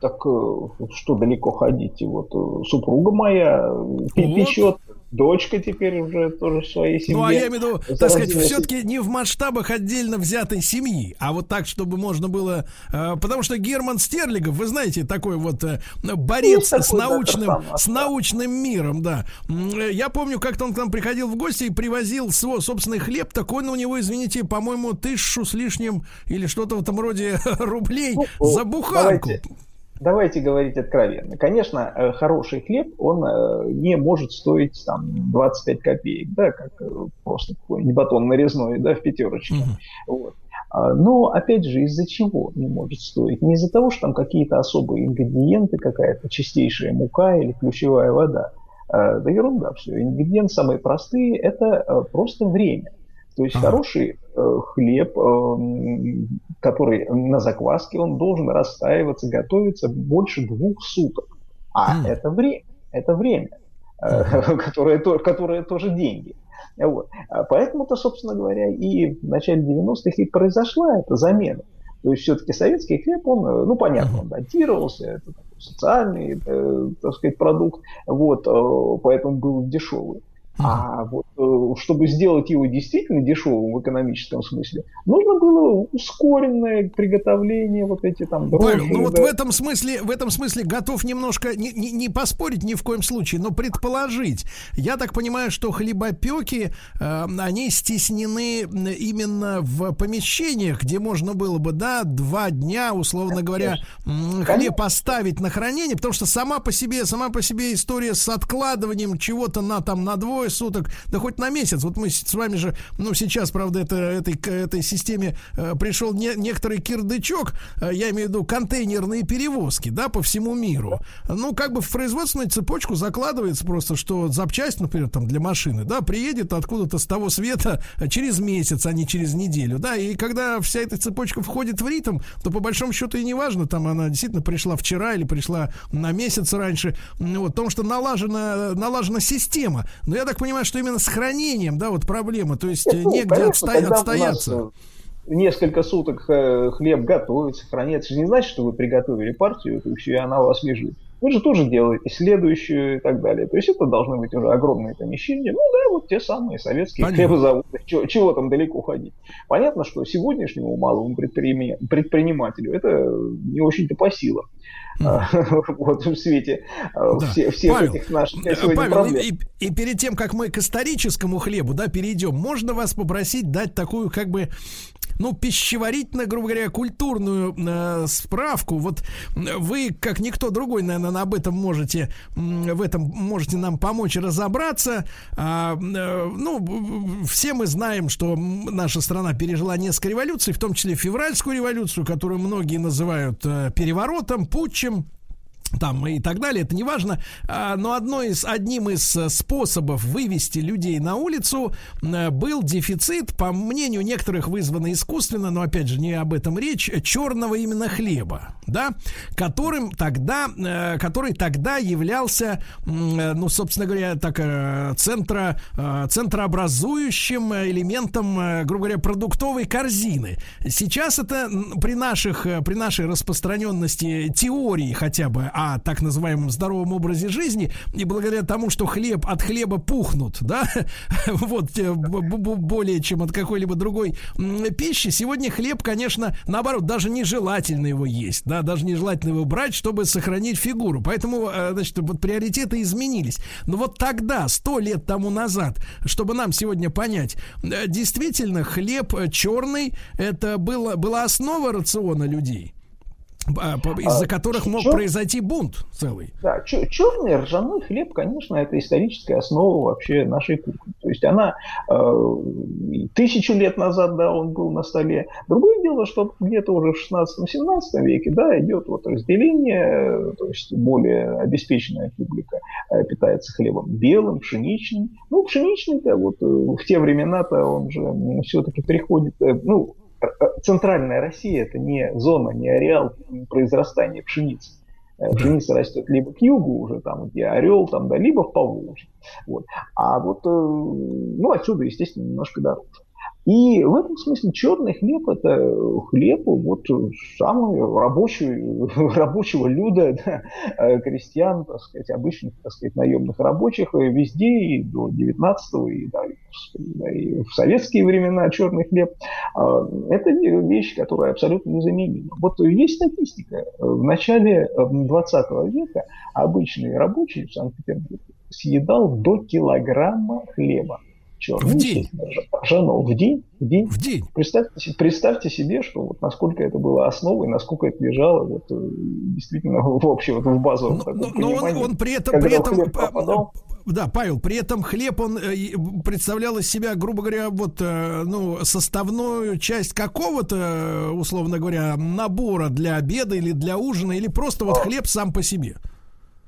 Speaker 13: Так что далеко ходить? Вот супруга моя вот. печет, дочка теперь уже тоже в своей семье.
Speaker 1: Ну, а я имею в виду, так сказать, все-таки не в масштабах отдельно взятой семьи, а вот так, чтобы можно было... Э, потому что Герман Стерлигов, вы знаете, такой вот э, борец ну, с научным, с научным миром, да. Я помню, как-то он к нам приходил в гости и привозил свой собственный хлеб, такой он у него, извините, по-моему, тысячу с лишним или что-то в этом роде рублей ну, за буханку.
Speaker 13: Давайте давайте говорить откровенно. Конечно, э, хороший хлеб, он э, не может стоить там 25 копеек, да, как э, просто какой-нибудь батон нарезной, да, в пятерочке. Mm-hmm. Вот. А, но, опять же, из-за чего не может стоить? Не из-за того, что там какие-то особые ингредиенты, какая-то чистейшая мука или ключевая вода. Да ерунда все. Ингредиенты самые простые – это просто время. То есть ага. хороший э, хлеб, э, который на закваске, он должен расстаиваться, готовиться больше двух суток. А mm. это время, это время, э, которое, то, которое тоже деньги. Вот. А поэтому-то, собственно говоря, и в начале 90-х и произошла эта замена. То есть все-таки советский хлеб, он, э, ну понятно, он датировался, это социальный, э, так сказать, продукт, вот, э, поэтому был дешевый. А вот э, чтобы сделать его действительно дешевым в экономическом смысле, нужно было ускоренное приготовление вот эти там
Speaker 1: дрожжи. Павел, ну да. вот в этом смысле, в этом смысле готов немножко не, не, не поспорить ни в коем случае, но предположить. Я так понимаю, что хлебопеки, э, они стеснены именно в помещениях, где можно было бы, да, два дня, условно говоря, хлеб поставить на хранение, потому что сама по себе, сама по себе история с откладыванием чего-то на там на двое двое суток, да хоть на месяц. Вот мы с вами же, ну, сейчас, правда, это, этой, этой системе э, пришел не, некоторый кирдычок, э, я имею в виду контейнерные перевозки, да, по всему миру. Ну, как бы в производственную цепочку закладывается просто, что запчасть, например, там для машины, да, приедет откуда-то с того света через месяц, а не через неделю, да, и когда вся эта цепочка входит в ритм, то по большому счету и не важно, там она действительно пришла вчера или пришла на месяц раньше, вот, потому что налажена, налажена система. Но я так так понимаю, что именно с хранением, да, вот проблема, то есть ну, негде конечно, отста- отстояться.
Speaker 13: Несколько суток э, хлеб готовится, хранится. Это не значит, что вы приготовили партию, и она у вас лежит. Вы же тоже делаете следующую и так далее. То есть это должны быть уже огромные помещения. Ну да, вот те самые советские Понятно. хлебозаводы. Чего, чего там далеко ходить? Понятно, что сегодняшнему малому предпринимателю это не очень-то по силам. вот в свете да. все, всех Павел, этих наших Павел, проблем.
Speaker 1: И, и, и перед тем, как мы к историческому хлебу да, перейдем, можно вас попросить дать такую как бы ну, пищеварительно, грубо говоря, культурную э, справку. Вот вы, как никто другой, наверное, об этом можете, в этом можете нам помочь разобраться. А, э, ну, все мы знаем, что наша страна пережила несколько революций, в том числе февральскую революцию, которую многие называют э, переворотом, путчем там и так далее, это не важно. А, но одно из, одним из э, способов вывести людей на улицу э, был дефицит, по мнению некоторых вызванный искусственно, но опять же не об этом речь, черного именно хлеба, да, которым тогда, э, который тогда являлся, ну, собственно говоря, так, центра, центрообразующим элементом, грубо говоря, продуктовой корзины. Сейчас это при наших, при нашей распространенности теории хотя бы о так называемом здоровом образе жизни, и благодаря тому, что хлеб от хлеба пухнут, да, вот более чем от какой-либо другой пищи, сегодня хлеб, конечно, наоборот, даже нежелательно его есть, да, даже нежелательно его брать, чтобы сохранить фигуру. Поэтому, э, значит, вот приоритеты изменились. Но вот тогда, сто лет тому назад, чтобы нам сегодня понять, э, действительно, хлеб черный, это было, была основа рациона людей. А, из-за а, которых мог Чер... произойти бунт целый.
Speaker 13: Да, черный ржаной хлеб, конечно, это историческая основа вообще нашей кухни. То есть она э, тысячу лет назад, да, он был на столе. Другое дело, что где-то уже в 16-17 веке, да, идет вот разделение, то есть более обеспеченная публика э, питается хлебом белым, пшеничным. Ну, пшеничный-то вот э, в те времена-то он же все-таки приходит, э, ну, центральная Россия это не зона, не ареал произрастания пшеницы. Э, пшеница растет либо к югу уже, там, где орел, там, да, либо в Поволжье. Вот. А вот, э, ну, отсюда, естественно, немножко дороже. И в этом смысле черный хлеб это хлеб вот самого рабочего, рабочего люда, да, э, крестьян, так сказать, обычных, так сказать, наемных рабочих э, везде и до 19 и, да, и в советские времена черный хлеб. А, это вещь, которая абсолютно незаменима. Вот есть статистика. В начале 20 века обычный рабочий в Санкт-Петербурге съедал до килограмма хлеба черный, в день. Ржаного в день, в день.
Speaker 1: В день.
Speaker 13: Представьте, представьте себе, что вот насколько это было основой, насколько это лежало вот, э, действительно в общем, вот, в базовом
Speaker 1: но, но, но он, он при этом, при этом попадал, да, Павел, при этом хлеб, он э, представлял из себя, грубо говоря, вот, э, ну, составную часть какого-то, условно говоря, набора для обеда или для ужина, или просто вот хлеб сам по себе.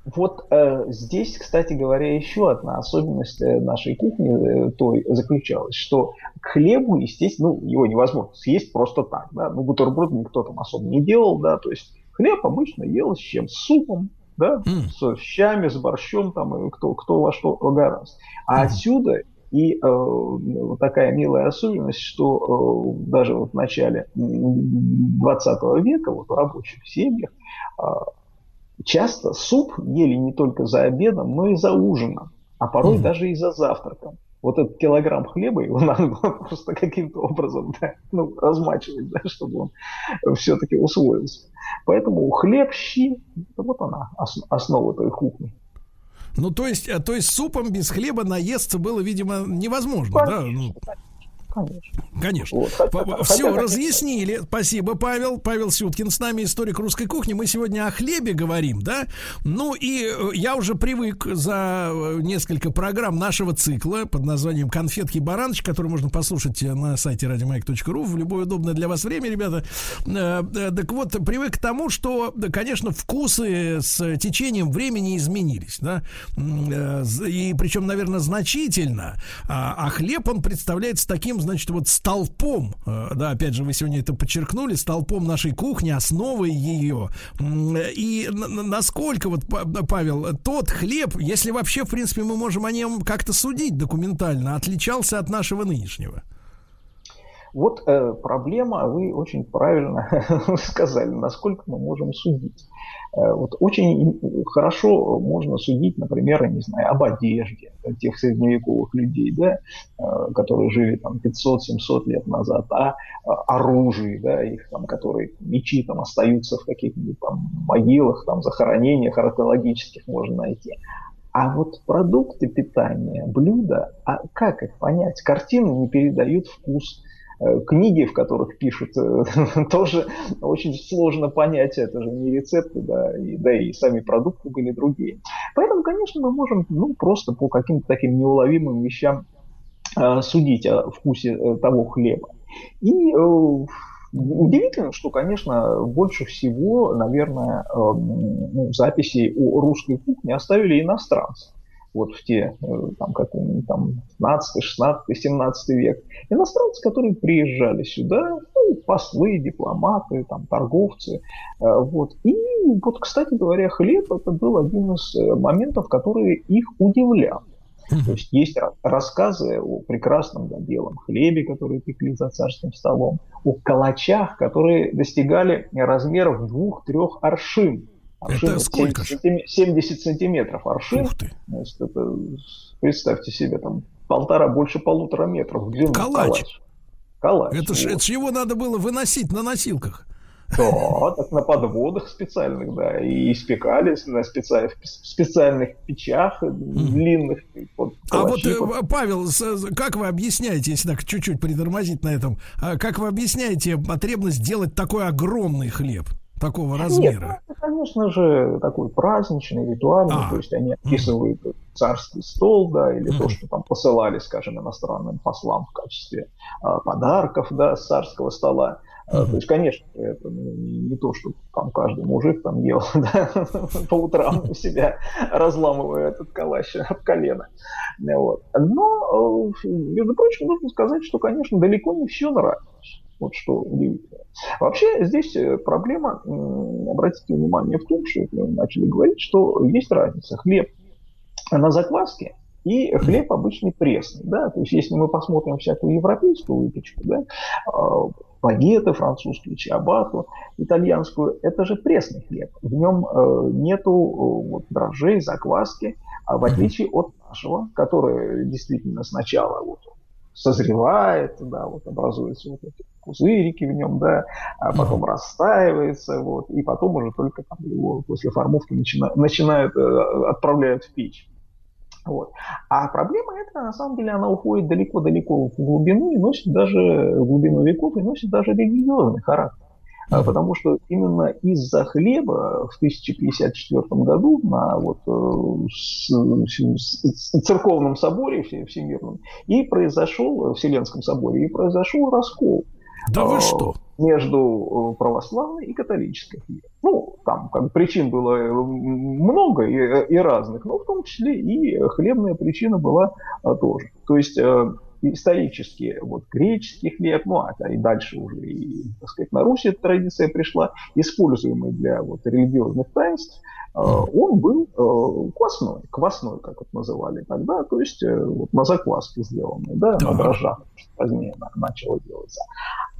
Speaker 13: Вот э, здесь, кстати говоря, еще одна особенность э, нашей кухни э, той заключалась, что к хлебу, естественно, ну, его невозможно съесть просто так, да, ну, бутерброд никто там особо не делал, да, то есть хлеб обычно ел с чем? С супом, да, mm. с щами, с борщом, там, и кто, кто во что гораздо. А mm. отсюда и э, такая милая особенность, что э, даже вот в начале 20 века вот в рабочих семьях э, часто суп ели не только за обедом, но и за ужином, а порой mm. даже и за завтраком. Вот этот килограмм хлеба, его надо было просто каким-то образом да, ну, размачивать, да, чтобы он все-таки усвоился. Поэтому хлеб, щи, вот она, основа той кухни.
Speaker 1: Ну, то есть, э, то есть супом без хлеба наесться было, видимо, невозможно, Конечно, да? Ну... Конечно. Конечно. Вот. Все, разъяснили. Спасибо, Павел. Павел Сюткин с нами, историк русской кухни. Мы сегодня о хлебе говорим, да? Ну и э, я уже привык за э, несколько программ нашего цикла под названием «Конфетки Баранч», который можно послушать на сайте радиомайк.ру в любое удобное для вас время, ребята. Э, так вот, привык к тому, что, конечно, вкусы с течением времени изменились, да? И причем, наверное, значительно. А, а хлеб, он представляется таким значит, вот столпом, э, да, опять же, вы сегодня это подчеркнули, столпом нашей кухни, основой ее. И насколько, вот, Павел, тот хлеб, если вообще, в принципе, мы можем о нем как-то судить документально, отличался от нашего нынешнего?
Speaker 13: Вот э, проблема, вы очень правильно сказали, насколько мы можем судить. Э, вот очень хорошо можно судить, например, не знаю, об одежде тех средневековых людей, да, э, которые жили там 500-700 лет назад, о оружии, да, их там, которые мечи там остаются в каких-нибудь там могилах, там захоронениях археологических можно найти. А вот продукты питания, блюда, а как их понять? Картины не передают вкус, книги, в которых пишут, э, тоже очень сложно понять, это же не рецепты, да, и, да и сами продукты были другие. Поэтому, конечно, мы можем ну, просто по каким-то таким неуловимым вещам э, судить о вкусе э, того хлеба. И э, Удивительно, что, конечно, больше всего, наверное, э, ну, записей о русской кухне оставили иностранцы вот в те, э, там, какой-нибудь там 15, 16, 17 век. Иностранцы, которые приезжали сюда, ну, послы, дипломаты, там, торговцы, э, вот. И вот, кстати говоря, хлеб это был один из э, моментов, который их удивлял. То есть есть рассказы о прекрасном да, белом хлебе, который пекли за царским столом, о калачах, которые достигали размеров двух-трех аршин. Аршин
Speaker 1: Это сколько
Speaker 13: 70, сантиме- 70 сантиметров аршин.
Speaker 1: Ух ты.
Speaker 13: Значит, это, представьте себе, там полтора, больше полутора метров в длину.
Speaker 1: Калач.
Speaker 13: Калач.
Speaker 1: Это ж,
Speaker 13: вот.
Speaker 1: это ж его надо было выносить на носилках.
Speaker 13: Да, так на подводах специальных, да, и испекались на специ- в специальных печах длинных. Вот,
Speaker 1: А вот, э, Павел, как вы объясняете, если так чуть-чуть притормозить на этом, а как вы объясняете потребность делать такой огромный хлеб, такого
Speaker 13: Нет,
Speaker 1: размера?
Speaker 13: ну, это, конечно же, такой праздничный, ритуальный,
Speaker 1: А.
Speaker 13: то есть они описывают царский стол, да, или то, что там посылали, скажем, иностранным послам в качестве а, подарков, да, с царского стола. А, То есть, конечно, это ну, не то, что там каждый мужик там ел да, по утрам у себя, разламывая этот калач от колена. Вот. Но, э, между прочим, нужно сказать, что, конечно, далеко не все нравится. Вот что удивительно. Вообще здесь э, проблема, обратите внимание, в том, что мы начали говорить, что есть разница. Хлеб на закваске и хлеб обычный пресный. Да? То есть если мы посмотрим всякую европейскую выпечку, да, а, багеты французские, чиабату итальянскую, это же пресный хлеб. В нем э, нету э, вот, дрожжей, закваски, а в отличие от нашего, который действительно сначала вот, созревает, да, вот образуются вот эти пузырики в нем, да, а потом растаивается, вот, и потом уже только там его после формовки начина- начинают, э, отправляют в печь. Вот. А проблема эта, на самом деле, она уходит далеко-далеко в глубину и носит даже в глубину веков и носит даже религиозный характер. А, Потому что именно из-за хлеба в 1054 году на вот, э, церковном соборе все- всемирном и произошел, в Вселенском соборе, и произошел раскол
Speaker 1: Да вы
Speaker 13: э,
Speaker 1: что?
Speaker 13: между э, православной и католической верой. Ну, там как причин было э, много и, и разных, но в том числе и хлебная причина была тоже. То есть э, исторически вот греческий хлеб, ну а и дальше уже и, так сказать, на Руси эта традиция пришла, используемый для вот религиозных таинств, э, он был э, квасной, квасной, как это называли тогда, то есть э, вот на закваске сделанный, да, на дрожжах позднее на- начало делаться.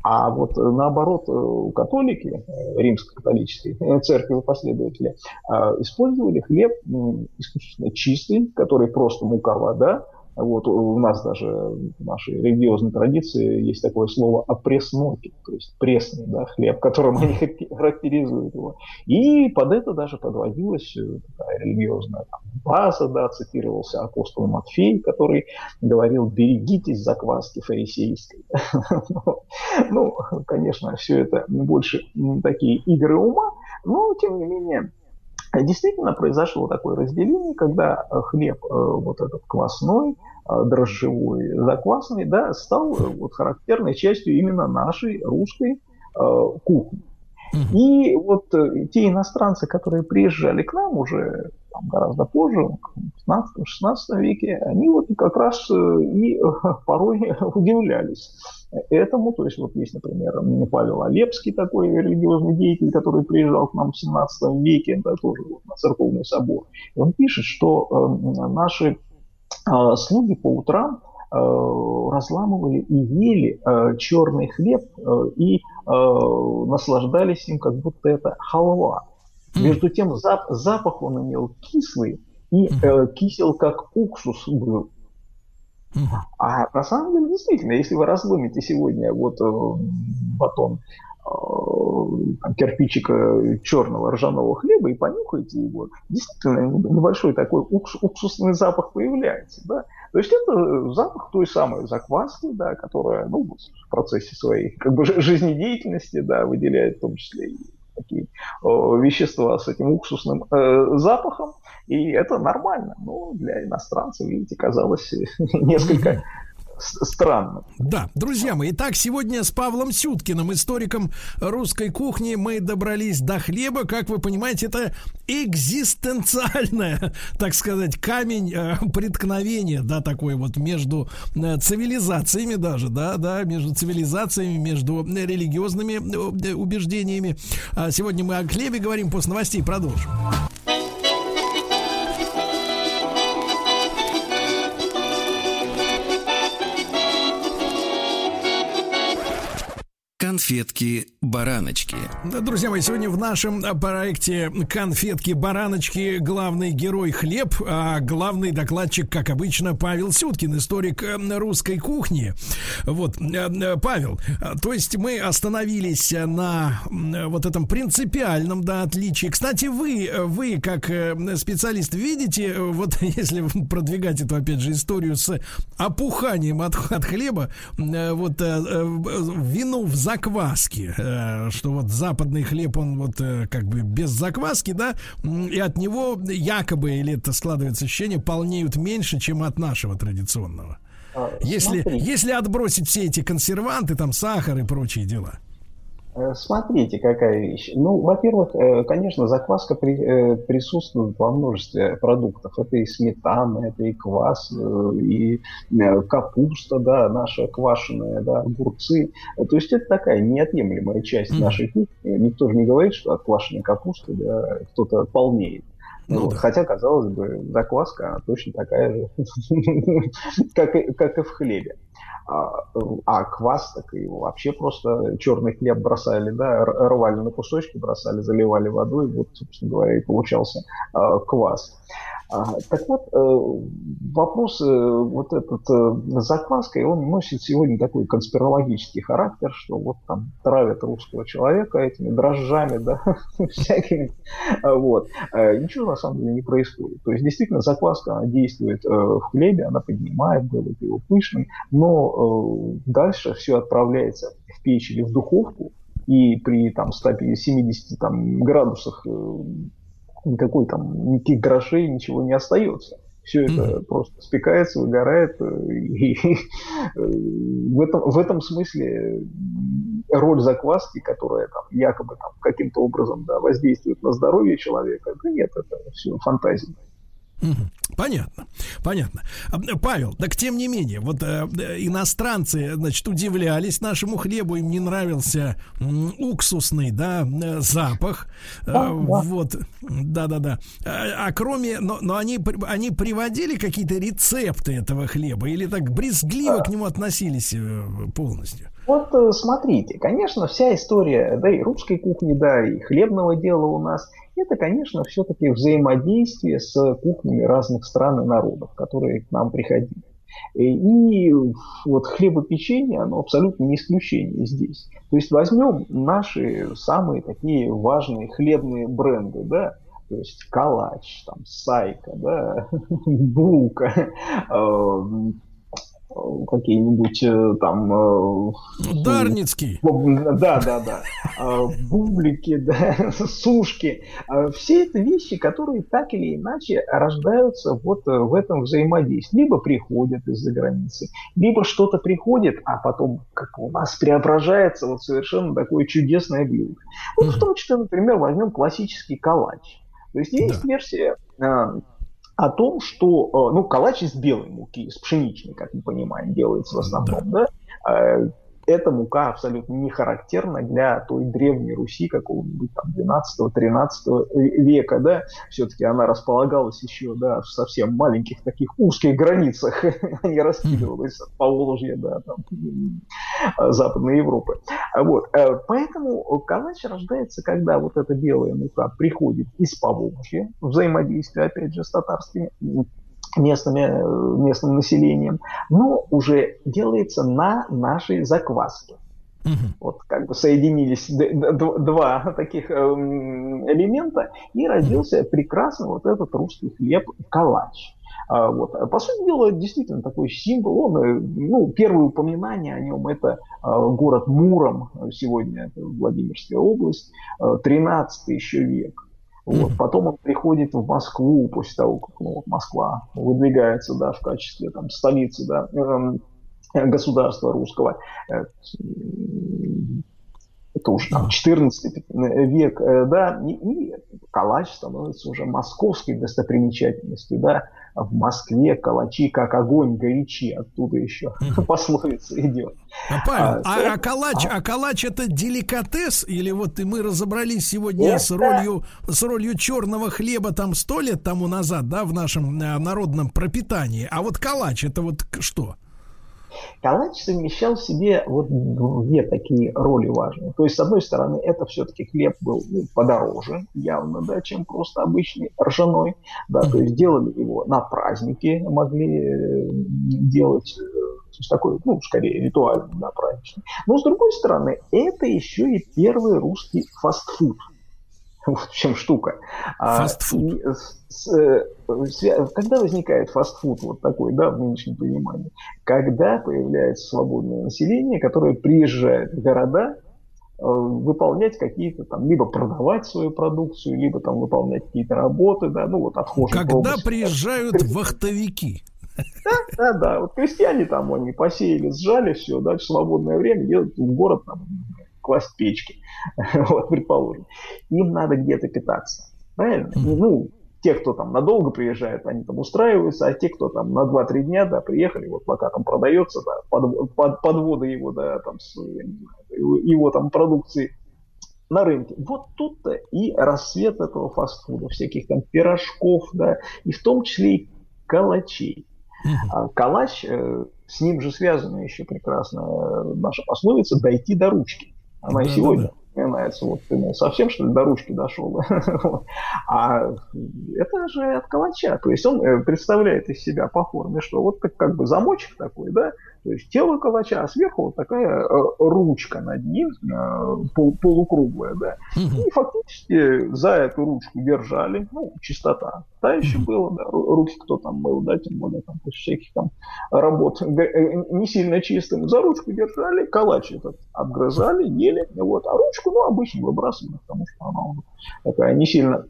Speaker 13: А вот э, наоборот, э, католики, э, римско-католические э, церкви последователи, э, использовали хлеб исключительно чистый, который просто мука, вода. Вот у нас даже в нашей религиозной традиции есть такое слово опресноки, то есть пресный да, хлеб, которым они характеризуют его. И под это даже подводилась э, такая религиозная там, база, да, цитировался апостол Матфей, который говорил, берегитесь закваски фарисейской. Ну, конечно, все это больше такие игры ума, но, тем не менее, Действительно произошло такое разделение, когда э, хлеб э, вот этот квасной, э, дрожжевой, заквасный, да, стал э, вот характерной частью именно нашей русской э, кухни. И вот э, те иностранцы, которые приезжали к нам уже там, гораздо позже, в 15-16 веке, они вот как раз э, и э, порой удивлялись этому. То есть вот есть, например, Павел Олепский, такой религиозный деятель, который приезжал к нам в 17 веке, да, тоже вот на церковный собор. И он пишет, что наши слуги по утрам разламывали и ели э, черный хлеб э, и э, наслаждались им, как будто это халва. Между тем зап- запах он имел кислый и э, кисел как уксус был. А на самом деле, действительно, если вы разломите сегодня вот э, батон э, кирпичика черного ржаного хлеба и понюхаете его, действительно небольшой такой укс- уксусный запах появляется. Да? То есть это запах той самой закваски, да, которая ну, в процессе своей как бы, жи- жизнедеятельности да, выделяет в том числе и такие э, вещества с этим уксусным э, запахом. И это нормально. Но для иностранцев, видите, казалось несколько странно.
Speaker 1: Да, друзья мои, итак, сегодня с Павлом Сюткиным, историком русской кухни, мы добрались до хлеба. Как вы понимаете, это экзистенциальное, так сказать, камень э, преткновения, да, такой вот между э, цивилизациями даже, да, да, между цивилизациями, между религиозными э, убеждениями. А сегодня мы о хлебе говорим, после новостей продолжим.
Speaker 3: go
Speaker 1: Конфетки-бараночки. Друзья мои, сегодня в нашем э, проекте «Конфетки-бараночки» главный герой хлеб, а главный докладчик, как обычно, Павел Сюткин, историк э, русской кухни. Вот, э, э, Павел, э, то есть мы остановились на вот этом принципиальном, да, отличии. Кстати, вы, вы как специалист видите, вот если продвигать эту, опять же, историю с опуханием от, от хлеба, вот вину в закваске, э, что вот западный хлеб, он вот э, как бы без закваски, да, и от него якобы, или это складывается ощущение, полнеют меньше, чем от нашего традиционного. Если,
Speaker 13: смотри.
Speaker 1: если отбросить все эти консерванты, там сахар и прочие дела.
Speaker 13: Э, Смотрите, какая вещь. Ну, во-первых, э, конечно, закваска при- э, присутствует во множестве продуктов. Это и сметана, это и квас, и капуста, да, наша квашеная, да, огурцы. То есть это такая неотъемлемая часть нашей кухни. Никто же не говорит, что от квашеной капусты да, кто-то полнеет.
Speaker 1: Ну
Speaker 13: Вот. Хотя, казалось бы, закваска она точно такая же, как и, как и в хлебе. А, а квас, так и вообще просто черный хлеб бросали, да, рвали на кусочки, бросали, заливали водой, вот, собственно говоря, и получался а, квас. А, так вот, э, вопрос э, вот этот э, с закваской, он носит сегодня такой конспирологический характер, что вот там травят русского человека этими дрожжами, да, всякими, А, вот. Ничего на самом деле не происходит. То есть действительно закваска она действует в хлебе, она поднимает, делает его пышным, но дальше все отправляется в печь или в духовку, и при там 170 там, градусах никакой там никаких грошей, ничего не остается. Все это просто спекается, выгорает. э, И э, в этом, в этом смысле роль закваски, которая там якобы там каким-то образом да, воздействует на здоровье человека, да нет, это все фантазия.
Speaker 1: Понятно, понятно. Павел, так тем не менее, вот э, э, иностранцы, значит, удивлялись нашему хлебу, им не нравился м, уксусный, да, э, запах, Э,
Speaker 13: Да,
Speaker 1: вот, да-да-да. А, а кроме, но, но они, они приводили какие-то рецепты этого хлеба или так брезгливо к нему относились э, полностью?
Speaker 13: Вот смотрите, конечно, вся история, да и русской кухни, да, и хлебного дела у нас, это, конечно, все-таки взаимодействие с кухнями разных стран и народов, которые к нам приходили. И и вот хлебопечение, оно абсолютно не исключение здесь. То есть возьмем наши самые такие важные хлебные бренды, да, то есть калач, там, сайка, да, булка, э, какие-нибудь э, там... э,
Speaker 1: Дарницкий.
Speaker 13: Да, да, да. Э, Бублики, да, сушки. Все это вещи, которые так или иначе рождаются вот в этом взаимодействии. Либо приходят из-за границы, либо что-то приходит, а потом как у нас преображается вот совершенно такое чудесное блюдо. Вот в том числе, например, возьмем классический калач. То есть есть версия э, о том, что, э, ну, калач из белой муки, из пшеничной, как мы понимаем, делается в основном, да, Э, эта мука абсолютно не характерна для той древней Руси какого-нибудь там 12-13 века, да, все-таки она располагалась еще, да, в совсем маленьких таких узких границах, не раскидывалась от Поволжья, да, там, м, Западной Европы. А Вот, э, поэтому калач рождается, когда вот эта белая мука приходит из Поволжья, взаимодействие, опять же, с татарскими местными, э, местным населением, но уже делается на нашей закваске. Вот как бы соединились два таких эм, элемента, и родился прекрасно вот этот русский хлеб калач. А, Вот. По сути дела, действительно такой символ. Он, э, ну, первое упоминание о нем это а, город Муром, э, сегодня это Владимирская область, э, 13 еще век. Вот. Потом он приходит в Москву после того, как ну, вот Москва выдвигается да, в качестве там, столицы да, эм, государства русского. Э, Это уже там 14 век, э, да, и, и калач становится уже московской достопримечательностью, да, в Москве калачи как огонь горячи, оттуда еще пословица идет.
Speaker 1: А, Павел,
Speaker 13: А,
Speaker 1: а, а калач, а калач это деликатес или вот и мы разобрались сегодня
Speaker 13: Это-
Speaker 1: с ролью с ролью черного хлеба там сто лет тому назад, да, в нашем э, народном пропитании. А вот калач это вот что?
Speaker 13: Калач совмещал в себе вот две такие роли важные. То есть, с одной стороны, это все-таки хлеб был ну, подороже, явно, да, чем просто обычный ржаной. Да, то есть делали его на праздники, могли э, делать э, то есть такой, ну, скорее, ритуальный, да, праздничный. Но, с другой стороны, это еще и первый русский фастфуд. Вот в чем штука. А, фастфуд. Э, когда возникает фастфуд вот такой, да, в нынешнем понимании? Когда появляется свободное население, которое приезжает в города, э, выполнять какие-то там, либо продавать свою продукцию, либо там выполнять какие-то работы, да, ну вот отхожие
Speaker 1: Когда промысел. приезжают вахтовики.
Speaker 13: Да, да, да. Вот крестьяне там, они посеяли, сжали все, дальше свободное время едут в город там класть печки, вот, предположим. Им надо где-то питаться, правильно? Ну, те, кто там надолго приезжает, они там устраиваются, а те, кто там на 2-3 дня, да, приехали, вот пока там продается, да, под, под, подводы его, да, там, с, его там продукции на рынке. Вот тут-то и рассвет этого фастфуда, всяких там пирожков, да, и в том числе и калачей. А калач, э, с ним же связана еще прекрасно э, наша пословица «дойти до ручки». Она да, и сегодня да, да вспоминается, вот ты ну, совсем что ли до ручки дошел. а это же от калача. То есть он э, представляет из себя по форме, что вот как, как бы замочек такой, да, то есть тело калача, а сверху вот такая э, ручка над ним, э, пол, полукруглая, да. И фактически за эту ручку держали, ну, чистота. Та еще было, да, руки кто там мыл, да, тем более там после всяких там работ не сильно чистым. За ручку держали, калач этот отгрызали, ели, вот, а ручку, ну, обычно выбрасывали, потому что она такая не сильно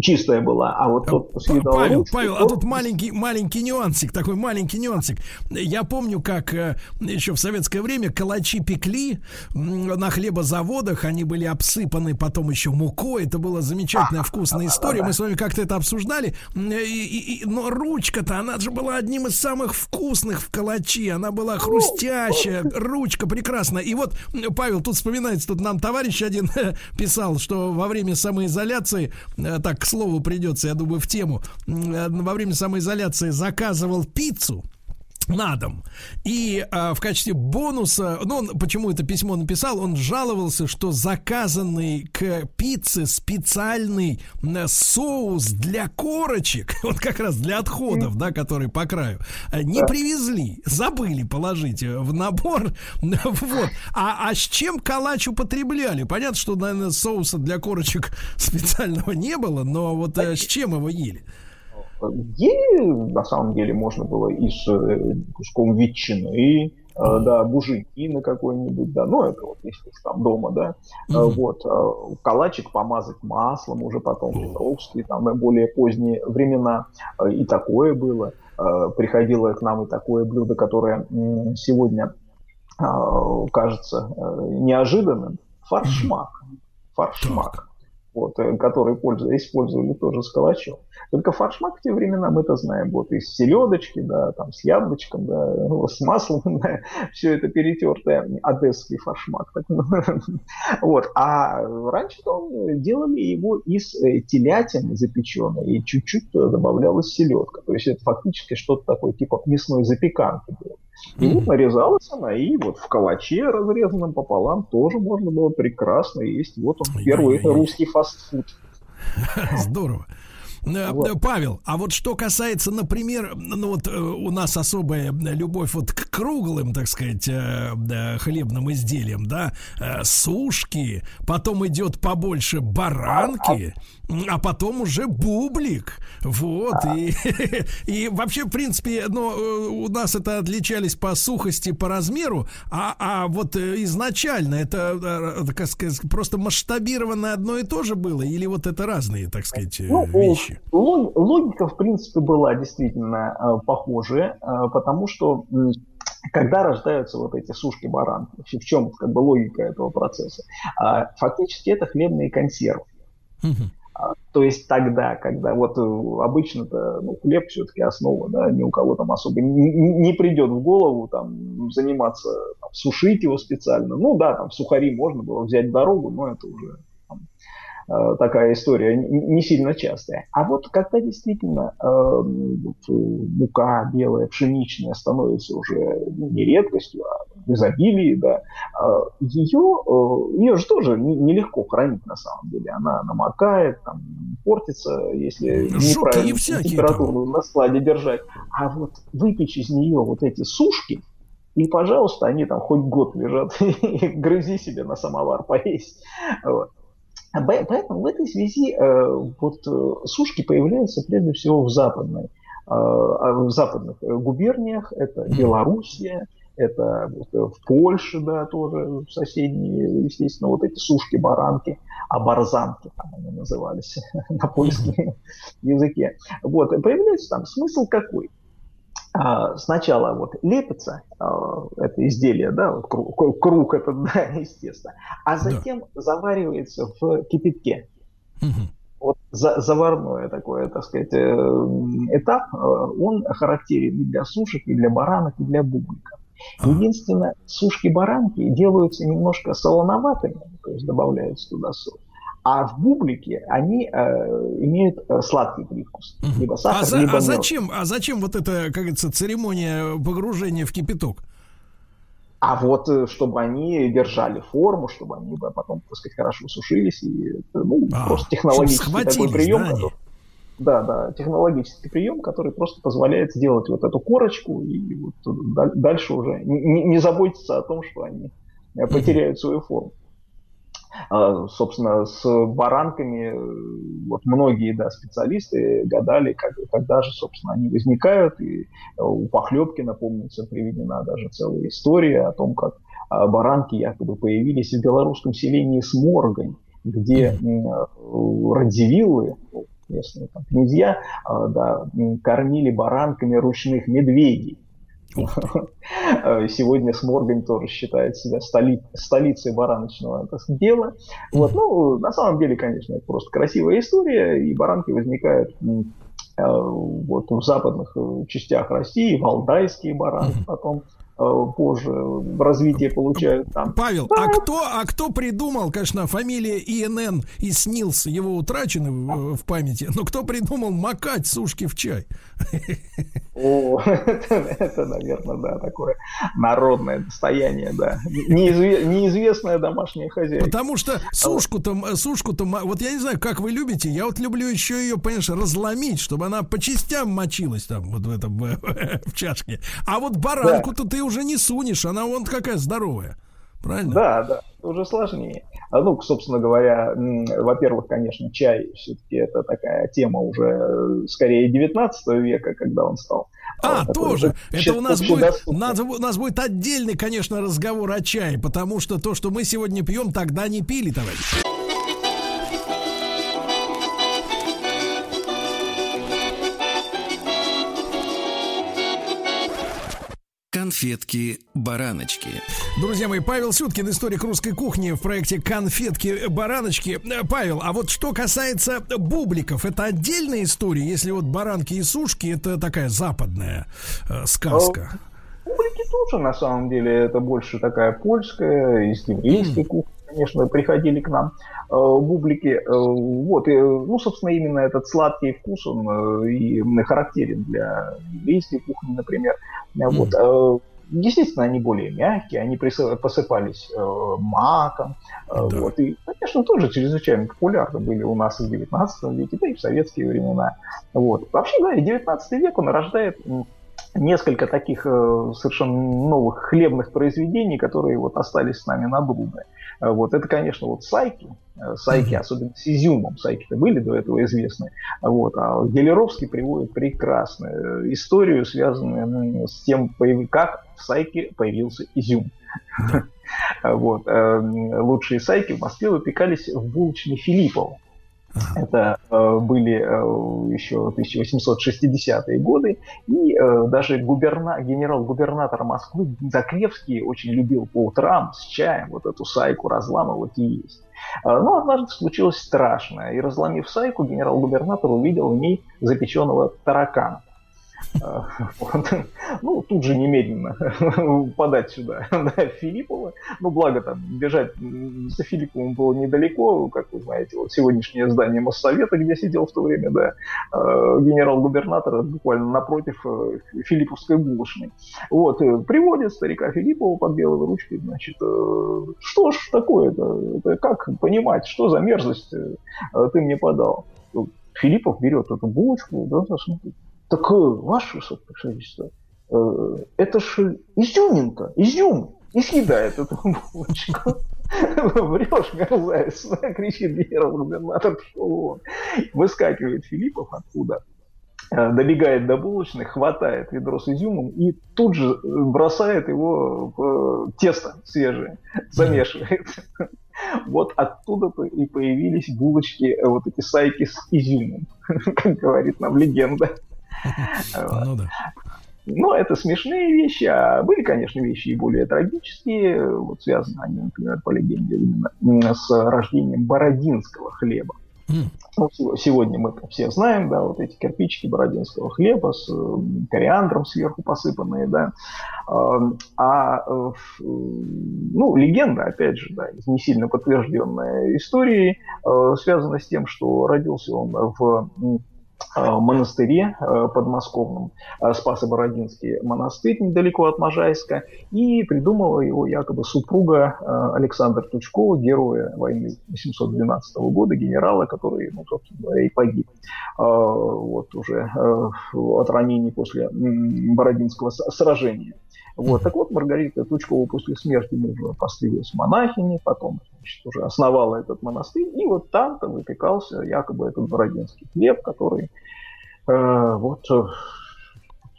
Speaker 13: чистая была, а вот тот
Speaker 1: съедал Павел, ручку, Павел, а тут маленький, маленький нюансик, такой маленький нюансик. Я помню, как э, еще в советское время калачи пекли на хлебозаводах, они были обсыпаны потом еще мукой, это была замечательная вкусная история, мы с вами как-то это обсуждали, и, и, и, но ручка-то, она же была одним из самых вкусных в калачи, она была хрустящая, ручка прекрасная. И вот, Павел, тут вспоминается, тут нам товарищ один писал, что во время самоизоляции э, так к слову придется, я думаю, в тему, э, во время самоизоляции заказывал пиццу, на дом. И а, в качестве бонуса, ну, он почему это письмо написал, он жаловался, что заказанный к пицце специальный соус для корочек, вот как раз для отходов, да, которые по краю, э, не привезли, забыли положить в набор. Вот. А, а с чем калач употребляли? Понятно, что, наверное, соуса для корочек специального не было, но вот а с чем его ели?
Speaker 13: Ели, на самом деле, можно было и с э, куском ветчины, э, да, буженины какой-нибудь, да, ну, это вот если там дома, да, mm-hmm. вот, калачик помазать маслом уже потом, Петровский, там, более поздние времена, и такое было, приходило к нам и такое блюдо, которое сегодня кажется неожиданным, фаршмак, фаршмак вот, э, которые пользовались, использовали тоже с. Только фаршмак в те времена мы это знаем, вот из селедочки, да, там с яблочком, да, ну, с маслом, да, все это перетертое, одесский фаршмак. Так, ну, вот. А раньше делали его из э, телятины запеченной, и чуть-чуть добавлялась селедка. То есть это фактически что-то такое, типа мясной запеканки было. И вот нарезалась она, и вот в калаче, разрезанном пополам, тоже можно было прекрасно есть. Вот он, первый русский фастфуд.
Speaker 1: Здорово. Э, вот. Павел, а вот что касается, например, ну вот э, у нас особая любовь вот к круглым, так сказать, э, хлебным изделиям, да, сушки, потом идет побольше баранки, а потом уже бублик. Вот. И, и вообще, в принципе, ну, у нас это отличались по сухости, по размеру, а, а вот изначально это, так сказать, просто масштабированное одно и то же было, или вот это разные, так сказать, ну, вещи?
Speaker 13: Логика, в принципе, была действительно э, похожая, э, потому что когда рождаются вот эти сушки-баранки, в чем как бы логика этого процесса? А, фактически это хлебные консервы. А, то есть тогда, когда вот э, обычно-то ну, хлеб все-таки основа, да, ни у кого там особо не, не придет в голову там заниматься, там, сушить его специально. Ну да, там сухари можно было взять дорогу, но это уже такая история не сильно частая. А вот когда действительно э, мука белая, пшеничная становится уже не редкостью, а в изобилии, да, ее, ее же тоже нелегко хранить на самом деле. Она намокает, там, портится, если неправильно температуру там. на складе держать. А вот выпечь из нее вот эти сушки, и, пожалуйста, они там хоть год лежат, и грызи себе на самовар поесть. Вот. Поэтому в этой связи э, вот э, сушки появляются прежде всего в западной, э, а в западных губерниях. Это Белоруссия, это в Польше, да, тоже соседние, естественно, вот эти сушки-баранки, а барзанки там они назывались на польском языке. Вот, появляется там смысл какой? А, сначала вот лепится а, это изделие, да, вот круг, круг этот, да, естественно, а затем да. заваривается в кипятке. Угу. Вот за, заварное такое, так сказать, э, этап, э, он характерен и для сушек, и для баранок, и для бубликов. Единственное, сушки-баранки делаются немножко солоноватыми, то есть добавляется туда соль. А в бублике они э, имеют э, сладкий привкус. Либо сахар,
Speaker 1: а, за,
Speaker 13: либо
Speaker 1: а зачем, а зачем вот эта, как говорится, церемония погружения в кипяток?
Speaker 13: А вот э, чтобы они держали форму, чтобы они потом, так сказать, хорошо сушились. И, ну, а, просто технологический такой прием. Да, который, да, да, технологический прием, который просто позволяет сделать вот эту корочку и вот дальше уже не, не заботиться о том, что они э, потеряют свою форму. А, собственно, с баранками э, вот многие да, специалисты гадали, как, когда же, собственно, они возникают. И э, у Похлебки, напомнится, приведена даже целая история о том, как а, баранки якобы появились в белорусском селении Сморгань, где радзивиллы, местные там, князья, а, да, кормили баранками ручных медведей. Сегодня Сморгань тоже считает себя столи, столицей бараночного дела. Вот, ну, на самом деле, конечно, это просто красивая история, и баранки возникают э, вот в западных э, частях России, валдайские баранки, потом. Э, позже развитие получают там.
Speaker 1: Павел, да. а кто, а кто придумал, конечно, фамилия ИНН и снился, его утрачены в, в памяти, но кто придумал макать сушки в чай?
Speaker 13: О, это, это, наверное, да, такое народное достояние, да. Неизве, неизвестное домашнее хозяйство.
Speaker 1: Потому что сушку-то, сушку-то, вот я не знаю, как вы любите, я вот люблю еще ее, понимаешь, разломить, чтобы она по частям мочилась там, вот в этом, в чашке. А вот баранку-то да. ты уже не сунешь, она вон какая здоровая. Правильно?
Speaker 13: Да, да, уже сложнее. А, ну, собственно говоря, во-первых, конечно, чай все-таки это такая тема уже э, скорее 19 века, когда он стал.
Speaker 1: А, вот, тоже. Это у нас будет, нас, у нас будет отдельный, конечно, разговор о чае, потому что то, что мы сегодня пьем, тогда не пили, товарищи.
Speaker 3: Конфетки-бараночки.
Speaker 1: Друзья мои, Павел Сюткин, историк русской кухни в проекте Конфетки-бараночки. Павел, а вот что касается бубликов, это отдельная история, если вот баранки и сушки, это такая западная э, сказка.
Speaker 13: Бублики тоже, на самом деле, это больше такая польская, из еврейской mm. кухни конечно, приходили к нам э, бублики. Э, вот, и, ну, собственно, именно этот сладкий вкус, он э, и характерен для еврейской кухни, например. Mm. Вот, э, Естественно, они более мягкие, они посыпались э, маком. Э, да. вот, и, конечно, тоже чрезвычайно популярны были у нас и в 19 веке, да и в советские времена. Вот. Вообще, да, и 19 век он рождает несколько таких э, совершенно новых хлебных произведений, которые вот остались с нами на надолго. Э, вот это, конечно, вот сайки, э, сайки, особенно с изюмом, сайки-то были до этого известны. Вот, а Гелеровский приводит прекрасную историю, связанную ну, с тем, как в сайке появился изюм. Вот. Лучшие сайки в Москве выпекались в булочне Филиппова. Это э, были э, еще 1860-е годы, и э, даже губерна... генерал-губернатор Москвы Закревский очень любил по утрам с чаем вот эту сайку разламывать и есть. Э, но однажды случилось страшное, и разломив сайку, генерал-губернатор увидел в ней запеченного таракана. Ну, тут же немедленно подать сюда да, Филиппова. Ну, благо там бежать за Филипповым было недалеко, как вы знаете, вот сегодняшнее здание Моссовета, где сидел в то время, да, а, генерал-губернатор, буквально напротив э, Филипповской булочной. Вот, э, приводит старика Филиппова под белой ручкой, значит, э, что ж такое-то, как понимать, что за мерзость ты мне подал? Филиппов берет эту булочку, да, смотрит, так, э, ваше высокопревосходительство, э, это же изюминка, изюм. И съедает эту булочку. Врешь, мерзавец, кричит генерал-губернатор, он. Выскакивает Филиппов оттуда, э, добегает до булочной, хватает ведро с изюмом и тут же бросает его в тесто свежее, замешивает. Вот оттуда-то и появились булочки, вот эти сайки с изюмом, как говорит нам легенда. Ну да. Но это смешные вещи, а были, конечно, вещи и более трагические. Вот связаны они, например, по легенде именно с рождением бородинского хлеба. Ну, сегодня мы все знаем, да, вот эти кирпичики бородинского хлеба с кориандром сверху посыпанные, да. А, э, ну, легенда, опять же, да, не сильно подтвержденная историей, э, связана с тем, что родился он в Э, монастыре э, подмосковном, э, Спасо-Бородинский монастырь недалеко от Можайска, и придумала его якобы супруга Александра Тучкова, героя войны 812 года, генерала, который, ну, и погиб. Вот уже от ранений после Бородинского сражения. Вот. Так вот, Маргарита Тучкова после смерти мужа пострелилась монахиней, потом значит, уже основала этот монастырь, и вот там-то выпекался якобы этот бородинский хлеб, который э, вот э,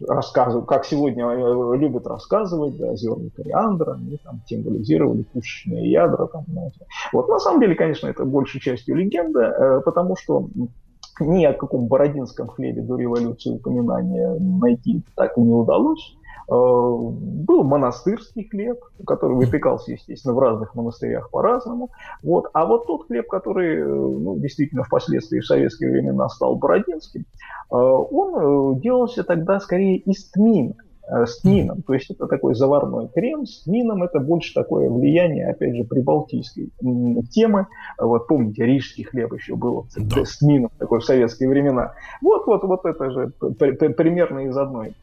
Speaker 13: рассказывают, как сегодня э, любят рассказывать, да, зерна кориандра, они там символизировали пушечные ядра. Там, знаете. Вот на самом деле, конечно, это большей частью легенда, э, потому что ни о каком бородинском хлебе до революции упоминания найти так и не удалось. Э, был монастырский хлеб, который выпекался, естественно, в разных монастырях по-разному. Вот. А вот тот хлеб, который э, ну, действительно впоследствии в советские времена стал бородинским, э, он делался тогда скорее из тмина с тмином. То есть это такой заварной крем с тмином. Это больше такое влияние, опять же, прибалтийской темы. Вот помните, рижский хлеб еще был да. с тмином такой в советские времена. Вот, вот, вот это же примерно из одной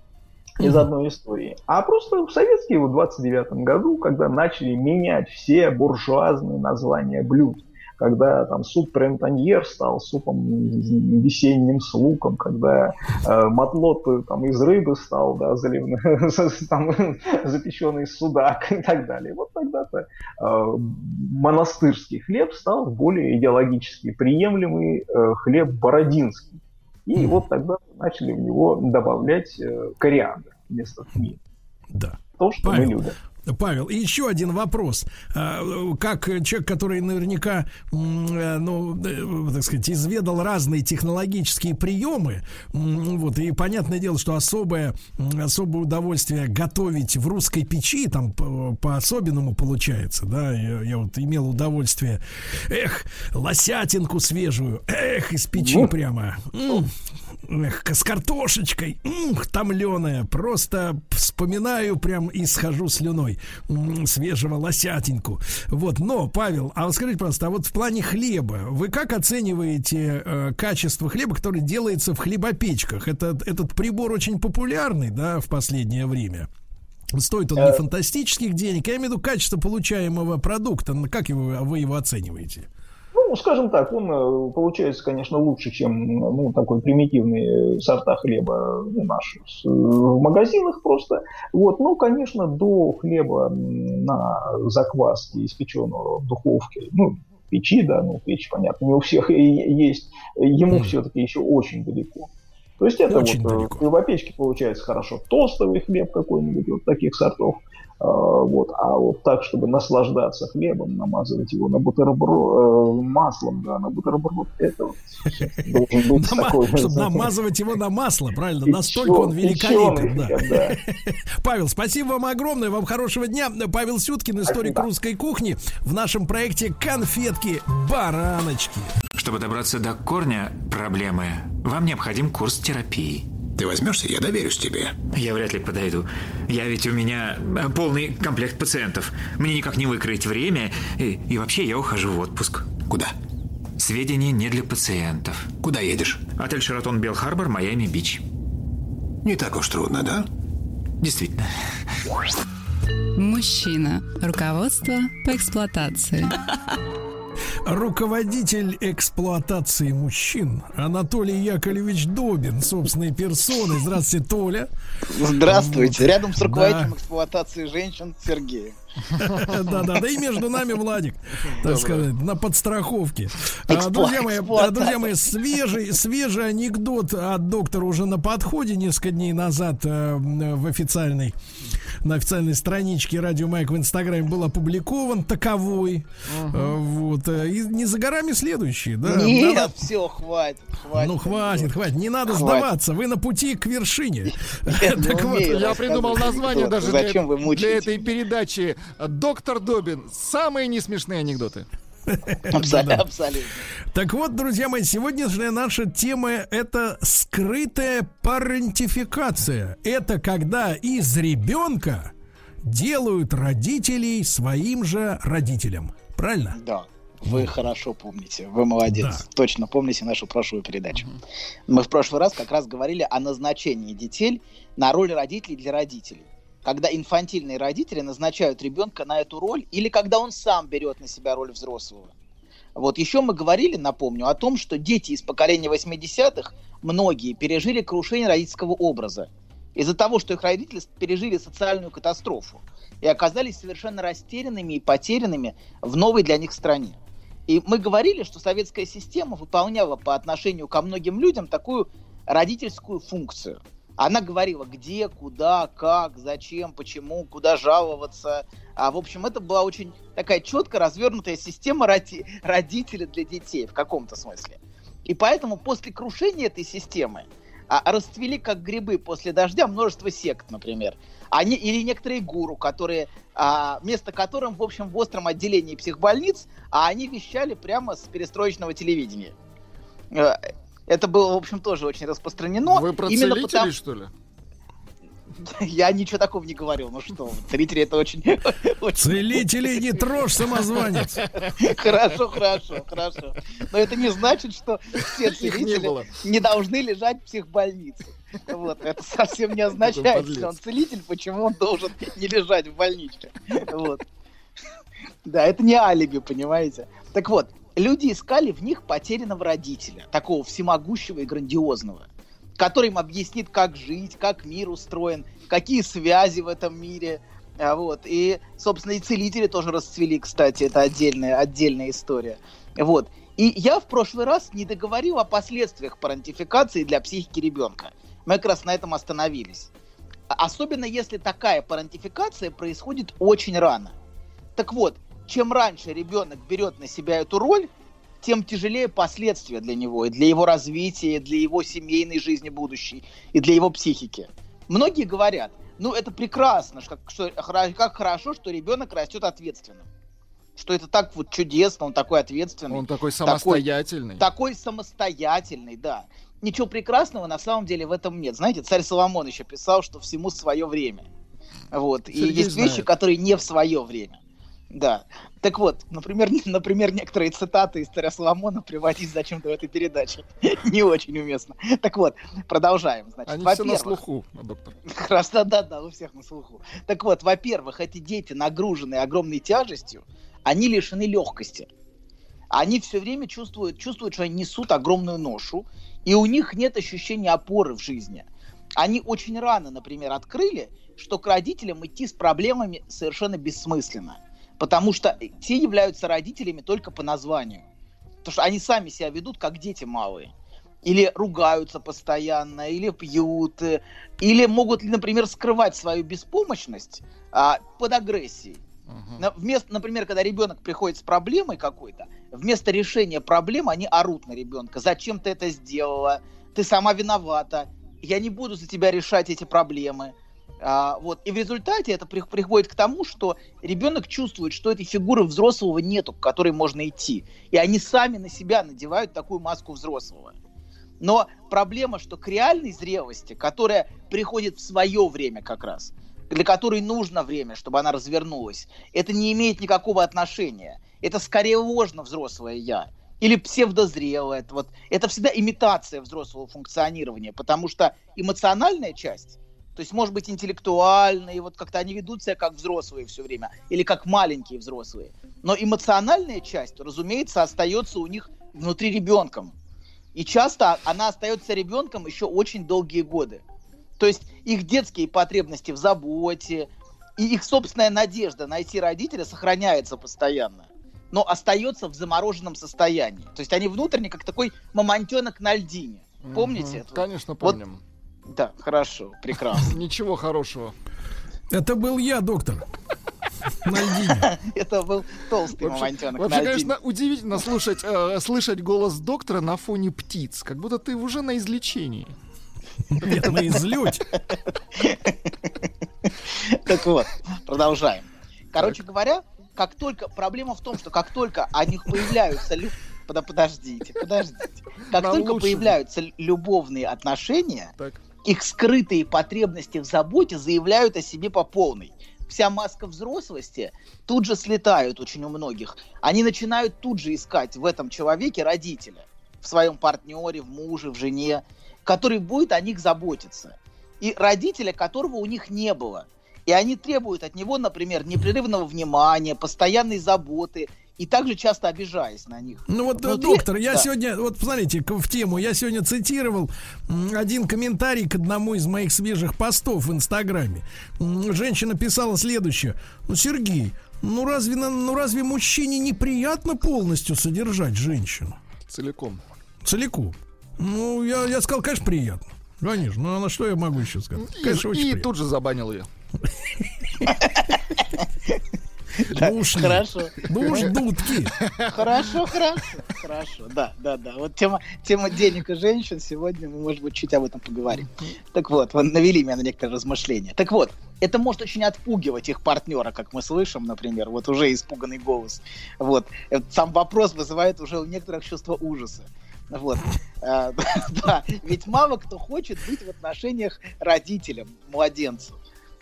Speaker 13: из одной истории. А просто в советские в 29 году, когда начали менять все буржуазные названия блюд, когда там суп прентаньер стал супом весенним с луком, когда э, матлот там из рыбы стал, да, заливный, там, запеченный судак и так далее. Вот тогда-то э, монастырский хлеб стал более идеологически приемлемый э, хлеб бородинский. И вот тогда начали в него добавлять э, кориандр вместо тмина.
Speaker 1: Да.
Speaker 13: То, что Павел, мы любим.
Speaker 1: Павел, и еще один вопрос. А, как человек, который наверняка, э, ну, э, так сказать, изведал разные технологические приемы, вот, и понятное дело, что особое, особое удовольствие готовить в русской печи, там по-особенному получается, да, я, я вот имел удовольствие, эх, лосятинку свежую, эх, из печи ну, прямо, эх, с картошечкой, ух, томленая, просто вспоминаю прям и схожу слюной свежего лосятинку. Вот, но, Павел, а вот скажите, пожалуйста, а вот в плане хлеба, вы как оцениваете э, качество хлеба, который делается в хлебопечках? Это, этот прибор очень популярный, да, в последнее время. Стоит он не э. фантастических денег, я имею в виду качество получаемого продукта. Как его, вы его оцениваете?
Speaker 13: Ну, скажем так, он э, получается, конечно, лучше, чем ну, такой примитивный сорта хлеба ну, наши в магазинах просто. Вот, ну, конечно, до хлеба на закваске, испеченного в духовке, ну, печи, да, ну, печь, понятно, не у всех есть, ему все-таки еще очень далеко. То есть это очень вот э, далеко. в хлебопечке получается хорошо тостовый хлеб какой-нибудь, вот таких сортов. А, вот, а вот так, чтобы наслаждаться хлебом, намазывать его на бутерброд, э, маслом, да, на бутерброд, это вот
Speaker 1: должен быть такой... Чтобы намазывать его на масло, правильно, настолько он великолепен. Да. Павел, спасибо вам огромное, вам хорошего дня. Павел Сюткин, историк русской кухни, в нашем проекте «Конфетки-бараночки».
Speaker 14: Чтобы добраться до корня проблемы, вам необходим курс терапии. Ты возьмешься, я доверюсь тебе.
Speaker 15: Я вряд ли подойду. Я ведь у меня э, полный комплект пациентов. Мне никак не выкроить время. И, и вообще я ухожу в отпуск.
Speaker 14: Куда?
Speaker 15: Сведения не для пациентов.
Speaker 14: Куда едешь?
Speaker 15: Отель «Шератон Белл-Харбор», Майами-Бич.
Speaker 14: Не так уж трудно, да?
Speaker 15: Действительно.
Speaker 16: Мужчина. Руководство по эксплуатации.
Speaker 1: Руководитель эксплуатации мужчин Анатолий Яковлевич Добин, собственной персоной. Здравствуйте, Толя.
Speaker 17: Здравствуйте. Рядом с руководителем да. эксплуатации женщин Сергей.
Speaker 1: Да-да, да и между нами Владик, так сказать, на подстраховке. А, друзья мои, друзья мои, свежий, свежий анекдот от доктора уже на подходе несколько дней назад э, в официальной на официальной страничке Радио Майк в Инстаграме был опубликован таковой. Э, вот. Э, и не за горами следующий, да?
Speaker 17: Нет, все, хватит, хватит.
Speaker 1: Ну, хватит, хватит. Не надо сдаваться. Вы на пути к вершине.
Speaker 2: так вот, я придумал название даже для этой передачи Доктор Добин. Самые несмешные анекдоты.
Speaker 17: Абсолютно. Абсолютно.
Speaker 1: Так вот, друзья мои, сегодняшняя наша тема это скрытая парентификация. Это когда из ребенка делают родителей своим же родителям. Правильно?
Speaker 17: Да. Вы хорошо помните, вы молодец. Да. Точно помните нашу прошлую передачу. Мы в прошлый раз как раз говорили о назначении детей на роль родителей для родителей когда инфантильные родители назначают ребенка на эту роль, или когда он сам берет на себя роль взрослого. Вот еще мы говорили, напомню, о том, что дети из поколения 80-х, многие пережили крушение родительского образа. Из-за того, что их родители пережили социальную катастрофу и оказались совершенно растерянными и потерянными в новой для них стране. И мы говорили, что советская система выполняла по отношению ко многим людям такую родительскую функцию – она говорила, где, куда, как, зачем, почему, куда жаловаться. А, в общем, это была очень такая четко развернутая система роди- родителей для детей в каком-то смысле. И поэтому после крушения этой системы а, расцвели как грибы после дождя множество сект, например. Они, или некоторые гуру, которые, а, место которым, в общем, в остром отделении психбольниц, а они вещали прямо с перестроечного телевидения. Это было, в общем, тоже очень распространено.
Speaker 2: Вы про Именно целителей, потому... что ли?
Speaker 17: Я ничего такого не говорил. Ну что, целители это очень...
Speaker 1: Целители не трожь, самозванец.
Speaker 17: Хорошо, хорошо, хорошо. Но это не значит, что все целители не, не должны лежать в психбольнице. Вот, это совсем не означает, что он целитель, почему он должен не лежать в больничке. Вот. Да, это не алиби, понимаете? Так вот, люди искали в них потерянного родителя, такого всемогущего и грандиозного, который им объяснит, как жить, как мир устроен, какие связи в этом мире. А, вот. И, собственно, и целители тоже расцвели, кстати, это отдельная, отдельная история. Вот. И я в прошлый раз не договорил о последствиях парентификации для психики ребенка. Мы как раз на этом остановились. Особенно если такая парентификация происходит очень рано. Так вот, чем раньше ребенок берет на себя эту роль, тем тяжелее последствия для него, и для его развития, и для его семейной жизни будущей, и для его психики. Многие говорят, ну это прекрасно, как, что, как хорошо, что ребенок растет ответственным. Что это так вот чудесно, он такой ответственный.
Speaker 2: Он такой самостоятельный.
Speaker 17: Такой, такой самостоятельный, да. Ничего прекрасного на самом деле в этом нет. Знаете, царь Соломон еще писал, что всему свое время. Вот. Сергей и есть знает. вещи, которые не в свое время. Да. Так вот, например, например, некоторые цитаты из царя Соломона приводить зачем-то в этой передаче. Не очень уместно. Так вот, продолжаем.
Speaker 2: Значит, Они все на слуху, доктор.
Speaker 17: Хорошо, да, да, у всех на слуху. Так вот, во-первых, эти дети, нагруженные огромной тяжестью, они лишены легкости. Они все время чувствуют, чувствуют, что они несут огромную ношу, и у них нет ощущения опоры в жизни. Они очень рано, например, открыли, что к родителям идти с проблемами совершенно бессмысленно потому что те являются родителями только по названию. Потому что они сами себя ведут как дети малые. Или ругаются постоянно, или пьют, э, или могут, например, скрывать свою беспомощность а, под агрессией. Uh-huh. Вместо, например, когда ребенок приходит с проблемой какой-то, вместо решения проблемы они орут на ребенка. Зачем ты это сделала? Ты сама виновата. Я не буду за тебя решать эти проблемы. А, вот. И в результате это при, приходит к тому, что ребенок чувствует, что этой фигуры взрослого нету, к которой можно идти. И они сами на себя надевают такую маску взрослого. Но проблема, что к реальной зрелости, которая приходит в свое время как раз, для которой нужно время, чтобы она развернулась, это не имеет никакого отношения. Это скорее ложно взрослое я. Или псевдозрелое. Вот, это всегда имитация взрослого функционирования, потому что эмоциональная часть, то есть, может быть, интеллектуальные, вот как-то они ведут себя как взрослые все время, или как маленькие взрослые. Но эмоциональная часть, разумеется, остается у них внутри ребенком. И часто она остается ребенком еще очень долгие годы. То есть их детские потребности в заботе и их собственная надежда найти родителя сохраняется постоянно, но остается в замороженном состоянии. То есть они внутренне как такой мамонтенок на льдине. Помните
Speaker 2: Мгм,
Speaker 17: это?
Speaker 2: Конечно,
Speaker 17: Вот-
Speaker 2: помним.
Speaker 17: Да, хорошо, прекрасно.
Speaker 2: Ничего хорошего.
Speaker 1: Это был я, доктор. На льдине.
Speaker 17: Это был толстый
Speaker 2: Вообще,
Speaker 17: мамонтенок
Speaker 2: вообще, конечно, удивительно слушать, э, слышать голос доктора на фоне птиц. Как будто ты уже на излечении.
Speaker 1: Нет, на излете.
Speaker 17: Так вот, продолжаем. Короче говоря, как только проблема в том, что как только о них появляются лю- Пода- подождите, подождите. Как
Speaker 2: Нам
Speaker 17: только
Speaker 2: лучше.
Speaker 17: появляются любовные отношения,
Speaker 2: Так.
Speaker 17: Их скрытые потребности в заботе заявляют о себе по полной. Вся маска взрослости тут же слетают очень у многих. Они начинают тут же искать в этом человеке родителя, в своем партнере, в муже, в жене, который будет о них заботиться. И родителя, которого у них не было. И они требуют от него, например, непрерывного внимания, постоянной заботы и также часто обижаясь на них.
Speaker 1: Ну вот, э,
Speaker 17: Внутри-
Speaker 1: доктор, я
Speaker 17: Да.
Speaker 1: сегодня, вот посмотрите, к- в тему, я сегодня цитировал один комментарий к одному из моих свежих постов в Инстаграме. Женщина писала следующее. Ну, Сергей, ну разве, на- ну разве мужчине неприятно полностью содержать женщину?
Speaker 2: Целиком.
Speaker 1: Целиком. Ну, я, я сказал, конечно, приятно. Конечно, ну а на что я могу еще сказать?
Speaker 2: И,
Speaker 1: Конечно, очень
Speaker 2: и
Speaker 1: приятно.
Speaker 2: тут же забанил ее.
Speaker 1: Нет.
Speaker 17: Хорошо.
Speaker 1: Ну уж дудки.
Speaker 17: Хорошо, хорошо, хорошо. Да, да, да. Вот тема, тема денег и женщин сегодня мы, может быть, чуть об этом поговорим. Так вот, вы навели меня на некоторые размышления. Так вот, это может очень отпугивать их партнера, как мы слышим, например, вот уже испуганный голос. Вот. Сам вопрос вызывает уже у некоторых чувство ужаса. Вот. А, Да, ведь мало кто хочет быть в отношениях родителем, младенцу.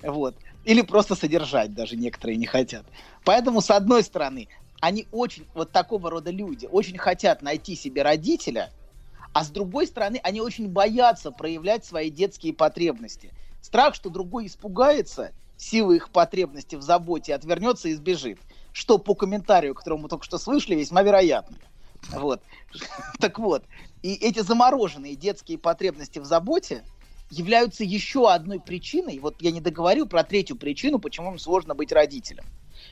Speaker 17: Вот. Или просто содержать даже некоторые не хотят. Поэтому, с одной стороны, они очень, вот такого рода люди, очень хотят найти себе родителя, а с другой стороны, они очень боятся проявлять свои детские потребности. Страх, что другой испугается силы их потребности в заботе, отвернется и сбежит. Что по комментарию, которого мы только что слышали, весьма вероятно. Вот. Так вот, и эти замороженные детские потребности в заботе являются еще одной причиной, вот я не договорил про третью причину, почему им сложно быть родителем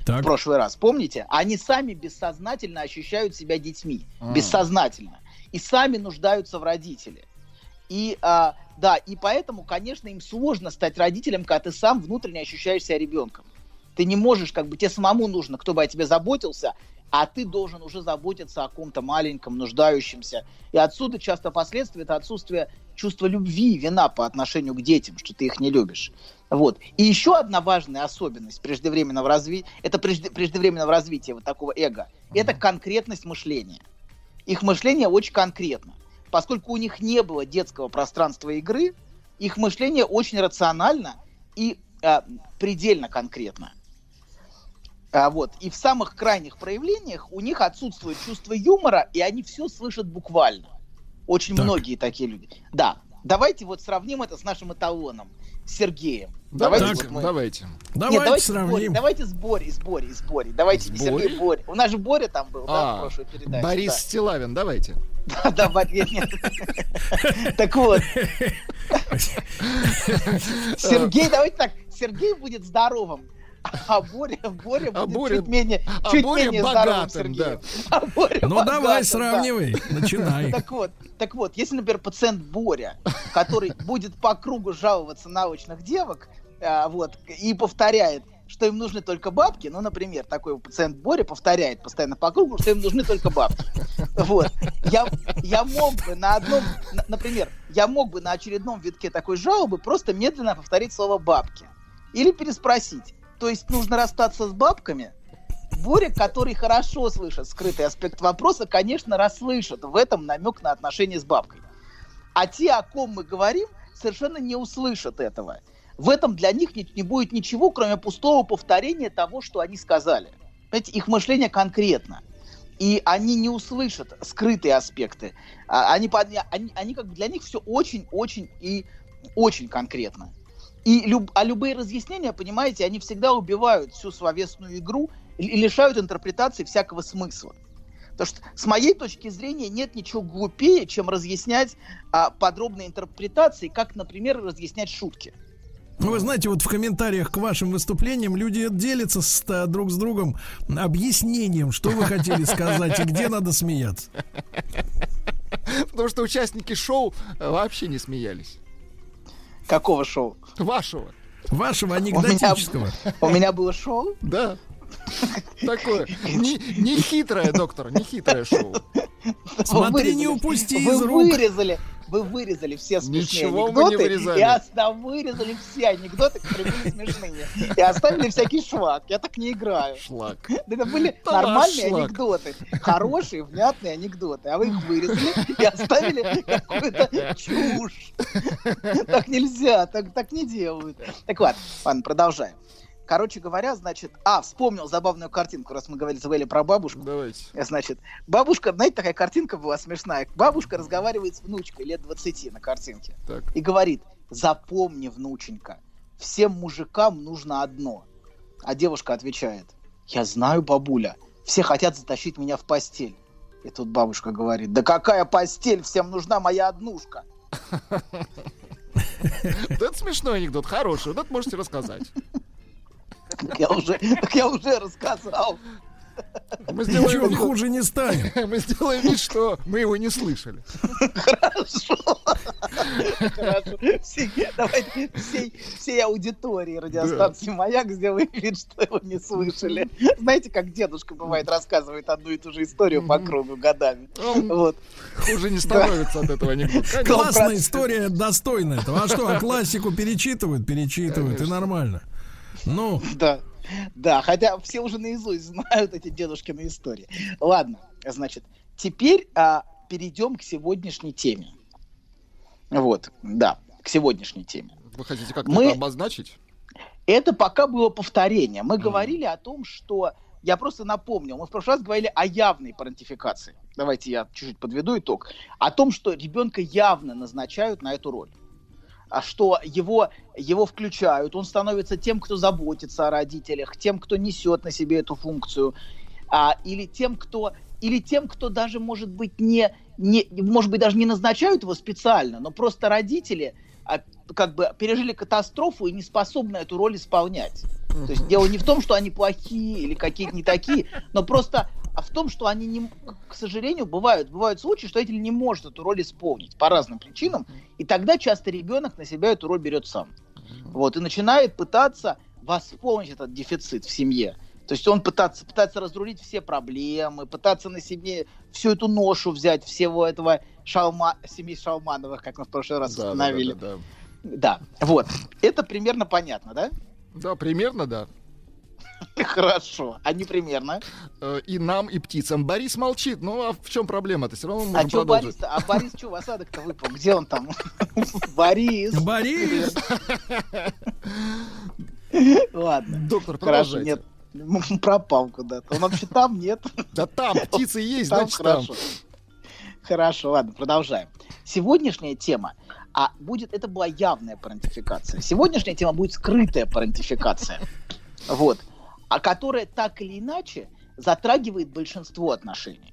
Speaker 1: Так.
Speaker 17: в прошлый раз. Помните? Они сами бессознательно ощущают себя детьми.
Speaker 2: А.
Speaker 17: Бессознательно. И сами нуждаются в родителе. И а, да, и поэтому, конечно, им сложно стать родителем, когда ты сам внутренне ощущаешь себя ребенком. Ты не можешь, как бы тебе самому нужно, кто бы о тебе заботился, а ты должен уже заботиться о ком-то маленьком, нуждающемся. И отсюда часто последствия это отсутствие чувства любви, вина по отношению к детям, что ты их не любишь. Вот. И еще одна важная особенность преждевременного развития, это прежде- преждевременного развития вот такого эго, это конкретность мышления. Их мышление очень конкретно. Поскольку у них не было детского пространства игры, их мышление очень рационально и а, предельно конкретно. А, вот. И в самых крайних проявлениях у них отсутствует чувство юмора, и они все слышат буквально. Очень
Speaker 1: Так.
Speaker 17: многие такие люди. Да. Давайте вот сравним это с нашим эталоном, с Сергеем.
Speaker 2: Давайте,
Speaker 17: вот мы-
Speaker 2: давайте.
Speaker 1: Давайте
Speaker 17: Нет, давайте
Speaker 1: сравним.
Speaker 17: с Борей, давайте с Борей, с Борей, с Борей. Давайте не
Speaker 2: С Борей?
Speaker 17: Сергей Боря. У нас же Боря там был, да, в
Speaker 2: А,
Speaker 17: прошлой передаче.
Speaker 2: Борис
Speaker 17: да.
Speaker 2: Стилавин, давайте.
Speaker 17: Да, да, нет. Так вот. Сергей, давайте так, Сергей будет здоровым, а Боря, Боря
Speaker 2: А
Speaker 17: будет
Speaker 2: Боря-
Speaker 17: чуть менее,
Speaker 2: а
Speaker 17: чуть
Speaker 2: Боря
Speaker 17: менее здоровым
Speaker 2: богатым,
Speaker 17: Сергеем. А Боря
Speaker 1: Ну давай,
Speaker 17: богатым, да.
Speaker 1: сравнивай. Начинай.
Speaker 17: Так вот, так вот, если, например, пациент Боря, который будет по кругу жаловаться на очных девок, а, вот, и повторяет, что им нужны только бабки, ну, например, такой пациент Боря повторяет постоянно по кругу, что им нужны только бабки. Вот. Я, я мог бы на одном, на- например, я мог бы на очередном витке такой жалобы просто медленно повторить слово «бабки». Или переспросить. То есть нужно расстаться с бабками? Боря, который хорошо слышит скрытый аспект вопроса, конечно, расслышит в этом намек на отношения с бабкой. А те, о ком мы говорим, совершенно не услышат этого. В этом для них не, не будет ничего, кроме пустого повторения того, что они сказали. Понимаете, их мышление конкретно. И они не услышат скрытые аспекты. А, Они, они, они как бы для них все очень-очень и очень конкретно. И люб- а любые разъяснения, понимаете, они всегда убивают всю словесную игру и лишают интерпретации всякого смысла. Потому что с моей точки зрения нет ничего глупее, чем разъяснять а, подробные интерпретации, как, например, разъяснять шутки.
Speaker 1: Ну, Вы знаете, вот в комментариях к вашим выступлениям люди делятся с, э, друг с другом объяснением, что вы хотели сказать и где надо смеяться.
Speaker 2: Потому что участники шоу э, вообще не смеялись.
Speaker 17: Какого шоу?
Speaker 2: Вашего.
Speaker 1: Вашего
Speaker 17: У меня,
Speaker 1: анекдотического.
Speaker 17: у меня было шоу?
Speaker 2: Да. Такое. Не, не хитрое, доктор, не хитрое шоу.
Speaker 1: Смотри, не упусти
Speaker 17: вы
Speaker 1: из рук.
Speaker 17: вырезали, вы вырезали все смешные
Speaker 2: Ничего мы не
Speaker 17: анекдоты,
Speaker 2: вырезали.
Speaker 17: и оста- вырезали все анекдоты, которые были смешные, и оставили всякий шлак. Я так не играю.
Speaker 2: Шлак.
Speaker 17: Это были
Speaker 2: Да
Speaker 17: нормальные
Speaker 2: шлак.
Speaker 17: анекдоты, хорошие, внятные анекдоты, а вы их вырезали и оставили какую-то чушь. Так нельзя, так, так не делают. Так вот, ладно, продолжаем. Короче говоря, значит, а, вспомнил забавную картинку, раз мы говорили, говорили про бабушку.
Speaker 2: Давайте.
Speaker 17: Значит, бабушка, знаете, такая картинка была смешная. Бабушка разговаривает с внучкой лет 20 на картинке.
Speaker 2: Так.
Speaker 17: И говорит, запомни, внученька, всем мужикам нужно одно. А девушка отвечает, я знаю, бабуля, все хотят затащить меня в постель. И тут бабушка говорит, да какая постель, всем нужна моя однушка.
Speaker 2: Вот это смешной анекдот, хороший. Вот это можете рассказать.
Speaker 17: Так я уже, так я уже рассказал.
Speaker 2: Мы
Speaker 1: Ничего
Speaker 2: сделаем, вид,
Speaker 1: хуже не станет.
Speaker 2: мы сделаем вид, что мы его не слышали.
Speaker 17: Хорошо. Хорошо. Все- давайте всей, всей аудитории радиостанции «Маяк» сделаем вид, что его не слышали. Знаете, как дедушка, бывает, рассказывает одну и ту же историю по кругу годами. Вот.
Speaker 2: Хуже не становится от этого анекдота. Как-
Speaker 1: Классная история, достойна этого. А что, а классику перечитывают? Перечитывают, и нормально. Ну,
Speaker 17: Да. Да, хотя все уже наизусть знают эти дедушкины истории. Ладно, значит, теперь а, перейдем к сегодняшней теме. Вот, да, к сегодняшней теме.
Speaker 2: Вы хотите как-то
Speaker 17: Мы-
Speaker 2: это обозначить?
Speaker 17: Это пока было повторение. Мы говорили о том, что... Я просто напомнил, мы в прошлый раз говорили о явной парентификации. Давайте я чуть-чуть подведу итог. О том, что ребенка явно назначают на эту роль. А что его, его включают, он становится тем, кто заботится о родителях, тем, кто несет на себе эту функцию, а, или тем, кто или тем, кто даже, может быть, не, не, может быть, даже не назначают его специально, но просто родители а, как бы пережили катастрофу и не способны эту роль исполнять. То есть дело не в том, что они плохие или какие-то не такие, но просто а в том, что они, не, к сожалению, бывают, бывают случаи, что родитель не может эту роль исполнить по разным причинам, и тогда часто ребенок на себя эту роль берет сам. Вот, и начинает пытаться восполнить этот дефицит в семье. То есть он пытается, пытается разрулить все проблемы, пытаться на себе всю эту ношу взять, всего этого шалма, семьи Шалмановых, как мы в прошлый раз
Speaker 2: Да, да,
Speaker 17: установили.
Speaker 2: да, да,
Speaker 17: Да, вот. Это примерно понятно, да?
Speaker 2: Да, примерно, да.
Speaker 17: Хорошо. А не примерно.
Speaker 2: Э, И нам, и птицам. Борис молчит. Ну, а в чем проблема-то? Все равно мы
Speaker 17: А
Speaker 2: можем
Speaker 17: что
Speaker 2: продолжить.
Speaker 17: Борис? А Борис что, в осадок-то выпал? Где он там? Борис.
Speaker 1: Борис!
Speaker 17: Ладно.
Speaker 2: Доктор,
Speaker 17: Хорошо,
Speaker 2: продолжайте.
Speaker 17: нет. М, Пропал куда-то. Он вообще там, нет?
Speaker 2: Да там птицы есть,
Speaker 17: Там
Speaker 2: значит там.
Speaker 17: хорошо. Хорошо, ладно, продолжаем. Сегодняшняя тема, а будет, это была явная парентификация. Сегодняшняя тема будет скрытая парентификация. Вот. А которая так или иначе затрагивает большинство отношений.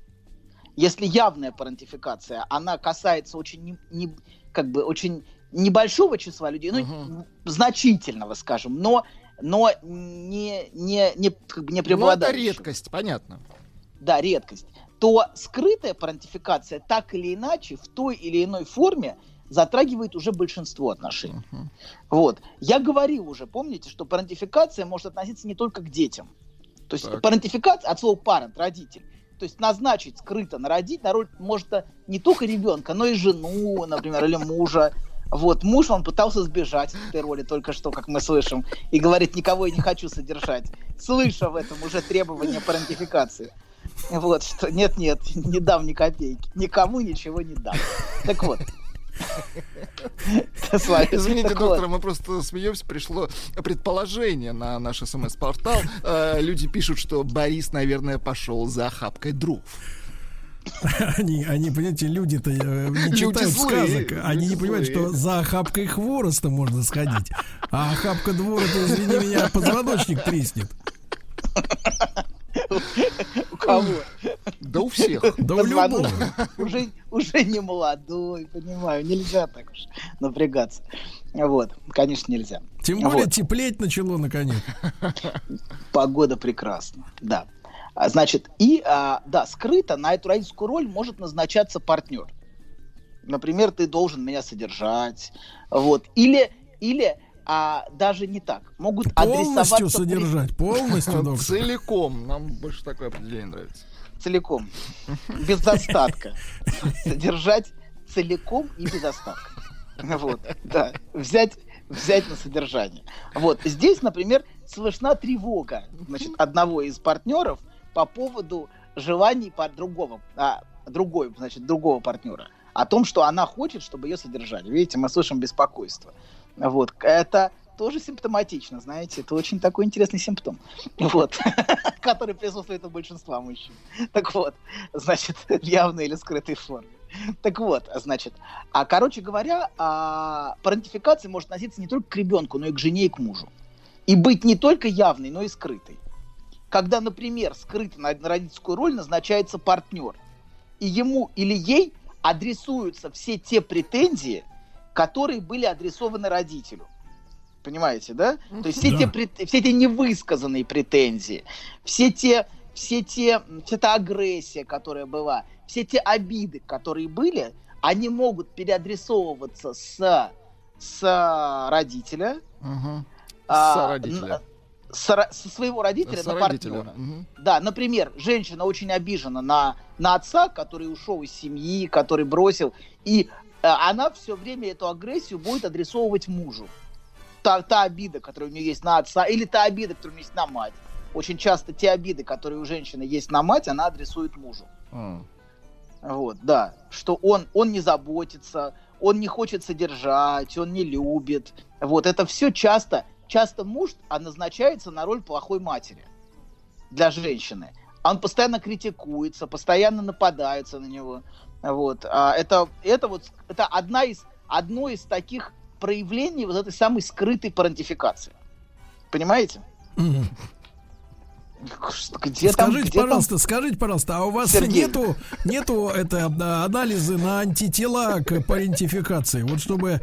Speaker 17: Если явная парентификация, она касается очень, не, не- как бы, очень небольшого числа людей, ну, значительного, скажем, но, но не, не, не, как бы не
Speaker 2: Ну, это редкость, понятно.
Speaker 17: да, редкость, то скрытая парентификация так или иначе в той или иной форме затрагивает уже большинство отношений. Вот. Я говорил уже, помните, что парентификация может относиться не только к детям. То есть
Speaker 2: Так.
Speaker 17: парентификация от слова парент, родитель. То есть назначить скрыто на родить на роль может а, не только ребенка, но и жену, например, или мужа. Вот, муж, он пытался сбежать от этой роли только что, как мы слышим, и говорит, никого я не хочу содержать, слыша в этом уже требование парентификации. Вот, что нет-нет, не дам ни копейки, никому ничего не дам. Так вот,
Speaker 2: Извините,
Speaker 17: Так
Speaker 2: доктор,
Speaker 17: вот.
Speaker 2: мы просто смеемся. Пришло предположение на наш смс-портал. Э, Люди пишут, что Борис, наверное, пошел за охапкой дров.
Speaker 1: Они, они, понимаете, люди-то э, не
Speaker 2: Люди
Speaker 1: читают
Speaker 2: злые,
Speaker 1: сказок. Они не понимают,
Speaker 2: злые.
Speaker 1: что за охапкой хвороста можно сходить. А охапка двора, то, извини меня, позвоночник треснет.
Speaker 17: У кого?
Speaker 2: Да у всех.
Speaker 1: Да у любого.
Speaker 17: Уже, уже не молодой, понимаю. Нельзя так уж напрягаться. Вот, конечно, нельзя.
Speaker 1: Тем более
Speaker 17: Вот.
Speaker 1: теплеть начало наконец.
Speaker 17: Погода прекрасна, да. А, Значит, и, а, да, скрыто на эту родительскую роль может назначаться партнер. Например, ты должен меня содержать, вот. Или, или а, даже не так. Могут
Speaker 1: Полностью
Speaker 17: адресоваться... при-
Speaker 1: содержать, полностью, доктор.
Speaker 2: Целиком. Нам больше такое определение нравится.
Speaker 17: Целиком. Без достатка. Содержать целиком и без остатка. Вот, да. Взять, взять на содержание. Вот. Здесь, например, слышна тревога значит, одного из партнеров по поводу желаний по другого, а, другой, значит, другого партнера. О том, что она хочет, чтобы ее содержали. Видите, мы слышим беспокойство. Вот. Это тоже симптоматично, знаете, это очень такой интересный симптом, вот, который присутствует у большинства мужчин. Так вот, значит, в явной или скрытой форме. Так вот, значит, а короче говоря, а, парентификация может относиться не только к ребенку, но и к жене и к мужу. И быть не только явной, но и скрытой. Когда, например, скрыто на родительскую роль назначается партнер, и ему или ей адресуются все те претензии, которые были адресованы родителю. Понимаете, да? То есть все,
Speaker 18: Да.
Speaker 17: те, все те невысказанные претензии, все те, все те, вся та агрессия, которая была, все те обиды, которые были, они могут переадресовываться с, с родителя, а,
Speaker 2: Сородителя.
Speaker 17: н- с ро- со своего родителя на
Speaker 2: Сородителя.
Speaker 17: партнера.
Speaker 2: Мгм.
Speaker 17: Да, например, женщина очень обижена на, на отца, который ушел из семьи, который бросил, и она все время эту агрессию будет адресовывать мужу. Та, та обида, которая у нее есть на отца, или та обида, которая у нее есть на мать. Очень часто те обиды, которые у женщины есть на мать, она адресует мужу.
Speaker 2: М.
Speaker 17: Вот, да. Что он, он не заботится, он не хочет содержать, он не любит. Вот, это все часто, часто муж назначается на роль плохой матери для женщины. Он постоянно критикуется, постоянно нападается на него. Вот. А это, это вот это одна из, одно из таких проявлений вот этой самой скрытой парентификации. Понимаете? Где там,
Speaker 1: скажите,
Speaker 17: где там
Speaker 1: пожалуйста, скажите, пожалуйста, а у вас
Speaker 17: Сергей.
Speaker 1: нету, нету это, анализы на антитела к парентификации? Вот чтобы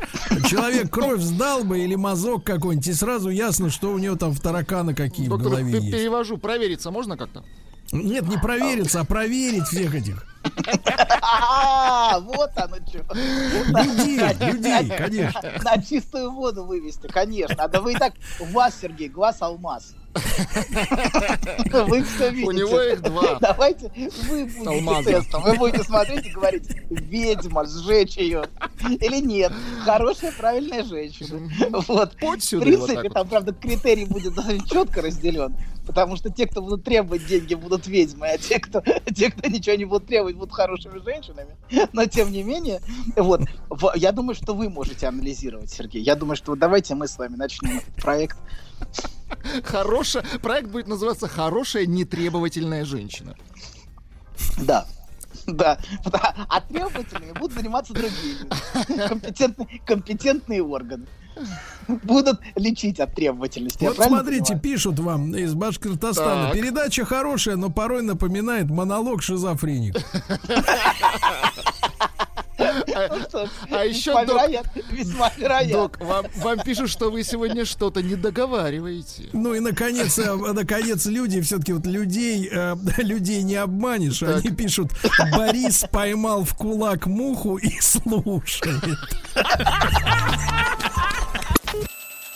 Speaker 1: человек кровь сдал бы или мазок какой-нибудь, и сразу ясно, что у него там в тараканы какие в
Speaker 2: Доктор,
Speaker 1: голове
Speaker 2: пе-
Speaker 1: есть.
Speaker 2: перевожу. Провериться можно как-то?
Speaker 1: Нет, не провериться, а проверить всех этих.
Speaker 17: Вот оно что.
Speaker 1: Людей, людей, конечно.
Speaker 17: На чистую воду вывести, конечно. А да вы и так, у вас, Сергей, глаз алмаз. Вы все видите.
Speaker 2: У него их два.
Speaker 17: Давайте вы будете
Speaker 2: Алмаза.
Speaker 17: тестом. Вы будете смотреть и говорить, ведьма, сжечь ее. Или нет. Хорошая, правильная женщина. Вот. В принципе, там, правда, критерий будет четко разделен. Потому что те, кто будут требовать деньги, будут ведьмы, а те, кто, те, кто ничего не будут требовать, будут хорошими женщинами. Но тем не менее, вот, я думаю, что вы можете анализировать, Сергей. Я думаю, что давайте мы с вами начнем этот проект.
Speaker 2: Хорошая. Проект будет называться «Хорошая нетребовательная женщина».
Speaker 17: Да. Да, а требовательными будут заниматься другие. Компетентные, компетентные органы. Будут лечить от требовательности.
Speaker 1: Вот смотрите,
Speaker 17: понимаю?
Speaker 1: пишут вам из Башкортостана.
Speaker 17: Так.
Speaker 1: Передача хорошая, но порой напоминает монолог шизофреника.
Speaker 2: А еще, док,
Speaker 17: вероятно, весьма вероятно.
Speaker 2: док, вам, вам пишут, что вы сегодня что-то не договариваете.
Speaker 1: Ну и наконец, э, наконец, люди, все-таки вот людей, э, людей не обманешь. Они пишут: Борис поймал в кулак муху и слушает.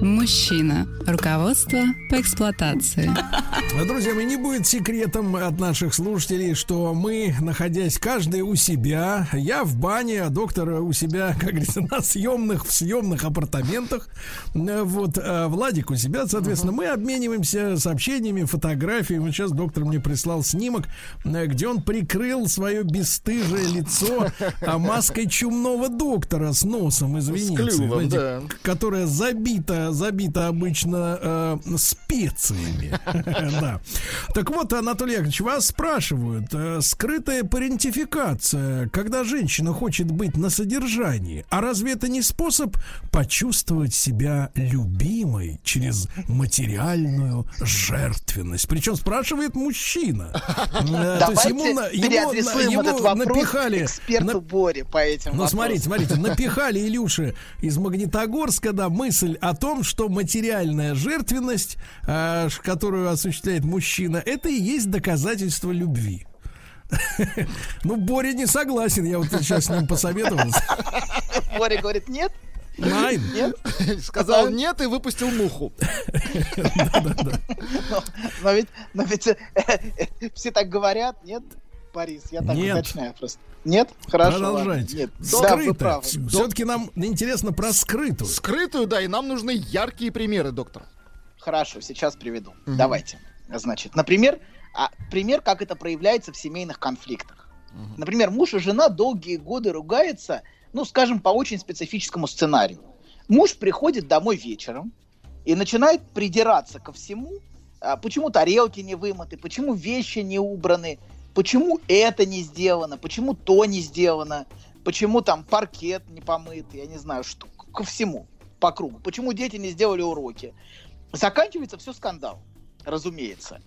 Speaker 16: Мужчина. Руководство по эксплуатации.
Speaker 1: Друзья мои, не будет секретом от наших слушателей, что мы, находясь каждый у себя, я в бане, а доктор у себя, как говорится, на съемных, в съемных апартаментах, вот, а Владик у себя, соответственно, мы обмениваемся сообщениями, фотографиями. Вот сейчас доктор мне прислал снимок, где он прикрыл свое бесстыжее лицо а, маской чумного доктора с носом из Венеции,
Speaker 2: клювом,
Speaker 1: знаете,
Speaker 2: да.
Speaker 1: которая забита, забита обычно э, специями. Да. Так вот, Анатолий Яковлевич, вас спрашивают, э, скрытая парентификация, когда женщина хочет быть на содержании, а разве это не способ почувствовать себя любимой через материальную жертвенность? Причем спрашивает мужчина. Э, то есть ему на- ему напихали
Speaker 17: эксперту Боре по этим
Speaker 1: ну, смотрите, смотрите, напихали Илюши из Магнитогорска, да, мысль о том, что материальная жертвенность, э, которую осуществляет мужчина, это и есть доказательство любви. Ну, Боря не согласен, я вот сейчас с ним посоветовался.
Speaker 17: Боря говорит, нет,
Speaker 1: Найн.
Speaker 17: нет.
Speaker 2: Сказал нет и выпустил муху.
Speaker 17: Но, но ведь, э, э, все так говорят, нет, Борис? Я так уточняю просто. Нет? Хорошо.
Speaker 1: Продолжайте.
Speaker 17: Нет. Да,
Speaker 1: Скрыто.
Speaker 17: правы.
Speaker 1: Все-таки нам интересно про скрытую.
Speaker 2: Скрытую, да, и нам нужны яркие примеры, доктор.
Speaker 17: Хорошо, сейчас приведу. Давайте. Значит, например, а, пример, как это проявляется в семейных конфликтах. Например, муж и жена долгие годы ругаются, ну, скажем, по очень специфическому сценарию. Муж приходит домой вечером и начинает придираться ко всему, а, почему тарелки не вымыты, почему вещи не убраны, почему это не сделано, почему то не сделано, почему там паркет не помыт, я не знаю, что, ко всему, по кругу, почему дети не сделали уроки. Заканчивается все скандал, разумеется.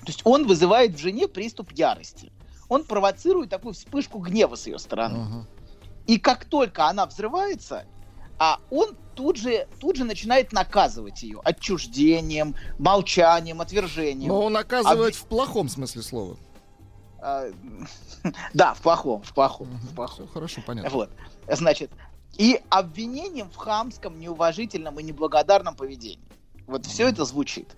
Speaker 17: То есть он вызывает в жене приступ ярости. Он провоцирует такую вспышку гнева с ее стороны. И как только она взрывается, а он тут же, тут же начинает наказывать ее отчуждением, молчанием, отвержением.
Speaker 2: Но он наказывает
Speaker 17: Обви-
Speaker 2: в плохом смысле слова.
Speaker 17: А, Да, в плохом, в плохом, в плохом.
Speaker 2: Хорошо, понятно.
Speaker 17: Вот. Значит, и обвинением в хамском, неуважительном и неблагодарном поведении. Вот все это звучит.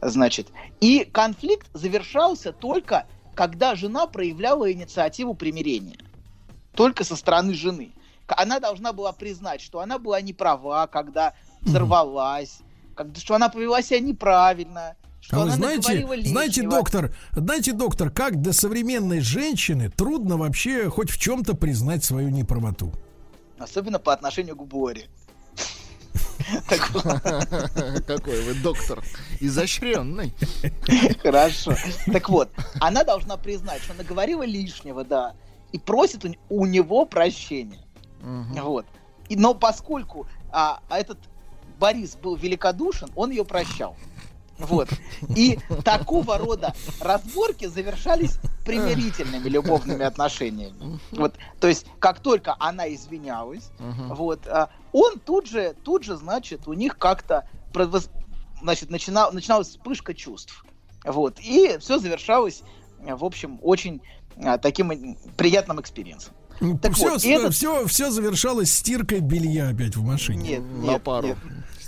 Speaker 17: Значит, и конфликт завершался только, когда жена проявляла инициативу примирения. Только со стороны жены. Она должна была признать, что она была не права, когда взорвалась, как- что она повела себя неправильно, что
Speaker 1: А вы знаете, знаете, доктор, знаете, доктор, как для современной женщины трудно вообще хоть в чем-то признать свою неправоту.
Speaker 17: Особенно по отношению к Боре.
Speaker 2: Какой вы доктор изощренный.
Speaker 17: Хорошо. Так вот, она должна признать, что наговорила лишнего, да, и просит у, него прощения. Вот. И, но поскольку а этот Борис был великодушен, он ее прощал. Вот. И такого рода разборки завершались примирительными любовными отношениями. Вот. То есть, как только она извинялась, вот, а, он тут же, тут же, значит, у них как-то провос- значит, начинал, начиналась вспышка чувств. Вот. И все завершалось, в общем, очень а, таким приятным experience ом. Так
Speaker 1: все,
Speaker 17: вот, этот-
Speaker 1: все, все завершалось стиркой белья опять в машине.
Speaker 17: Нет,
Speaker 2: На
Speaker 17: нет,
Speaker 2: пару.
Speaker 17: нет.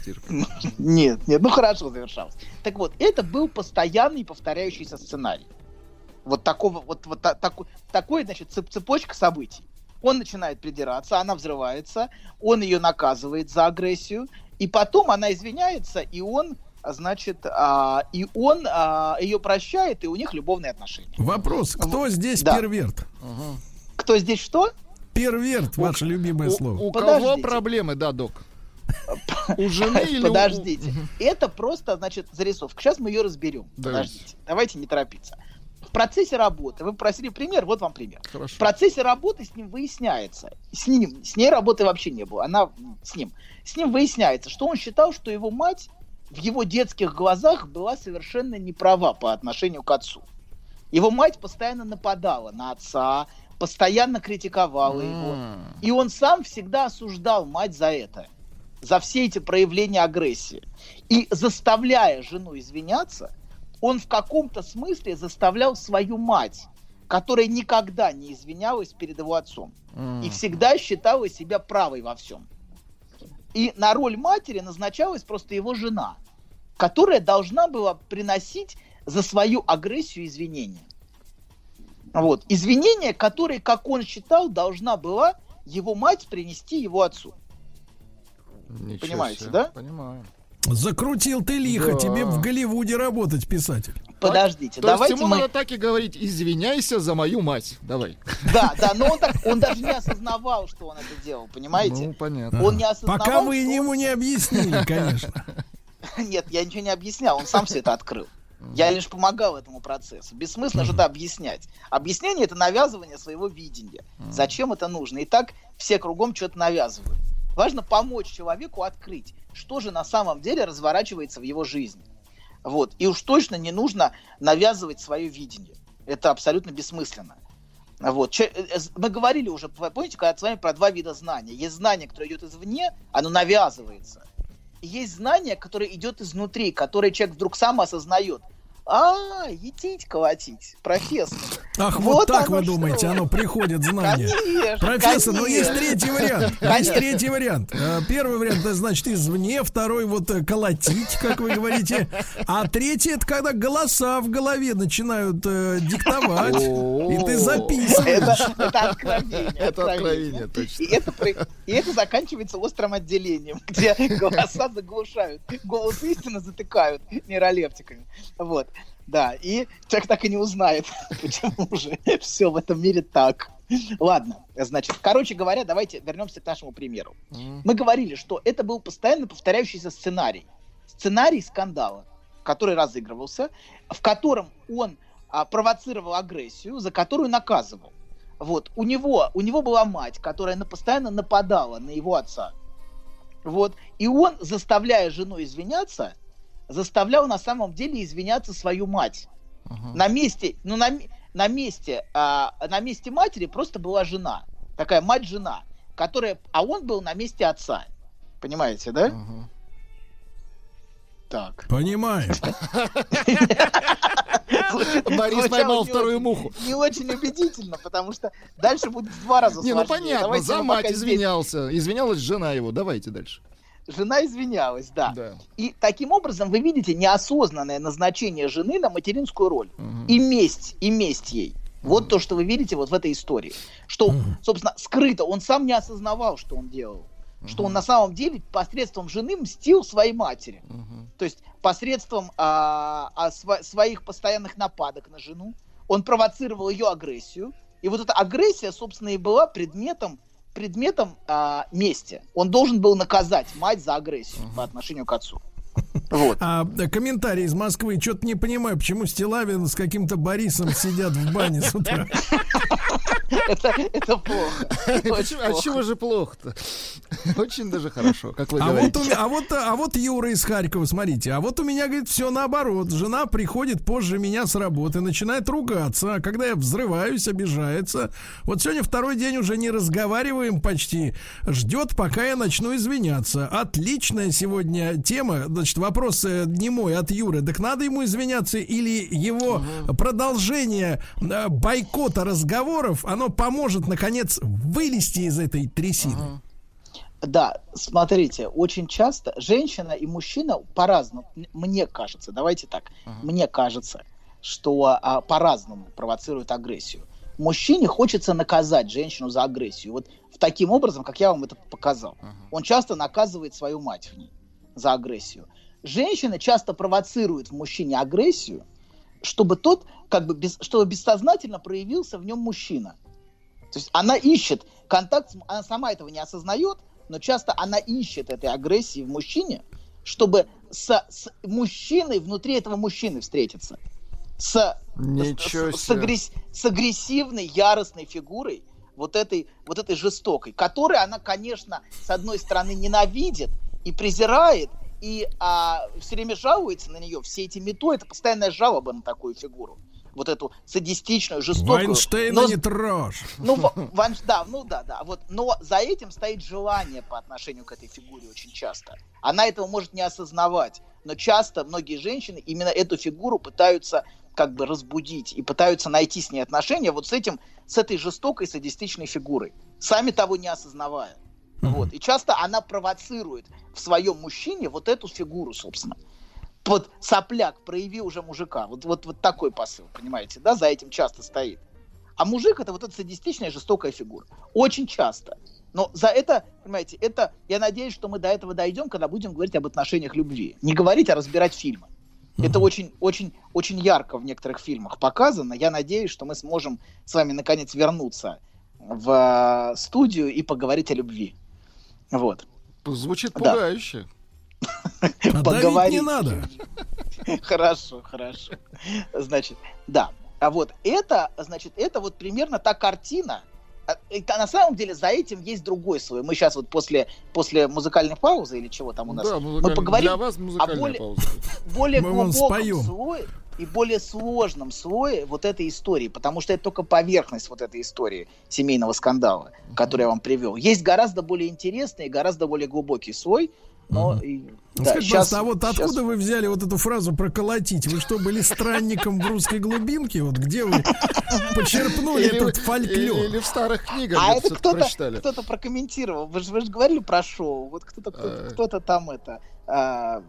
Speaker 2: Стирка.
Speaker 17: Нет, нет, ну хорошо завершалось. Так вот, это был постоянный повторяющийся сценарий. Вот такого, вот, вот та- таку- такой, значит, цеп- цепочка событий. Он начинает придираться, она взрывается, он ее наказывает за агрессию, и потом она извиняется, и он, значит, а, и он а, ее прощает, и у них любовные отношения.
Speaker 1: Вопрос, кто здесь
Speaker 17: Да.
Speaker 1: перверт?
Speaker 17: Кто здесь что?
Speaker 1: Перверт, ваше любимое
Speaker 2: У,
Speaker 1: слово.
Speaker 2: у кого
Speaker 17: Подождите.
Speaker 2: проблемы, да, док? У жены или
Speaker 17: Подождите. Это просто, значит, зарисовка. Сейчас мы ее разберем. Подождите. Давайте не торопиться. В процессе работы, вы просили пример, вот вам пример.
Speaker 2: Хорошо.
Speaker 17: В процессе работы с ним выясняется, с ним, с ней работы вообще не было, она с ним. С ним выясняется, что он считал, что его мать в его детских глазах была совершенно не права по отношению к отцу. Его мать постоянно нападала на отца, постоянно критиковала его. И он сам всегда осуждал мать за это, за все эти проявления агрессии. И заставляя жену извиняться, он в каком-то смысле заставлял свою мать, которая никогда не извинялась перед его отцом и всегда считала себя правой во всем. И на роль матери назначалась просто его жена, которая должна была приносить за свою агрессию извинения. Вот. Извинения, которые, как он считал, должна была его мать принести его отцу.
Speaker 2: Ничего
Speaker 17: Понимаете,
Speaker 2: себе.
Speaker 17: да?
Speaker 2: Понимаю.
Speaker 1: Закрутил ты лихо,
Speaker 2: Да.
Speaker 1: тебе в Голливуде работать, писатель.
Speaker 17: Подождите,
Speaker 2: То есть
Speaker 17: давайте
Speaker 2: ему
Speaker 17: мы...
Speaker 2: надо так и говорить, извиняйся за мою мать. Давай.
Speaker 17: Да, да, но он, так, он даже не осознавал, что он это делал, понимаете?
Speaker 2: Ну, понятно.
Speaker 17: Он не осознавал,
Speaker 1: Пока вы
Speaker 17: что
Speaker 1: ему не объяснили, конечно.
Speaker 17: Нет, я ничего не объяснял, он сам все это открыл. Я лишь помогал этому процессу. Бессмысленно же это объяснять. Объяснение это навязывание своего видения. Зачем это нужно? И так все кругом что-то навязывают. Важно помочь человеку открыть, что же на самом деле разворачивается в его жизни. Вот. И уж точно не нужно навязывать свое видение. Это абсолютно бессмысленно. Вот. Э, э, Мы говорили уже, помните, когда с вами про два вида знания. Есть знание, которое идет извне, оно навязывается. Есть знание, которое идет изнутри, которое человек вдруг сам осознает. А, етить колотить, профессор.
Speaker 1: Ах, вот, так
Speaker 17: оно
Speaker 1: вы
Speaker 17: что.
Speaker 1: думаете, оно приходит знание.
Speaker 17: Конечно,
Speaker 1: Профессор, но есть
Speaker 17: конечно.
Speaker 1: третий вариант. Есть
Speaker 17: Конечно.
Speaker 1: третий вариант. Э, Первый вариант, это значит извне, второй вот э, колотить, как вы говорите. А третий это когда голоса в голове начинают э, диктовать, и ты записываешь.
Speaker 17: Это, это откровение.
Speaker 2: Это откровение, точно.
Speaker 17: И это, при- и это заканчивается острым отделением, где голоса заглушают, голос истины затыкают нейролептиками. Вот. Да, и человек так и не узнает, почему же все в этом мире так. Ладно, значит, короче говоря, давайте вернемся к нашему примеру. Мы говорили, что это был постоянно повторяющийся сценарий. Сценарий скандала, который разыгрывался, в котором он а, провоцировал агрессию, за которую наказывал. Вот. У него, у него была мать, которая постоянно нападала на его отца. Вот. И он, заставляя жену извиняться, заставлял на самом деле извиняться свою мать. На месте, ну, на, на месте, а, на месте матери просто была жена. Такая мать-жена, которая, а он был на месте отца. Понимаете, да? Так.
Speaker 1: Понимаю.
Speaker 2: Борис поймал вторую муху.
Speaker 17: Не очень убедительно, потому что дальше будет в два раза
Speaker 2: Не, ну понятно, за мать извинялся. Извинялась жена его. Давайте дальше.
Speaker 17: Жена извинялась, да.
Speaker 2: Да.
Speaker 17: И таким образом вы видите неосознанное назначение жены на материнскую роль. И месть, и месть ей. Вот то, что вы видите вот в этой истории. Что, собственно, скрыто, он сам не осознавал, что он делал. Что он на самом деле посредством жены мстил своей матери. То есть посредством а, а, сва- своих постоянных нападок на жену он провоцировал ее агрессию. И вот эта агрессия, собственно, и была предметом, предметом а, мести. Он должен был наказать мать за агрессию по отношению к отцу. Вот.
Speaker 1: А комментарий из Москвы. Что-то не понимаю, почему Стилавин с каким-то Борисом сидят в бане с утра.
Speaker 17: Это, это плохо. Очень
Speaker 2: А
Speaker 17: плохо.
Speaker 2: чего же плохо-то? Очень даже хорошо, как вы
Speaker 1: А вот,
Speaker 2: говорите.
Speaker 1: у а, вот, а вот Юра из Харькова, смотрите, а вот у меня, говорит, все наоборот. Жена приходит позже меня с работы, начинает ругаться, а когда я взрываюсь, обижается. Вот сегодня второй день уже не разговариваем почти. Ждет, пока я начну извиняться. Отличная сегодня тема. Значит, вопрос э, не мой, от Юры. Так надо ему извиняться или его продолжение э, бойкота разговоров, оно поможет, наконец, вылезти из этой трясины?
Speaker 17: Да, смотрите, очень часто женщина и мужчина по-разному, мне кажется, давайте так, мне кажется, что а, по-разному провоцируют агрессию. Мужчине хочется наказать женщину за агрессию. Вот в таким образом, как я вам это показал. Он часто наказывает свою мать в ней за агрессию. Женщина часто провоцирует в мужчине агрессию, чтобы тот, как бы, без, чтобы бессознательно проявился в нем мужчина. То есть она ищет контакт, она сама этого не осознает, но часто она ищет этой агрессии в мужчине, чтобы с, с мужчиной внутри этого мужчины встретиться. С,
Speaker 2: Ничего
Speaker 17: с, с агресс- с агрессивной, яростной фигурой, вот этой, вот этой жестокой, которой она, конечно, с одной стороны ненавидит и презирает, и а, все время жалуется на нее. Все эти мето это постоянная жалоба на такую фигуру. Вот эту садистичную, жестокую.
Speaker 1: Вайнштейна
Speaker 17: но-
Speaker 1: не трожь.
Speaker 17: ну, в- Ван- да, ну да, да. Вот, но за этим стоит желание по отношению к этой фигуре очень часто. Она этого может не осознавать, но часто многие женщины именно эту фигуру пытаются как бы разбудить и пытаются найти с ней отношения вот с этим, с этой жестокой садистичной фигурой, сами того не осознавая. Вот. И часто она провоцирует в своем мужчине вот эту фигуру, собственно. Вот сопляк, прояви уже мужика. Вот, вот, вот такой посыл, понимаете, да, за этим часто стоит. А мужик это вот эта садистичная жестокая фигура. Очень часто. Но за это, понимаете, это, я надеюсь, что мы до этого дойдем, когда будем говорить об отношениях любви. Не говорить, а разбирать фильмы. Это очень, очень, очень ярко в некоторых фильмах показано. Я надеюсь, что мы сможем с вами наконец вернуться в э, студию и поговорить о любви. Вот.
Speaker 2: Звучит пугающе.
Speaker 1: А давить не надо.
Speaker 17: Хорошо, хорошо. Значит, да. А вот это, значит, это вот примерно та картина, а, и на самом деле за этим есть другой слой. Мы сейчас вот после, после музыкальной паузы или чего там у нас,
Speaker 2: Да,
Speaker 17: мы поговорим
Speaker 2: для вас
Speaker 17: о более,
Speaker 2: пауза.
Speaker 17: более
Speaker 1: Мы
Speaker 17: глубоком слое и более сложном слое вот этой истории, потому что это только поверхность вот этой истории семейного скандала, который я вам привел. Есть гораздо более интересный и гораздо более глубокий слой, но и-
Speaker 1: Ну,
Speaker 17: да,
Speaker 1: Скажите, пожалуйста, а вот
Speaker 17: щас-
Speaker 1: откуда вы взяли вот эту фразу проколотить? Вы что, были странником в русской глубинке? Вот где вы почерпнули
Speaker 2: Или вы-
Speaker 1: этот фольклор?
Speaker 2: Или в старых книгах
Speaker 17: А это кто-то,
Speaker 2: прочитали.
Speaker 17: кто-то прокомментировал. Вы же, вы же говорили про шоу. Вот кто-то, кто-то,
Speaker 2: А.
Speaker 17: кто-то там это а,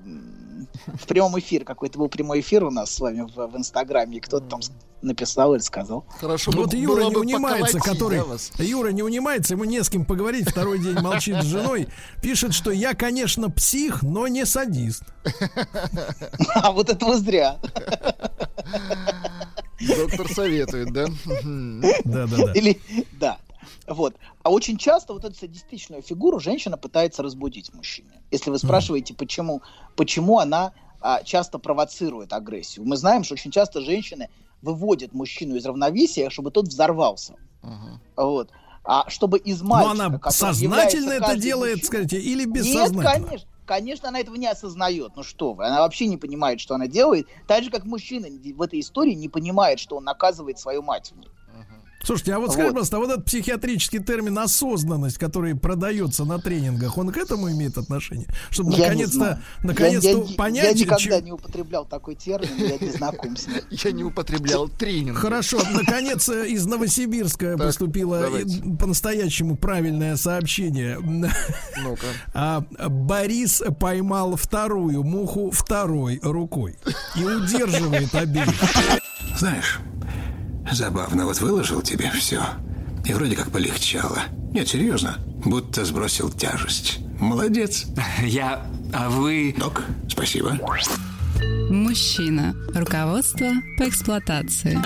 Speaker 17: в прямом эфире какой-то был прямой эфир у нас с вами в, в Инстаграме, и кто-то там написал или сказал.
Speaker 2: Хорошо,
Speaker 1: Вот
Speaker 2: бы-
Speaker 1: Юра не унимается, который...
Speaker 2: да, вас?
Speaker 1: Юра не унимается, ему не с кем поговорить, второй день молчит с женой. Пишет, что я, конечно, псих, но не садист.
Speaker 17: А вот это вы зря.
Speaker 2: Доктор советует, да? Мгм.
Speaker 1: Да-да-да.
Speaker 17: Или да. Вот. А очень часто вот эту садистичную фигуру женщина пытается разбудить мужчине. Если вы спрашиваете, почему, почему она а, часто провоцирует агрессию. Мы знаем, что очень часто женщины выводят мужчину из равновесия, чтобы тот взорвался. Вот. А чтобы из
Speaker 1: Но
Speaker 17: мальчика,
Speaker 1: она
Speaker 17: которым
Speaker 1: сознательно это делает,
Speaker 17: мужчина-
Speaker 1: скажите, или
Speaker 17: Нет,
Speaker 1: бессознательно?
Speaker 17: конечно. Конечно, она этого не осознает. Ну что вы, она вообще не понимает, что она делает. Так же, как мужчина в этой истории не понимает, что он наказывает свою мать. в ней.
Speaker 1: Слушайте, а вот,
Speaker 17: Вот.
Speaker 1: скажите, пожалуйста, а вот этот психиатрический термин осознанность, который продается на тренингах, он к этому имеет отношение? Чтобы наконец-то,
Speaker 17: знаю.
Speaker 1: наконец-то
Speaker 17: я, я-
Speaker 1: понять,
Speaker 17: Я никогда
Speaker 1: чем-
Speaker 17: не употреблял такой термин, я не знаком с ним.
Speaker 2: Я не употреблял тренинг.
Speaker 1: Хорошо, наконец э, из Новосибирска поступило и по-настоящему правильное сообщение.
Speaker 2: Ну-ка.
Speaker 1: А, Борис поймал вторую муху второй рукой и удерживает обеих.
Speaker 14: Знаешь, забавно, вот выложил тебе все. И вроде как полегчало. Нет, серьезно, будто сбросил тяжесть. Молодец.
Speaker 15: Я... А вы...
Speaker 14: Док, спасибо.
Speaker 16: Мужчина. Руководство по эксплуатации.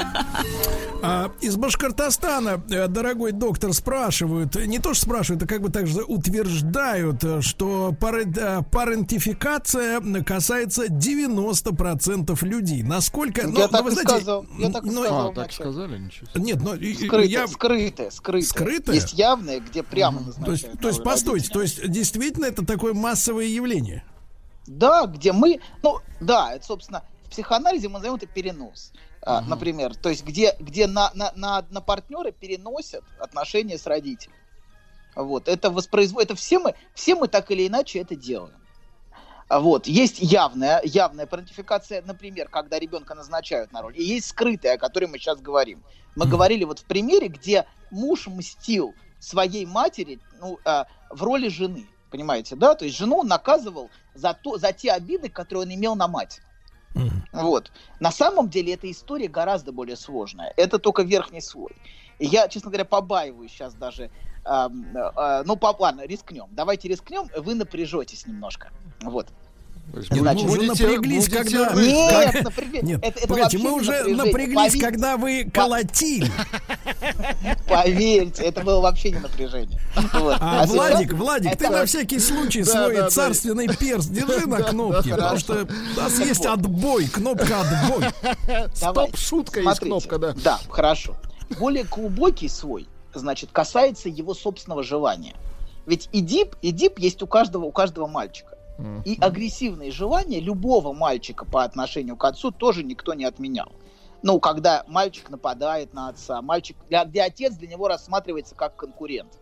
Speaker 1: А, из Башкортостана, э, дорогой доктор, спрашивают, не то что спрашивают, а как бы также утверждают, э, что парен- парентификация касается 90% людей. Насколько...
Speaker 17: Я
Speaker 1: ну,
Speaker 17: так
Speaker 1: ну, вы
Speaker 17: и
Speaker 1: знаете,
Speaker 17: сказал, я так
Speaker 1: ну,
Speaker 17: сказал
Speaker 2: А, так
Speaker 17: вначале.
Speaker 2: сказали? Ничего себе.
Speaker 1: Нет, но
Speaker 17: Скрытое,
Speaker 1: я...
Speaker 17: скрытое, скрытое.
Speaker 1: Скрытое?
Speaker 17: Есть явное, где прямо
Speaker 1: То есть,
Speaker 17: назначают.
Speaker 1: то есть, постойте,
Speaker 17: родители.
Speaker 1: то есть, действительно, это такое массовое явление.
Speaker 17: Да, где мы, ну, да, это, собственно, в психоанализе мы назовем это перенос. А, Например, то есть где, где на, на, на, на партнера переносят отношения с родителем. Вот, это воспроизводит, это все мы, все мы так или иначе это делаем. А Вот, есть явная, явная парентификация, например, когда ребенка назначают на роль, и есть скрытая, о которой мы сейчас говорим. Мы говорили вот в примере, где муж мстил своей матери ну, а, в роли жены, понимаете, да? То есть жену он наказывал за, то, за те обиды, которые он имел на мать. Вот. На самом деле эта история гораздо более сложная. Это только верхний слой. И я, честно говоря, побаиваюсь сейчас даже. ам, а, ну, по, ладно, рискнем. Давайте рискнем, вы напряжетесь немножко. Вот.
Speaker 1: Нет,
Speaker 17: Значит,
Speaker 1: мы уже
Speaker 2: будете-
Speaker 1: напряглись,
Speaker 2: будете
Speaker 1: когда...
Speaker 2: вы-
Speaker 17: Нет,
Speaker 1: как-
Speaker 17: напрягли-
Speaker 1: Нет,
Speaker 17: это- это
Speaker 1: погодите, мы уже напряглись,
Speaker 17: Поверьте.
Speaker 1: когда вы колотили.
Speaker 17: Поверьте, это было вообще не напряжение. Вот.
Speaker 1: А,
Speaker 17: А сейчас
Speaker 1: Владик, Владик, ты
Speaker 17: это-
Speaker 1: на всякий случай
Speaker 2: Да,
Speaker 1: свой
Speaker 2: да, да.
Speaker 1: царственный перст держи на кнопке, потому что у нас есть отбой, кнопка отбой.
Speaker 17: Давайте.
Speaker 2: Стоп, шутка есть кнопка, да.
Speaker 17: Да, хорошо. Более глубокий свой, значит, касается его собственного желания. Ведь идип, идип есть у каждого, у каждого мальчика. И агрессивные желания любого мальчика по отношению к отцу тоже никто не отменял. Ну, когда мальчик нападает на отца, мальчик, где отец для него рассматривается как конкурент.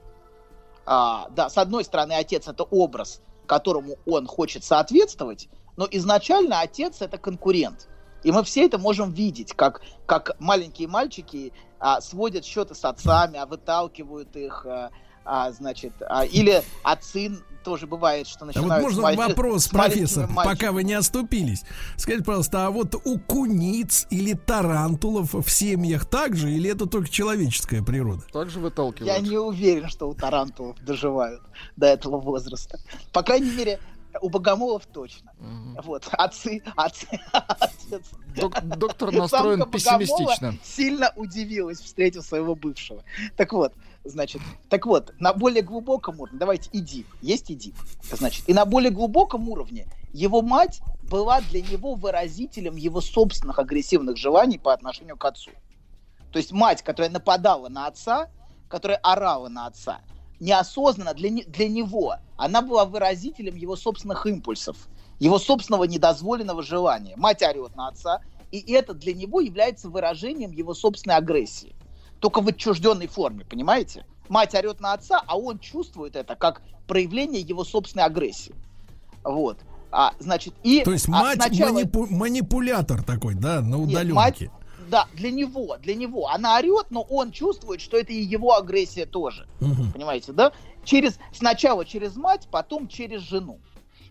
Speaker 17: А, да, с одной стороны, отец это образ, которому он хочет соответствовать, но изначально отец это конкурент. И мы все это можем видеть, как, как маленькие мальчики а, сводят счеты с отцами, а выталкивают их, а, а, значит, а, или отцы тоже бывает, что
Speaker 1: А
Speaker 17: начинают...
Speaker 1: вот можно
Speaker 17: маль-
Speaker 1: вопрос,
Speaker 17: маленькими
Speaker 1: профессор, пока вы не оступились. Скажите, пожалуйста, а вот у куниц или тарантулов в семьях также, или это только человеческая природа?
Speaker 2: Также
Speaker 17: Я
Speaker 2: выталкивают.
Speaker 17: не уверен, что у тарантулов доживают до этого возраста. По крайней мере, у богомолов точно. Вот, отцы, отцы, отец.
Speaker 2: Док- доктор настроен
Speaker 17: Самка богомола
Speaker 2: пессимистично.
Speaker 17: Сильно удивилась, встретив своего бывшего. Так вот, значит, так вот, на более глубоком уровне, давайте Эдип, есть Эдип, значит, и на более глубоком уровне его мать была для него выразителем его собственных агрессивных желаний по отношению к отцу. То есть мать, которая нападала на отца, которая орала на отца, неосознанно для, не- для него она была выразителем его собственных импульсов, его собственного недозволенного желания. Мать орет на отца, и это для него является выражением его собственной агрессии. Только в отчужденной форме, понимаете? Мать орет на отца, а он чувствует это как проявление его собственной агрессии. Вот. А, значит, и
Speaker 1: То есть
Speaker 17: а,
Speaker 1: мать
Speaker 17: сначала-
Speaker 1: манипу- манипулятор такой, да, на
Speaker 17: нет,
Speaker 1: удаленке.
Speaker 17: мать- да, для него, для него. Она орет, но он чувствует, что это и его агрессия тоже.
Speaker 1: Мгм.
Speaker 17: Понимаете, да? Через, сначала через мать, потом через жену.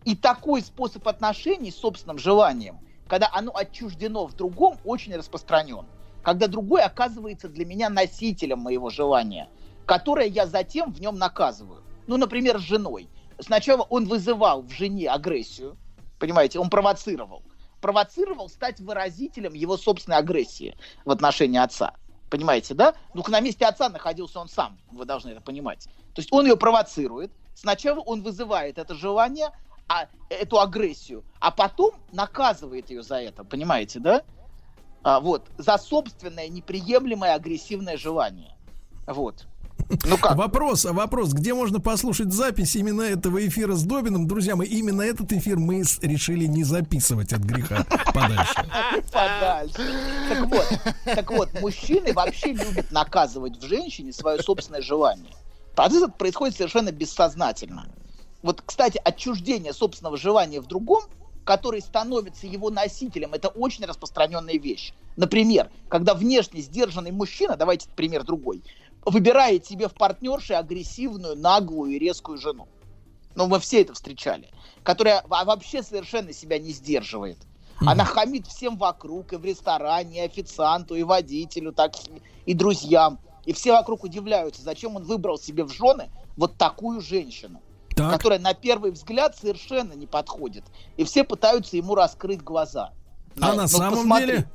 Speaker 17: И такой способ отношений с собственным желанием, когда оно отчуждено в другом, очень распространен. Когда другой оказывается для меня носителем моего желания, которое я затем в нем наказываю. Ну, например, с женой. Сначала он вызывал в жене агрессию, понимаете, он провоцировал. Провоцировал стать выразителем его собственной агрессии в отношении отца. Понимаете, да? Ну, на месте отца находился он сам, вы должны это понимать. То есть он ее провоцирует. Сначала он вызывает это желание, а, эту агрессию, а потом наказывает ее за это, понимаете, да? А, вот, за собственное неприемлемое агрессивное желание. Вот. Ну как?
Speaker 1: Вопрос, а вопрос, где можно послушать запись именно этого эфира с Добиным, друзья мои, именно этот эфир мы решили не записывать от греха подальше.
Speaker 17: Подальше. Так вот, так вот, мужчины вообще любят наказывать в женщине свое собственное желание. Процесс этот происходит совершенно бессознательно. Вот, кстати, отчуждение собственного желания в другом, который становится его носителем, это очень распространенная вещь. Например, когда внешне сдержанный мужчина, давайте пример другой, выбирает себе в партнерше агрессивную, наглую и резкую жену. Ну, мы все это встречали. Которая во- вообще совершенно себя не сдерживает. Она хамит всем вокруг, и в ресторане, и официанту, и водителю, так и друзьям. И все вокруг удивляются, зачем он выбрал себе в жены вот такую женщину,
Speaker 1: Так.
Speaker 17: которая на первый взгляд совершенно не подходит. И все пытаются ему раскрыть глаза.
Speaker 1: А на
Speaker 17: ну,
Speaker 1: самом
Speaker 17: посмотри.
Speaker 1: деле?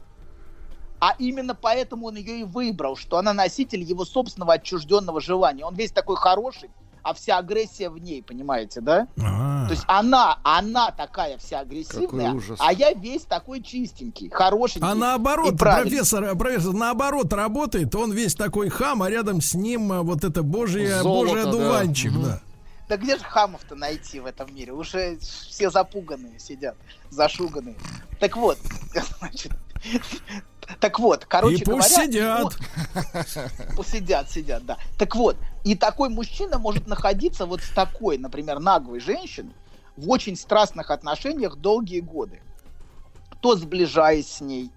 Speaker 17: А именно поэтому он ее и выбрал, что она носитель его собственного отчужденного желания. Он весь такой хороший, а вся агрессия в ней, понимаете, да?
Speaker 1: А.
Speaker 17: То есть она, она такая вся агрессивная, а я весь такой чистенький, хорошенький.
Speaker 1: А наоборот,
Speaker 17: и правильный.
Speaker 1: профессор, профессор, наоборот работает, он весь такой хам, а рядом с ним а, вот это божье,
Speaker 2: Золото,
Speaker 1: божий
Speaker 2: да.
Speaker 1: одуванчик,
Speaker 2: Мгм.
Speaker 1: да.
Speaker 17: Да где же хамов-то найти в этом мире? Уже все запуганные сидят, зашуганные. Так вот, значит, так вот, короче
Speaker 1: И пусть
Speaker 17: говоря,
Speaker 1: сидят.
Speaker 17: вот- посидят, сидят, да. Так вот, и такой мужчина может находиться вот с такой, например, наглой женщиной в очень страстных отношениях долгие годы. То сближаясь с ней,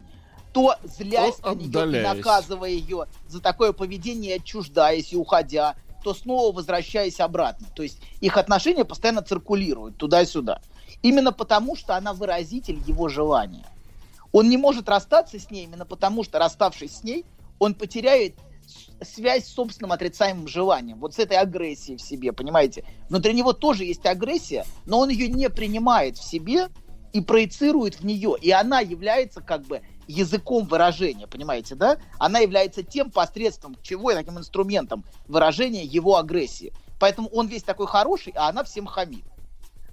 Speaker 17: то злясь
Speaker 2: То
Speaker 17: на нее наказывая ее за такое поведение, отчуждаясь и уходя, то снова возвращаясь обратно. То есть их отношения постоянно циркулируют туда-сюда. Именно потому, что она выразитель его желания. Он не может расстаться с ней именно потому, что расставшись с ней, он потеряет связь с собственным отрицаемым желанием, вот с этой агрессией в себе, понимаете? Внутри него тоже есть агрессия, но он ее не принимает в себе и проецирует в нее, и она является как бы языком выражения, понимаете, да? Она является тем посредством чего, таким инструментом выражения его агрессии. Поэтому он весь такой хороший, а она всем хамит.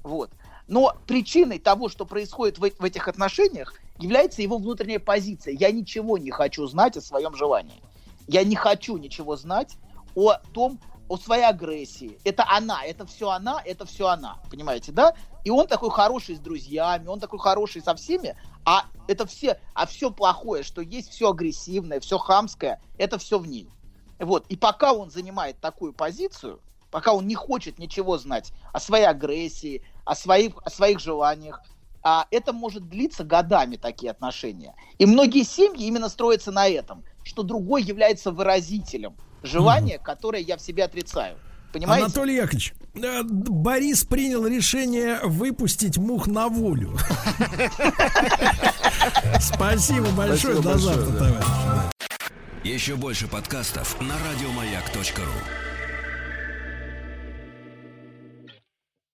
Speaker 17: Вот. Но причиной того, что происходит в, в этих отношениях, является его внутренняя позиция. Я ничего не хочу знать о своем желании. Я не хочу ничего знать о том, о своей агрессии. Это она, это все она, это все она. Понимаете, да? И он такой хороший с друзьями, он такой хороший со всеми, а это все, а все плохое, что есть, все агрессивное, все хамское, это все в ней. Вот. И пока он занимает такую позицию, пока он не хочет ничего знать о своей агрессии, о своих, о своих желаниях, а это может длиться годами, такие отношения. И многие семьи именно строятся на этом, что другой является выразителем желания, которое я в себе отрицаю. Понимаете?
Speaker 1: Анатолий Яковлевич, э, Борис принял решение выпустить мух на волю. Спасибо большое. До завтра, товарищ.
Speaker 3: Еще больше подкастов на радиомаяк.ру.